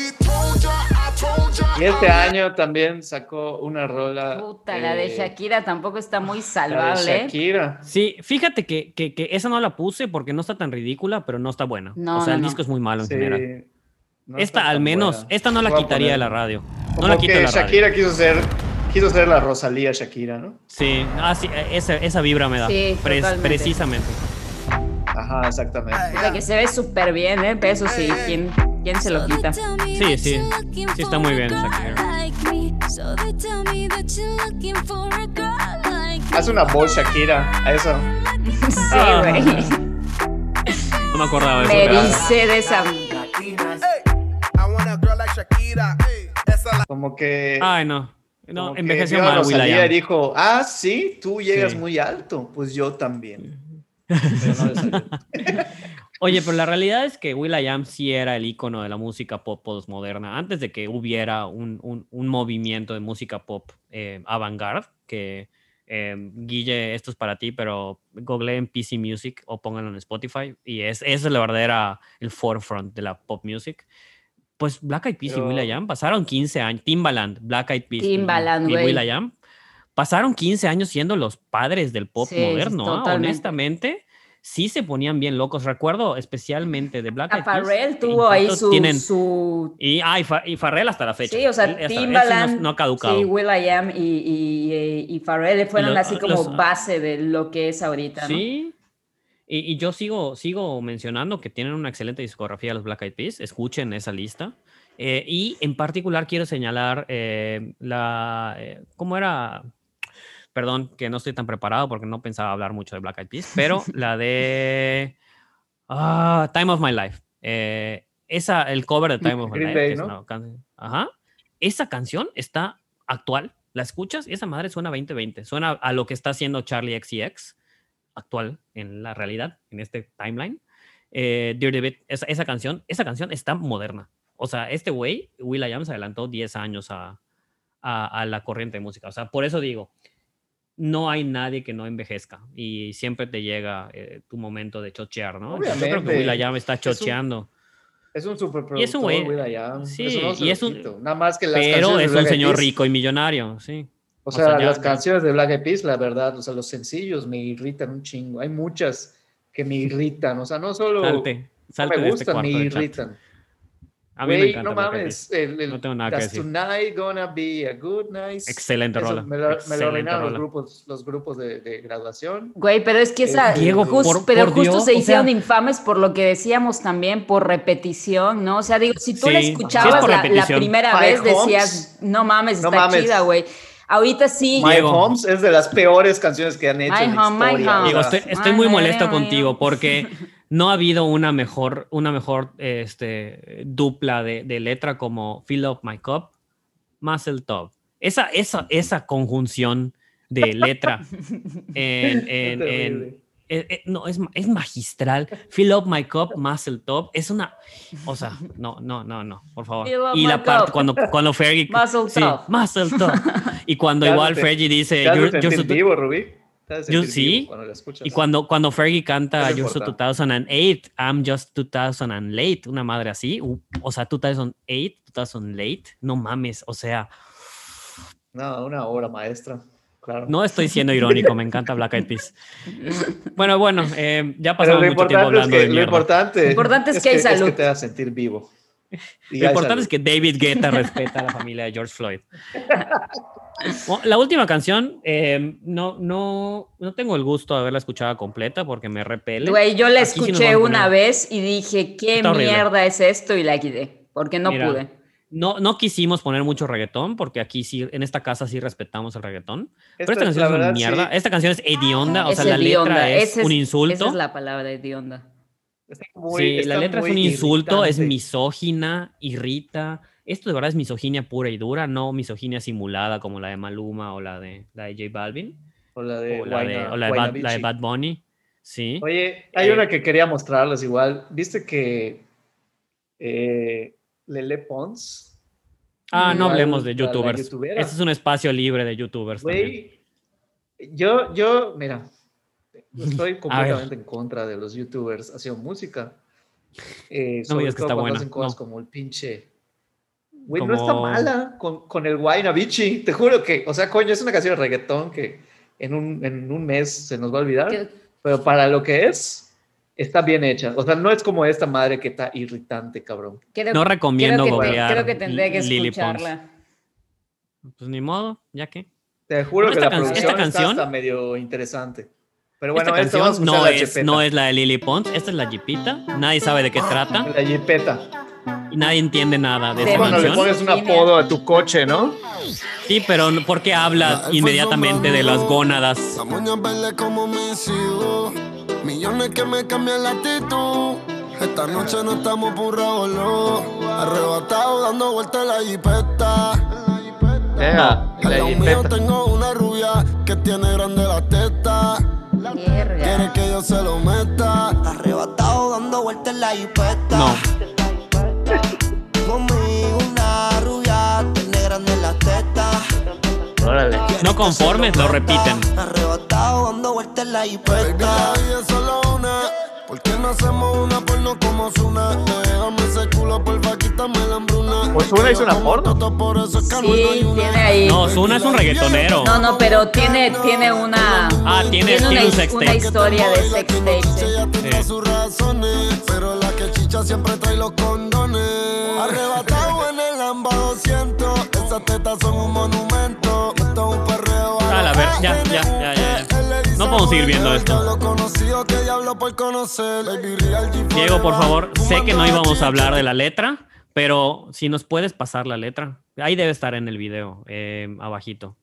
Y este año también sacó una rola. Puta, la de eh, Shakira tampoco está muy La de salvable. ¿eh? Shakira. Sí, fíjate que, que, que esa no la puse porque no está tan ridícula, pero no está buena. No, o sea, no, el no. disco es muy malo en Sí, general. no esta al menos, buena. esta no la quitaría de la radio. No la quito de que la radio. Shakira quiso ser, quiso ser la Rosalía Shakira, ¿no? Sí, ah, sí, esa, esa vibra me da. Sí, Pre- totalmente. precisamente. Ajá, exactamente. O sea, que se ve súper bien, ¿eh? Pero eso sí, ¿quién, quién se lo quita? Sí, sí. Sí está muy bien Shakira. Haz una voz, Shakira, a eso. (laughs) Sí, Ah. güey. No me acordaba de eso. Me dice de esa. Como que. Ay, no. No, como envejeció mal Will.i.am. dijo, ah, sí, tú llegas Sí. muy alto. Pues yo también. (laughs) Pero no. (laughs) Oye, pero la realidad es que Will.i.am sí era el icono de la música pop postmoderna, antes de que hubiera un, un- un movimiento de música pop eh, avant-garde, que eh, Guille, esto es para ti, pero google en PC Music o pónganlo en Spotify, y es, esa es la verdadera, el forefront de la pop music. Pues Black Eyed Peas Pero- y Will.i.am pasaron 15 años, Timbaland, Black Eyed Peas y- Timbaland, y güey. Will.i.am, pasaron 15 años siendo los padres del pop Sí, moderno, ¿ah? honestamente sí se ponían bien locos. Recuerdo especialmente de Black Eyed Peas. Farrell tuvo ahí su, tienen- su y, ah, y, Fa- y Farrell hasta la fecha. Sí, o sea, Él- Timbaland, no, no ha caducado. sí, Will.i.am y, y, y, y Pharrell fueron así como los- base de lo que es ahorita, ¿no? Sí. Y, y yo sigo, sigo mencionando que tienen una excelente discografía los Black Eyed Peas. Escuchen esa lista. Eh, y en particular quiero señalar eh, la... eh, ¿Cómo era? Perdón, que no estoy tan preparado porque no pensaba hablar mucho de Black Eyed Peas, pero (laughs) la de ah, Time of My Life. Eh, esa, el cover de Time of My Green Life. Day, es ¿no? can- Ajá. Esa canción está actual. La escuchas y esa madre suena 2020. Suena a lo que está haciendo Charlie XCX actual en la realidad, en este timeline. Eh, Dirty Bit, esa, esa canción, esa canción está moderna. O sea, este güey, Will.i.am se adelantó 10 años a, a, a la corriente de música. O sea, por eso digo, no hay nadie que no envejezca y siempre te llega eh, tu momento de chochear, ¿no? Yo creo que Obviamente. Will.i.am está Es un- chocheando. Es un superproductor, Y es un güey- sí, Eso no y es un-. Nada más que las Pero es un señor rico y millonario, sí. O O sea, ya- las canciones de Black Eyed Peas, la verdad, o sea, los sencillos me irritan un chingo. Hay muchas que me irritan, o sea, no solo Salte, no salte me de este gustan, me irritan. A mí me Güey, encanta no mames, el, el No tengo nada que decir. Tonight Gonna Be a Good Night. Excelente Eso rola, Me lo, me lo excelente arruinaron los grupos, los grupos de, de graduación. Güey, pero es que esa, Eh, Diego, jus- por- pero por justo Dios, se o sea- hicieron infames por lo que decíamos también, por repetición, ¿no? O sea, digo, si tú Sí, la sí es escuchabas la, la primera Five vez, Homes. decías, no mames, No está mames. chida, güey. Ahorita sí. My Diego. Homes es de las peores canciones que han hecho My en la Home, My historia. Home. o Digo, estoy, estoy Ay, muy molesto contigo porque no ha habido una mejor, una mejor este, dupla de, de letra como Fill Up My Cup, Muscle Top. Esa, esa, esa conjunción de letra (laughs) en, en- en- eh, eh, no, es, es magistral. Fill Up My Cup, Muscle Top. Es una. O sea, no, no, no, no, por favor. Y la parte cuando, cuando Fergie. (laughs) Muscle sí, top. Muscle Top. Y cuando igual Fergie dice. "You're- you're yo sí. cuando y cuando, cuando Fergie canta You're so importante. 2008, I'm just 2000 and late, una madre así, o sea, 2008, 2000 late, no mames, o sea, No, una obra maestra. Claro. no estoy siendo irónico, me encanta Black Eyed Peas. (laughs) Bueno, bueno, eh, ya pasamos mucho tiempo importante, es hablando que, de lo importante, Lo importante es que hay salud. te sentir vivo. (laughs) Y Lo importante salud. es que David Guetta respeta a la familia de George Floyd. (laughs) Bueno, La última canción, eh, no, no, no tengo el gusto de haberla escuchado completa porque me repele. Güey, yo la Aquí sí escuché a una vez y dije, ¿qué Está horrible. mierda es esto? Y la quité, porque no Mira, pude. No, no quisimos poner mucho reggaetón porque aquí sí, en esta casa sí respetamos el reggaetón. Pero esta es- canción es una verdad, mierda. sí. Esta canción es hedionda, o Es sea, la letra es esa un insulto. Esa es la palabra hedionda. Muy- sí, la letra es un insulto, es irritante. misógina, irrita. Esto de verdad es misoginia pura y dura, no misoginia simulada como la de Maluma o la de, la de J Balvin O la de, o la de, Guayna- o la de Bad, la de Guaynabichi. Bad Bunny. Sí. Oye, hay Eh, una que quería mostrarles igual. ¿Viste que eh, Lele Pons? ah, no hablemos de youtubers. Este es un espacio libre de youtubers. también. Güey, yo, yo, mira, estoy (laughs) completamente en contra de los youtubers haciendo música. Eh, No me sobre digas que todo está buena, hacen cosas no. como el pinche. Güey, no está Como- mala con, con el Guaynabichi. Te juro que, o sea, coño, es una canción de reggaetón que en un, en un mes se nos va a olvidar. ¿Qué- Pero para lo que es, está bien hecha. O sea, no es como esta madre que está irritante, cabrón. Creo- No recomiendo creo que, te- googlear creo que tendré que Lily Pons. escucharla. Pues ni modo, ya que. Te juro que esta la can- producción esta está canción- hasta medio interesante. Pero bueno, Esta canción no la es, jipeta. no es la de Lily Pons, esta es la Jeepita. Nadie sabe de qué trata La jipeta. Y nadie entiende nada de Es esa cuando le pones un apodo a tu coche, ¿no? Sí, pero ¿por qué habla inmediatamente de las gónadas? Como. Millones que me cambian la actitud. Esta noche no estamos por revolú. Arrebatado dando vueltas en la jipeta. Venga, Al la lado mío jipeta. tengo una rubia que tiene grande la teta. Quiere que yo se lo meta. Arrebatado dando vueltas en la jipeta. No. Conmigo una rubia tiene grande la teta. Órale. No conformes, lo repiten. Arrebatado dando vueltas en la jipeta. Baby, la vida es solo una. ¿Por qué no hacemos una porno como Zuna? Déjame ese culo, porfa, quítame la hambruna. Pues Ozuna hizo una porno. Por eso es que no Sí, tiene ahí. No, Zuna es un reggaetonero. No, no, pero tiene, tiene una. Ah, tiene, tiene un una historia de sex tape. sí. Siempre trae los condones. Arrebatado en el Lamba 200, esas tetas son un monumento. Esto es un perreo. A la ver, ya, ya, ya, ya. ya. No podemos seguir viendo esto. Lo conocido que diablo por conocer. Baby, real G Diego, por favor, sé que no íbamos a hablar de la letra, pero si nos puedes pasar la letra. Ahí debe estar en el video, eh, abajito.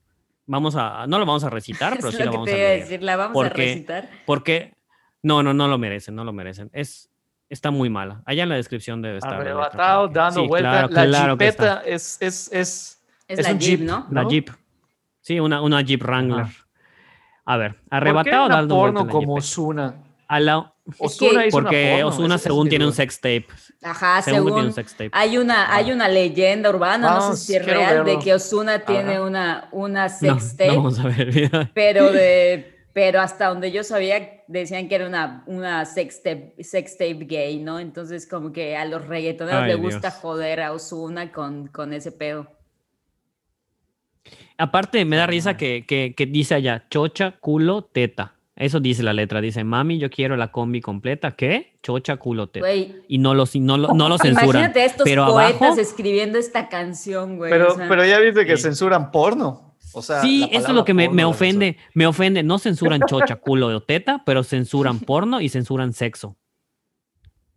Vamos a, no lo vamos a recitar, (laughs) pero sí lo vamos te a a leer. decir, la vamos a recitar. Porque, no, no, no lo merecen, no lo merecen. Es, está muy mala. Allá en la descripción debe estar. Arrebatado, dando Sí, vueltas. claro, la claro que está. jipeta es, es, es, Es, es la un Jeep, Jeep, ¿no? La. Jeep. Sí, una, una Jeep Wrangler. A ver, ¿Por qué arrebatado dando porno vueltas como. Ozuna? A la- Ozuna hizo una porque es según tiene un sex tape. Ajá, Según tiene según un sex tape. hay una, hay una leyenda urbana, no Vamos, sé si es real, de que Osuna tiene una, una sex no tape, vamos a ver. pero de, (laughs) pero hasta donde yo sabía decían que era una, una sex tape, sex tape gay, ¿no? Entonces como que a los reggaetoneros les gusta joder a Osuna con, con ese pedo. Aparte, me da risa que, que, que dice allá, chocha, culo, teta. Eso dice la letra. Dice, mami, yo quiero la combi completa. ¿Qué? Chocha, culo, teta. Y no lo, no lo, no lo censuran. imagínate a estos pero poetas abajo, escribiendo esta canción, güey. Pero, o sea, pero ya viste que Sí. censuran porno. O sea, sí, eso es lo que me, ofende. Me ofende. No censuran chocha, culo o teta, pero censuran (laughs) porno y censuran sexo.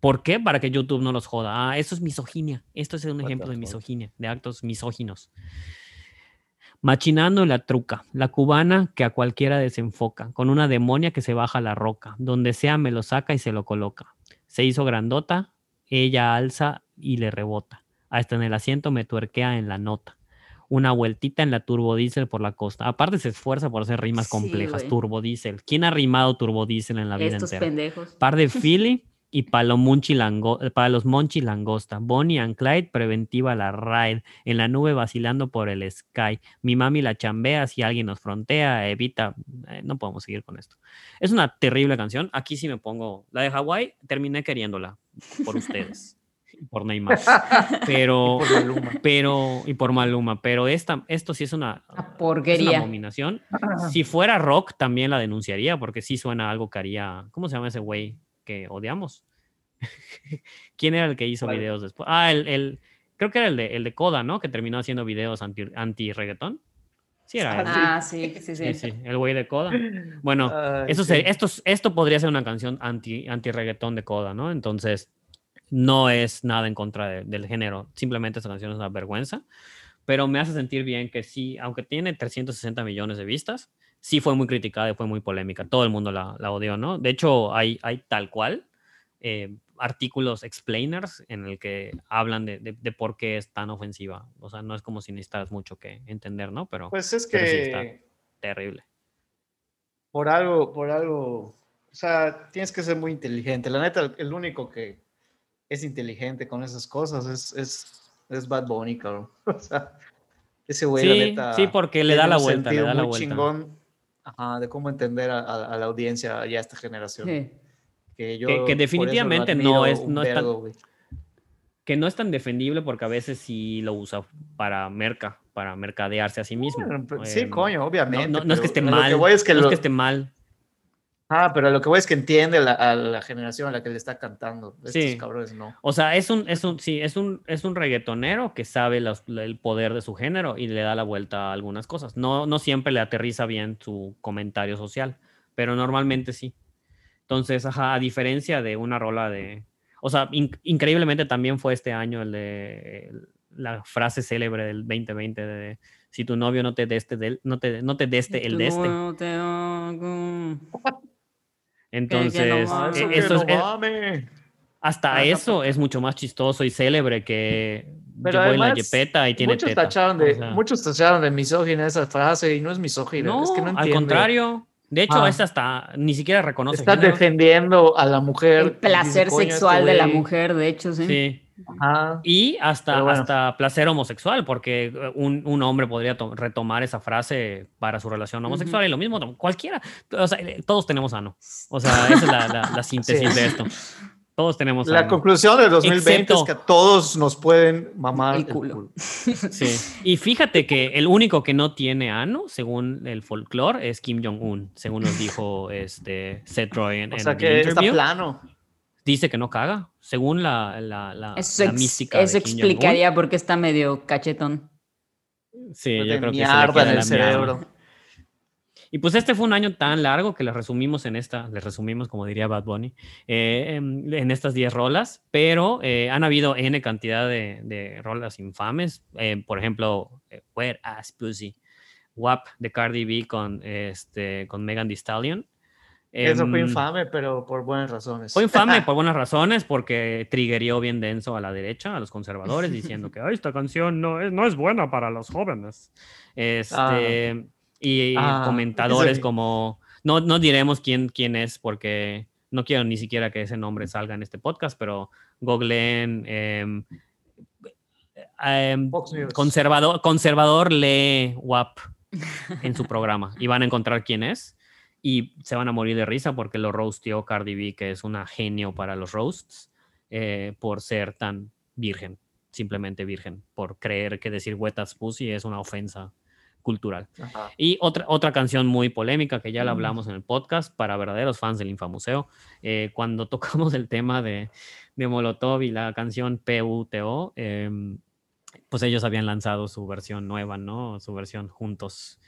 ¿Por qué? Para que YouTube no los joda. Ah, eso es misoginia. Esto es un ejemplo de misoginia, de actos misóginos. Machinando la truca, la cubana que a cualquiera desenfoca, con una demonia que se baja la roca, donde sea me lo saca y se lo coloca. Se hizo grandota, ella alza y le rebota. Hasta en el asiento me tuerquea en la nota. Una vueltita en la turbodiesel por la costa. Aparte se esfuerza por hacer rimas Sí, complejas. turbodiesel. ¿Quién ha rimado turbodiesel en la vida estos entera? pendejos. Par de (laughs) Philly y Monchi Lango- eh, para los Monchi Langosta. Bonnie and Clyde, preventiva la ride. En la nube vacilando por el sky. Mi mami la chambea si alguien nos frontea. Evita. eh, no podemos seguir con esto. Es una terrible canción. Aquí sí me pongo. La de Hawái, terminé queriéndola por (laughs) ustedes. Y por Neymar. (laughs) Pero. Por Maluma. Pero. Y por Maluma. Pero esta, esto sí es una. Es porquería. abominación. (laughs) Si fuera rock, también la denunciaría, porque sí suena algo que haría. ¿Cómo se llama ese güey que odiamos? (laughs) ¿Quién era el que hizo videos después? Ah, el, el- creo que era el de, el de Coda, ¿no? Que terminó haciendo videos anti, anti-reggaetón. Sí, era él. Ah, sí, sí, sí. Sí, sí, el güey de Coda. Bueno, Ay, eso sí. sería- esto, esto podría ser una canción anti, anti-reggaetón de Coda, ¿no? Entonces, no es nada en contra de- del género. Simplemente esta canción es una vergüenza. Pero me hace sentir bien que sí, aunque tiene 360 millones de vistas, sí fue muy criticada y fue muy polémica. Todo el mundo la, la odió, ¿no? De hecho, hay, hay tal cual eh, artículos explainers en el que hablan de, de- de por qué es tan ofensiva. O sea, no es como si necesitas mucho que entender, ¿no? Pero, Pues es pero sí está que terrible. por algo, por algo, o sea, tienes que ser muy inteligente. La neta, el único que es inteligente con esas cosas es, es, es Bad Bunny, cabrón. (laughs) O sea, ese güey, la Sí, neta. sí, porque le da la vuelta, le da la muy vuelta. chingón ajá, de cómo entender a, a- a la audiencia y a esta generación. Sí. Que, yo Que- que definitivamente no es- no es tan- vergo, que no es tan defendible porque a veces sí lo usa para merca, para mercadearse a sí mismo. Pero- sí, Em, coño, no- obviamente. No, no es que esté mal, que es que no lo- es que esté mal. Ah, pero lo que voy es que entiende la- a la generación a la que le está cantando. Estos Sí. cabrones no. O sea, es un, es un, sí, es un, es un reggaetonero que sabe los- el poder de su género y le da la vuelta a algunas cosas. No, no siempre le aterriza bien su comentario social, pero normalmente sí. Entonces, ajá, a diferencia de una rola de... O sea, in- increíblemente también fue este año el de el- la frase célebre del 2020 de si tu novio no te deste del, no te, no te deste el deste. no te hago- Entonces, mames. eh, Eso que eso no es- eh, mame. hasta Ah, eso es mucho más chistoso y célebre que Pero yo voy en la yepeta y tiene muchos teta. tacharon de, O sea, muchos tacharon de misógina esa frase y no es misógina. no, es que no al contrario. De hecho, Ah. es hasta ni siquiera reconoce Está género. defendiendo a la mujer. El placer Dice, "Coño, este sexual de la güey". mujer, de hecho, sí. Sí. Ajá. Y hasta, bueno. hasta placer homosexual, porque eh, un, un hombre podría to- retomar esa frase para su relación homosexual y lo mismo, cualquiera. O sea, eh, todos tenemos ano. O sea, esa es la, la- la (laughs) síntesis Sí. de esto. Todos tenemos La ano. conclusión del 2020 Excepto- es que todos nos pueden mamar El el culo. culo. (laughs) Sí. Y fíjate que el único que no tiene ano, según el folclore, es Kim Jong-un, según nos dijo este Seth Rogen O en sea The que está plano. Dice que no caga, según la, la, la, Eso, la mística. eso explicaría por qué está medio cachetón. Sí, Puede yo creo que se le en el la cerebro. mierda. Y pues este fue un año tan largo que les resumimos en esta, les resumimos, como diría Bad Bunny, eh, en, en estas 10 rolas, pero eh, han habido N cantidad de, de rolas infames. eh, por ejemplo, Wet Ass Pussy, WAP de Cardi B con, este, con Megan Thee Stallion. Eso fue Em, infame, pero por buenas razones. Fue infame por (laughs) buenas razones, porque triggerió bien denso a la derecha, a los conservadores, (laughs) diciendo que "Ay, esta canción no es, no es buena para los jóvenes. Este, y Ah, comentadores como, no, no diremos quién, quién es, porque no quiero ni siquiera que ese nombre salga en este podcast, pero googleen em, em, conservador, conservador lee WAP en su (laughs) programa y van a encontrar quién es y se van a morir de risa porque lo roasteó Cardi B, que es una genio para los roasts, eh, por ser tan virgen, simplemente virgen, por creer que decir wetas pussy es una ofensa cultural. Ajá. Y otra, otra canción muy polémica que ya la hablamos en el podcast para verdaderos fans del Infamuseo, eh, cuando (laughs) tocamos el tema de, de Molotov y la canción PUTO, em, pues ellos habían lanzado su versión nueva, ¿no? Su versión juntos,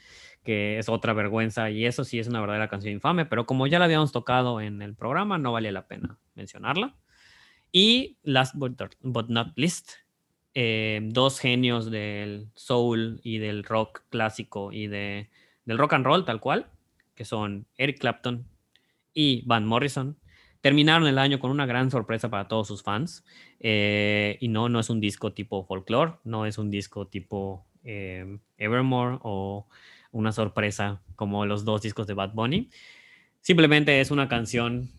que es otra vergüenza y eso sí es una verdadera canción infame, pero como ya la habíamos tocado en el programa, no vale la pena mencionarla. Y last but, not least, eh, dos genios del soul y del rock clásico y de, del rock and roll tal cual, que son Eric Clapton y Van Morrison, terminaron el año con una gran sorpresa para todos sus fans. eh, y no, no es un disco tipo folklore, no es un disco tipo eh, Evermore o una sorpresa como los dos discos de Bad Bunny. Simplemente es una canción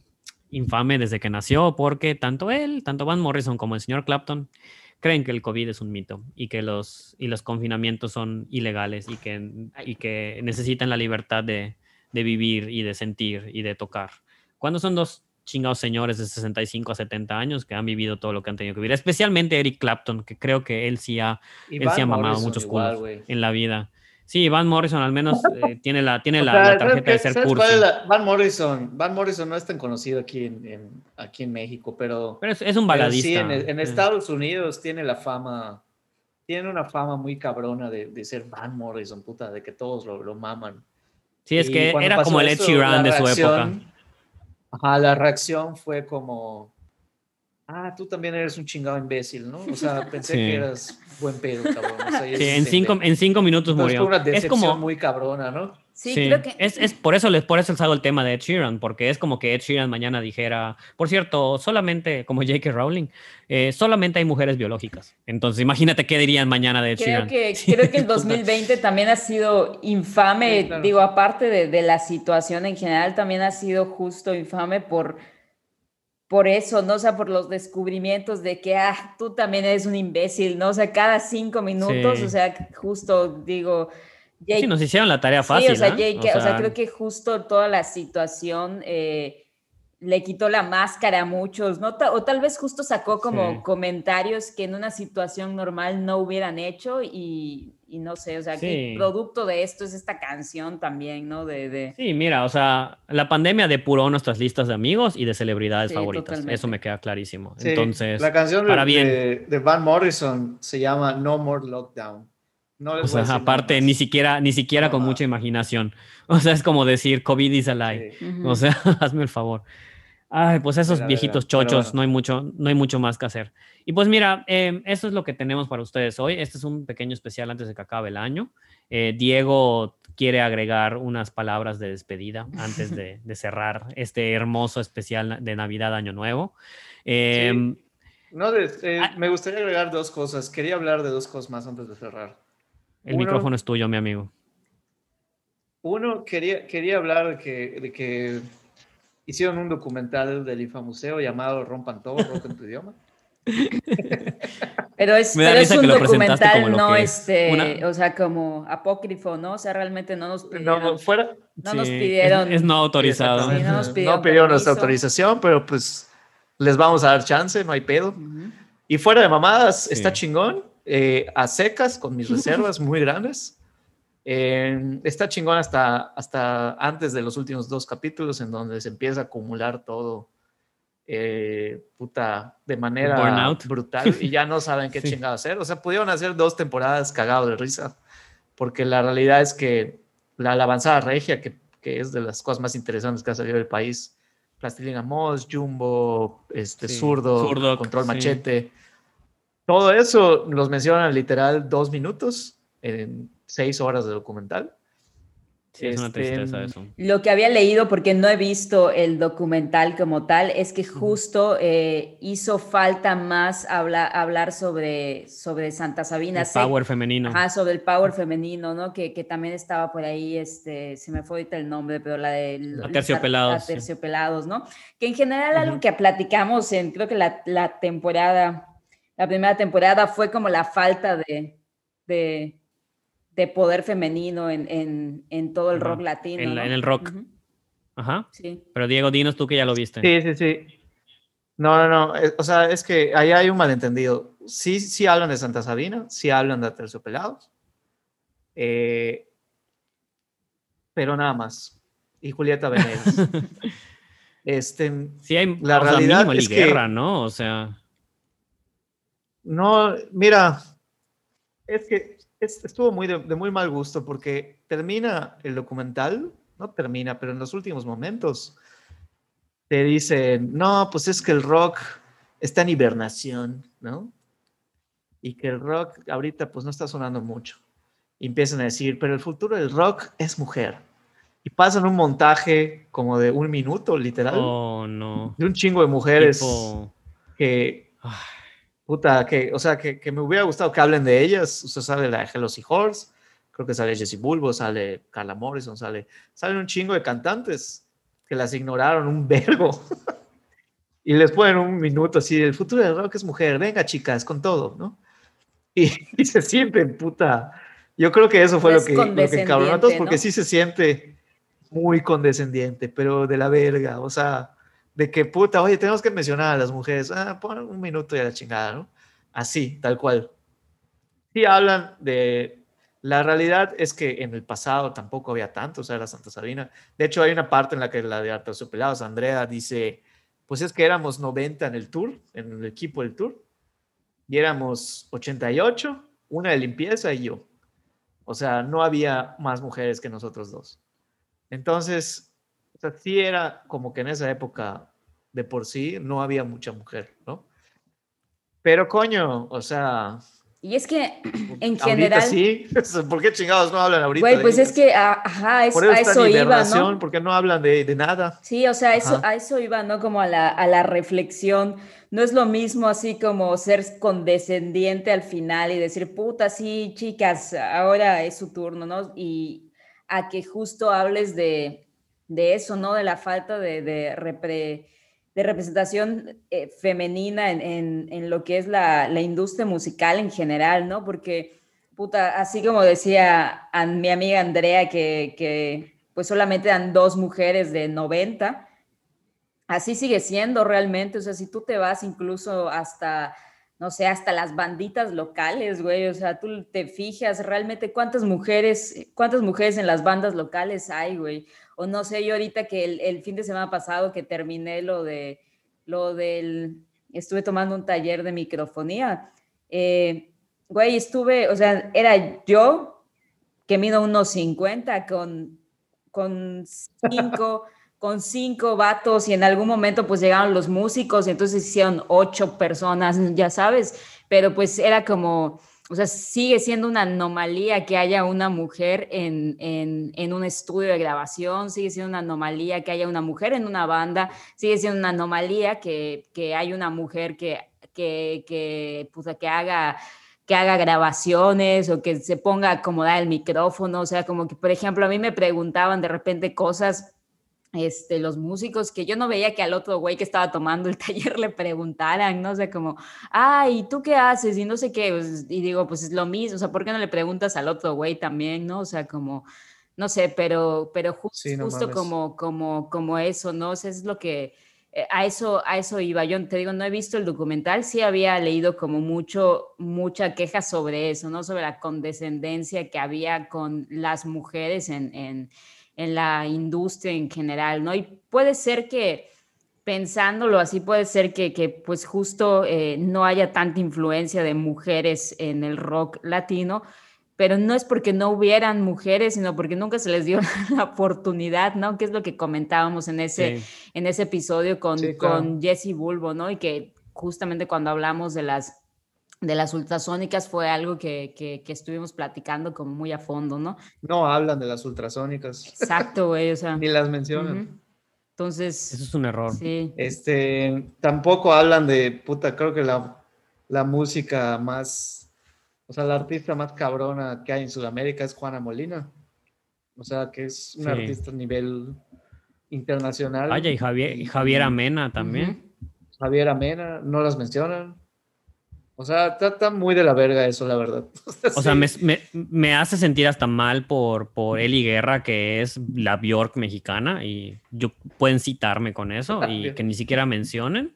infame desde que nació porque tanto él, tanto Van Morrison como el señor Clapton creen que el COVID es un mito y que los, y los confinamientos son ilegales y que, y que necesitan la libertad de, de vivir y de sentir y de tocar. Cuando son dos chingados señores de 65 a 70 años que han vivido todo lo que han tenido que vivir, especialmente Eric Clapton, que creo que él sí ha, él sí ha mamado muchos igual, culos en la vida. Sí, Van Morrison al menos (laughs) eh, tiene la, tiene la, sea, la ¿sabes tarjeta de ser ¿Sabes cursi. la- Van Morrison, Van Morrison no es tan conocido aquí en, en- aquí en México, pero, Pero es, es un pero sí, baladista. en, eh. Estados Unidos tiene la fama, tiene una fama muy cabrona de, de ser Van Morrison, puta, de que todos lo, lo maman. Sí, es Y que era como el Ed Sheeran de su época. Ajá, la reacción fue como, ah, tú también eres un chingado imbécil, ¿no? O sea, (laughs) pensé Sí. que eras buen pedo, cabrón. O sea, y Sí, en cinco, en cinco minutos Entonces murió. fue una Es como, muy cabrona, ¿no? Sí, Sí, creo que es, es por eso les por eso les hago el tema de Ed Sheeran, porque es como que Ed Sheeran mañana dijera, por cierto, solamente, como J.K. Rowling, eh, solamente hay mujeres biológicas. Entonces, imagínate qué dirían mañana de Ed Creo Sheeran. que, creo que el (laughs) 2020 también ha sido infame, Sí, claro. digo, aparte de, de la situación en general, también ha sido justo infame por, por eso, ¿no? O sea, por los descubrimientos de que, ah, tú también eres un imbécil, ¿no? O sea, cada cinco minutos, Sí. o sea, justo, digo, Jake- Sí, nos hicieron la tarea Sí, fácil. o sea, ¿eh? Jake- o sea, creo que justo toda la situación eh, le quitó la máscara a muchos, ¿no? O tal vez justo sacó como Sí. comentarios que en una situación normal no hubieran hecho y, y no sé, o sea, que producto de esto es esta canción también, ¿no? De, de- Sí, mira, o sea, la pandemia depuró nuestras listas de amigos y de celebridades Sí, favoritas. totalmente. Eso me queda clarísimo. Sí, Entonces, la canción de, bien. Van Morrison se llama No More Lockdown. No O sea, aparte, ni siquiera, ni siquiera con mucha imaginación. (laughs) O sea, es como decir COVID is a lie. Sí. O sea, (laughs) hazme el favor. Ay, pues esos viejitos chochos, bueno. no hay mucho, no hay mucho más que hacer. Y pues mira, eh, esto es lo que tenemos para ustedes hoy. Este es un pequeño especial antes de que acabe el año. Eh, Diego quiere agregar unas palabras de despedida antes de, (laughs) de cerrar este hermoso especial de Navidad Año Nuevo. Eh, No, de- eh, Ah. me gustaría agregar dos cosas. Quería hablar de dos cosas más antes de cerrar. El Uno- micrófono es tuyo, mi amigo. Uno, quería, quería hablar de que, de que hicieron un documental del Infamuseo llamado Rompan Todo, Rompan tu idioma. (laughs) Pero es, pero es un documental, no que es. este, Una- o sea, como apócrifo, ¿no? O sea, realmente no nos pidieron. No, fuera. No nos Sí, es- pidieron. Es, no autorizado. Sí, no nos no pidieron pidieron nuestra autorización, pero pues les vamos a dar chance, no hay pedo. Ujú. Y fuera de mamadas, está Sí. chingón. eh, a secas, con mis (laughs) reservas muy grandes. Eh, está chingón hasta, hasta antes de los últimos dos capítulos, en donde se empieza a acumular todo. eh, puta, de manera burnout. brutal y ya no (laughs) saben qué Sí. chingado hacer. O sea, pudieron hacer dos temporadas cagados de risa, porque la realidad es que la, la avanzada regia, que, que es de las cosas más interesantes que ha salido del país, Plastilina Moss, Jumbo, este, Sí, Zurdo, Zurdo, Control sí. Machete, todo eso los mencionan literal dos minutos en seis horas de documental. Sí, es una Este, tristeza eso. Lo que había leído, porque no he visto el documental como tal, es que justo eh, hizo falta más habla- hablar sobre, sobre Santa Sabina. El power femenino. Ajá, sobre el power femenino, ¿no? Que, que también estaba por ahí, este, se me fue ahorita el nombre, pero la de Aterciopelados, sí. Aterciopelados, ¿no? Que en general algo que platicamos en, creo que la, la temporada, la primera temporada fue como la falta de, de, de poder femenino en, en, en todo el Ajá, rock latino. en la- ¿no? en el rock. Ujú, Ajá. Sí. Pero Diego, dinos tú que ya lo viste. Sí, sí, sí. No, no, no. O sea, es que ahí hay un malentendido. Sí, sí hablan de Santa Sabina, sí hablan de Aterciopelados. eh, pero nada más. Y Julieta Venegas. (laughs) este, Sí, hay La sea, realidad mínimo es que- guerra, ¿no? O sea, no, mira, es que es- estuvo muy de, de muy mal gusto porque termina el documental, no termina, pero en los últimos momentos te dicen, no, pues es que el rock está en hibernación, ¿no? Y que el rock ahorita pues no está sonando mucho. Y empiezan a decir, pero el futuro del rock es mujer. Y pasan un montaje como de un minuto, literal, oh no. de un chingo de mujeres Tipo, que, puta, que, o sea, que, que me hubiera gustado que hablen de ellas. Usted sale la de Hello Horse, creo que sale Jessie Bulbo, sale Carla Morrison, sale, salen un chingo de cantantes que las ignoraron un vergo. (laughs) y les ponen un minuto así, el futuro del rock es mujer, venga chicas, con todo, ¿no? Y, (laughs) y se sienten, puta. Yo creo que eso fue lo Es que, lo que encabronó a todos, porque ¿no? sí se siente muy condescendiente, pero de la verga, o sea, de que puta, oye, tenemos que mencionar a las mujeres, ah, pon un minuto y a la chingada, ¿no? Así, tal cual. Sí hablan de... La realidad es que en el pasado tampoco había tanto, o sea, la Santa Sabina. De hecho, hay una parte en la que la de Artesopelados, Andrea, dice, pues es que éramos 90 en el tour, en el equipo del tour, y éramos 88, una de limpieza y yo. O sea, no había más mujeres que nosotros dos. Entonces, o sea, sí era como que en esa época de por sí no había mucha mujer, ¿no? Pero coño, o sea, Y es que (clears throat) en general, sí. (laughs) ¿Por qué chingados no hablan ahorita? güey, pues es que, ajá, es- Por eso a eso iba, ¿no? porque no hablan de, de nada. Sí, o sea, eso, Ajá. a eso iba, ¿no? Como a la, a la reflexión. No es lo mismo así como ser condescendiente al final y decir, puta, sí, chicas, ahora es su turno, ¿no? Y a que justo hables de, de eso, ¿no? De la falta de, de, repre- de representación eh, femenina en, en- en lo que es la, la industria musical en general, ¿no? Porque, puta, así como decía mi amiga Andrea, que, que pues solamente eran dos mujeres de 90, así sigue siendo realmente, o sea, si tú te vas incluso hasta, no sé, hasta las banditas locales, güey, o sea, tú te fijas realmente cuántas mujeres, cuántas mujeres en las bandas locales hay, güey, o no sé, yo ahorita que el, el fin de semana pasado que terminé lo de, lo del, estuve tomando un taller de microfonía, eh, güey, estuve, o sea, era yo que mido unos 50 con, con cinco, (laughs) con cinco vatos y en algún momento pues llegaron los músicos y entonces hicieron ocho personas, ya sabes, pero pues era como, o sea, sigue siendo una anomalía que haya una mujer en, en, en, un estudio de grabación, sigue siendo una anomalía que haya una mujer en una banda, sigue siendo una anomalía que, que hay una mujer que, que, que, pues, que haga que haga grabaciones o que se ponga a acomodar el micrófono, o sea, como que, por ejemplo, a mí me preguntaban de repente cosas este, los músicos, que yo no veía que al otro güey que estaba tomando el (laughs) taller le preguntaran, ¿no? O sea, como, ay, ¿tú qué haces? Y no sé qué, pues, y digo, pues es lo mismo, o sea, ¿por qué no le preguntas al otro güey también, ¿no? O sea, como, no sé, pero, pero Sí, no justo mames. como, como, como eso, ¿no? O sea, es lo que, eh, a eso, a eso iba. Yo te digo, no he visto el documental, sí había leído como mucho, mucha queja sobre eso, ¿no? Sobre la condescendencia que había con las mujeres en, en, en la industria en general, ¿no? Y puede ser que, pensándolo así, puede ser que, que pues justo eh, no haya tanta influencia de mujeres en el rock latino, pero no es porque no hubieran mujeres, sino porque nunca se les dio (laughs) la oportunidad, ¿no? Que es lo que comentábamos en ese, Sí. en ese episodio con, Sí, claro. con Jesse Bulbo, ¿no? Y que justamente cuando hablamos de las de las ultrasónicas fue algo que, que, que estuvimos platicando como muy a fondo, ¿no? No hablan de las ultrasónicas. Exacto, güey, o sea. (laughs) Ni las mencionan. Entonces, Eso es un error. sí. Este, tampoco hablan de, puta, creo que la, la música más, o sea, la artista más cabrona que hay en Sudamérica es Juana Molina. O sea, que es una Sí. artista a nivel internacional. Vaya, y Javier, y Javier Amena también. Javier Amena, no las mencionan. O sea, está, está muy de la verga eso, la verdad. (laughs) O sea, Sí. me, me- me hace sentir hasta mal por, por Eli Guerra, que es la Bjork mexicana, y yo pueden citarme con eso y (laughs) que ni siquiera mencionen.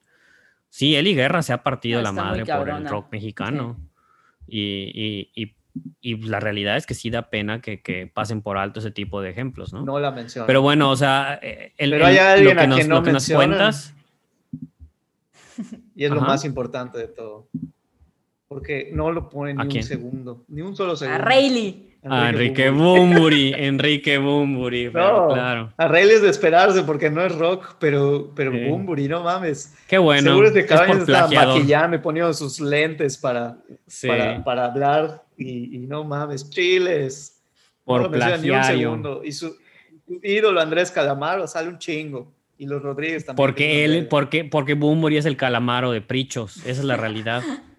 Sí, Eli Guerra se ha partido No, la madre por el rock mexicano. Y, y- y- y la realidad es que sí da pena que, que pasen por alto ese tipo de ejemplos, ¿no? No la mencionan. Pero bueno, o sea, el- Pero hay lo que nos, no lo que nos cuentas. Y es lo más importante de todo. Porque no lo ponen ¿A ni quién? un segundo, ni un solo segundo. A Rayleigh. A Enrique Bumburi, (laughs) Enrique Bumburi, pero No, claro. a Rayleigh es de esperarse porque no es rock, pero, pero Sí. Bunbury, no mames. Qué bueno. Seguro es de es cabañas estaba maquillando, poniendo sus lentes para, Sí, para, para hablar y, y no mames, chiles. por no lo menciona ni un plagiario. segundo. Y su, ídolo Andrés Calamaro sale un chingo. Y los Rodríguez también. Porque él, porque, porque Bumburi es el calamaro de Prichos. Esa es la realidad. (laughs)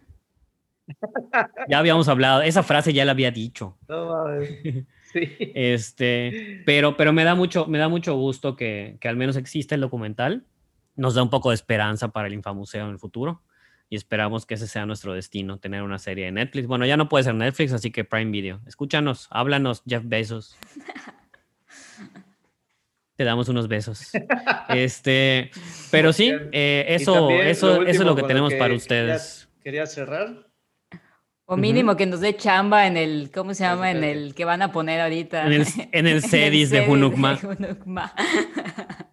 Ya habíamos hablado, esa frase ya la había dicho. No mames. (laughs) Sí. Este, pero, pero me da mucho, me da mucho gusto que, que al menos exista el documental. Nos da un poco de esperanza para el Infamuseo en el futuro. Y esperamos que ese sea nuestro destino, tener una serie de Netflix. Bueno, ya no puede ser Netflix, así que Prime Video. Escúchanos, háblanos, Jeff Bezos. Te damos unos besos. Este, pero sí, (laughs) eh, eso, eso, eso es lo que tenemos para quería- ustedes. Quería cerrar. O mínimo Ujú. que nos dé chamba en el, ¿cómo se llama? En el que van a poner ahorita. En el- (laughs) en el Cedis de. Junukma. (laughs)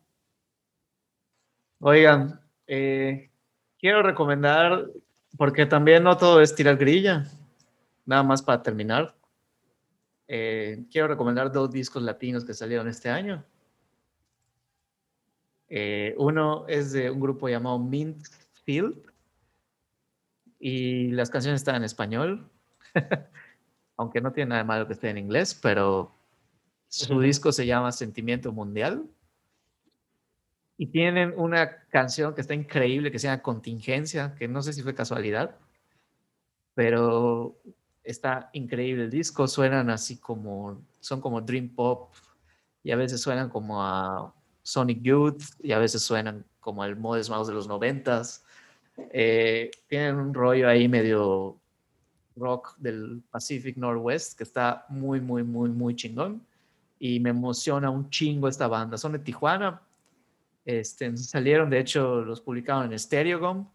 Oigan, eh, quiero recomendar, porque también no todo es tirar grilla, nada más para terminar. eh, quiero recomendar dos discos latinos que salieron este año. Eh, uno es de un grupo llamado Mint Field y las canciones están en español, (laughs) aunque no tiene nada de malo que esté en inglés, pero su disco se llama Sentimiento Mundial. Y tienen una canción que está increíble que se llama Contingencia, que no sé si fue casualidad, pero está increíble el disco. Suenan así como, son como Dream Pop y a veces suenan como a Sonic Youth y a veces suenan como el Modest Mouse de los noventas. Eh, tienen un rollo ahí medio rock del Pacific Northwest que está muy, muy, muy, muy chingón. Y me emociona un chingo esta banda. Son de Tijuana, este, salieron, de hecho, los publicaron en Stereogum,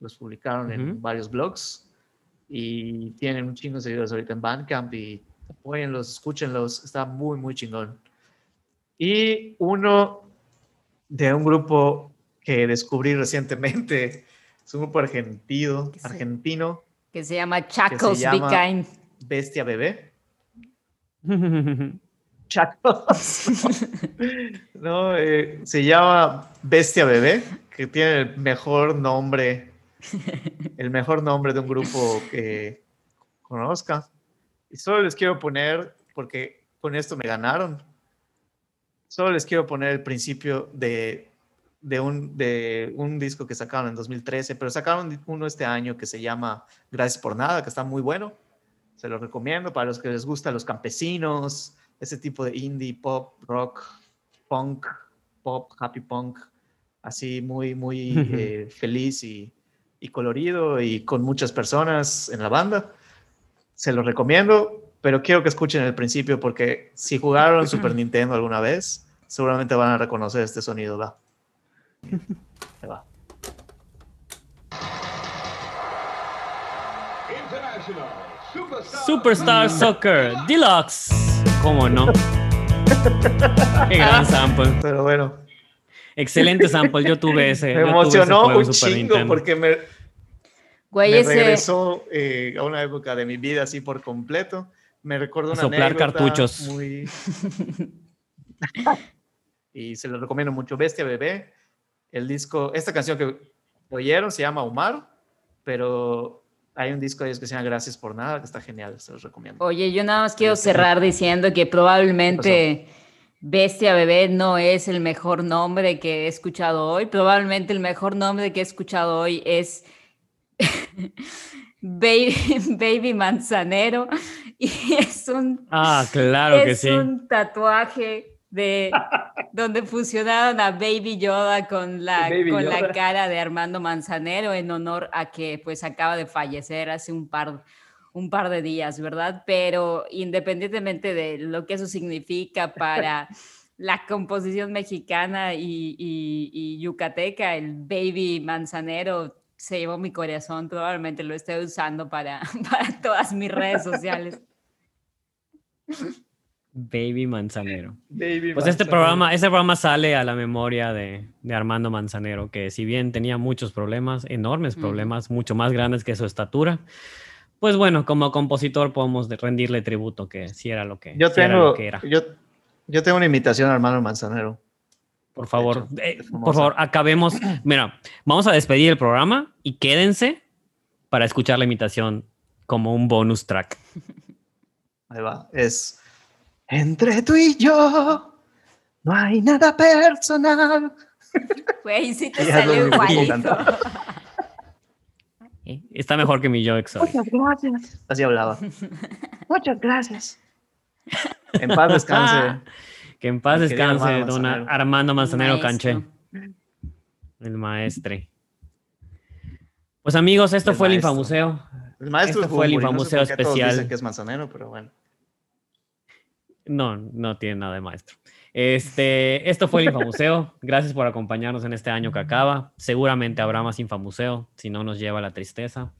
los publicaron en Ujú. varios blogs y tienen un chingo de seguidores ahorita en Bandcamp y apóyenlos, escúchenlos, está muy, muy chingón. Y uno de un grupo que descubrí recientemente, es un grupo argentino, ¿Qué sé? argentino Que se llama que Chacos se Be Kind. Bestia Bebé. (laughs) Chacos. (laughs) no, eh, se llama Bestia Bebé, que tiene el mejor nombre, el mejor nombre de un grupo que conozca. Y solo les quiero poner, porque con esto me ganaron, solo les quiero poner el principio de, de, un, de un disco que sacaron en 2013, pero sacaron uno este año que se llama Gracias por Nada, que está muy bueno. Se lo recomiendo para los que les gustan los campesinos, ese tipo de indie, pop, rock, punk, pop, happy punk, así muy, muy eh, feliz y, y colorido y con muchas personas en la banda. Se lo recomiendo, pero quiero que escuchen el principio porque si jugaron Super (clears throat) Nintendo alguna vez, seguramente van a reconocer este sonido. Va. Ahí va. Superstar Soccer Deluxe. ¿Cómo no? Qué gran sample. Pero bueno. Excelente sample. Yo tuve ese. Me ese emocionó en un Super chingo Nintendo. porque me, Güey, me ese. regresó eh, a una época de mi vida así por completo. Me recuerdo una soplar cartuchos. Muy... (laughs) y se lo recomiendo mucho. Bestia Bebé. El disco, esta canción que oyeron se llama Omar, pero hay un disco de ellos que se llama Gracias por Nada, que está genial, se los recomiendo. Oye, yo nada más quiero cerrar diciendo que probablemente Bestia Bebé no es el mejor nombre que he escuchado hoy. Probablemente el mejor nombre que he escuchado hoy es (laughs) Baby, Baby Manzanero. Y es un, Ah, claro que es sí. un tatuaje de donde fusionaron a Baby Yoda con la, Baby con la cara de Armando Manzanero en honor a que pues acaba de fallecer hace un par, un par de días, ¿verdad? Pero independientemente de lo que eso significa para (laughs) la composición mexicana y, y- y yucateca, el Baby Manzanero se llevó mi corazón, probablemente lo estoy usando para, (laughs) para todas mis redes sociales. (laughs) Baby Manzanero. Baby Pues este programa, este programa sale a la memoria de, de Armando Manzanero, que si bien tenía muchos problemas, enormes problemas, mucho más grandes que su estatura, pues bueno, como compositor podemos de- rendirle tributo, que sí era lo que, Yo sí era lo que era. yo, yo tengo una invitación a hermano Manzanero. Por favor, eh, por favor, acabemos. (clears throat) Mira, vamos a despedir el programa y quédense para escuchar la imitación como un bonus track. Ahí va. Es entre tú y yo no hay nada personal. Güey, sí te salió que igualito. ¿eh? Está mejor que mi yo exótico. Muchas gracias. Así hablaba. Muchas gracias. En paz descanse. Que en paz descanse, Armando don Manzanero. Armando Manzanero. Canché. El maestre. Pues amigos, esto El fue el. Infamuseo. El maestro Este fue el Bumburi, no sé Infamuseo especial. dicen que es Manzanero, pero bueno. No, no tiene nada de maestro. Este, esto fue el Infamuseo. Gracias por acompañarnos en este año que acaba. Seguramente habrá más Infamuseo, si no nos lleva la tristeza.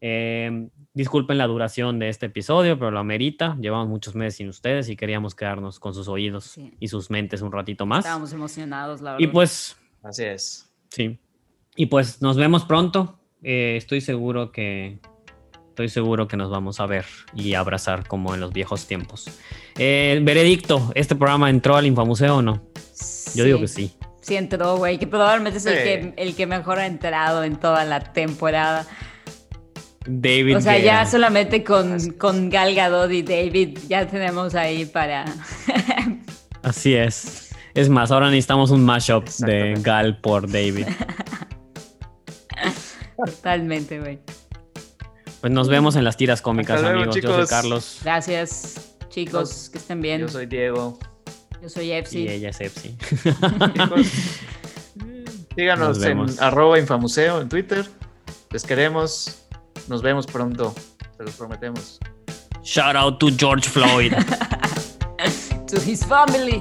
Eh, disculpen la duración de este episodio, pero lo amerita. Llevamos muchos meses sin ustedes y queríamos quedarnos con sus oídos Sí. y sus mentes un ratito más. Estábamos emocionados, la verdad. Y pues, Así es. sí. Y pues nos vemos pronto. Eh, estoy seguro que estoy seguro que nos vamos a ver y abrazar como en los viejos tiempos. Eh, veredicto, ¿este programa entró al Infamuseo o no? Yo digo que sí. Sí entró, güey, que probablemente es el, que, el que mejor ha entrado en toda la temporada. David. O sea, Guerra. ya solamente con, con Gal Gadot y David ya tenemos ahí para... (laughs) Así es. Es más, ahora necesitamos un mashup de. Gal por David. (laughs) Totalmente, güey. Pues nos vemos en las tiras cómicas, Hasta luego, amigos. Yo soy. Carlos Gracias, chicos, que estén bien. Yo soy Diego. Yo soy y Epsi. ella es Epsi. (laughs) Síganos Nos en arroba infamuseo en Twitter. Les queremos. Nos vemos pronto. Se los prometemos. Shout out to George Floyd. (laughs) To his family.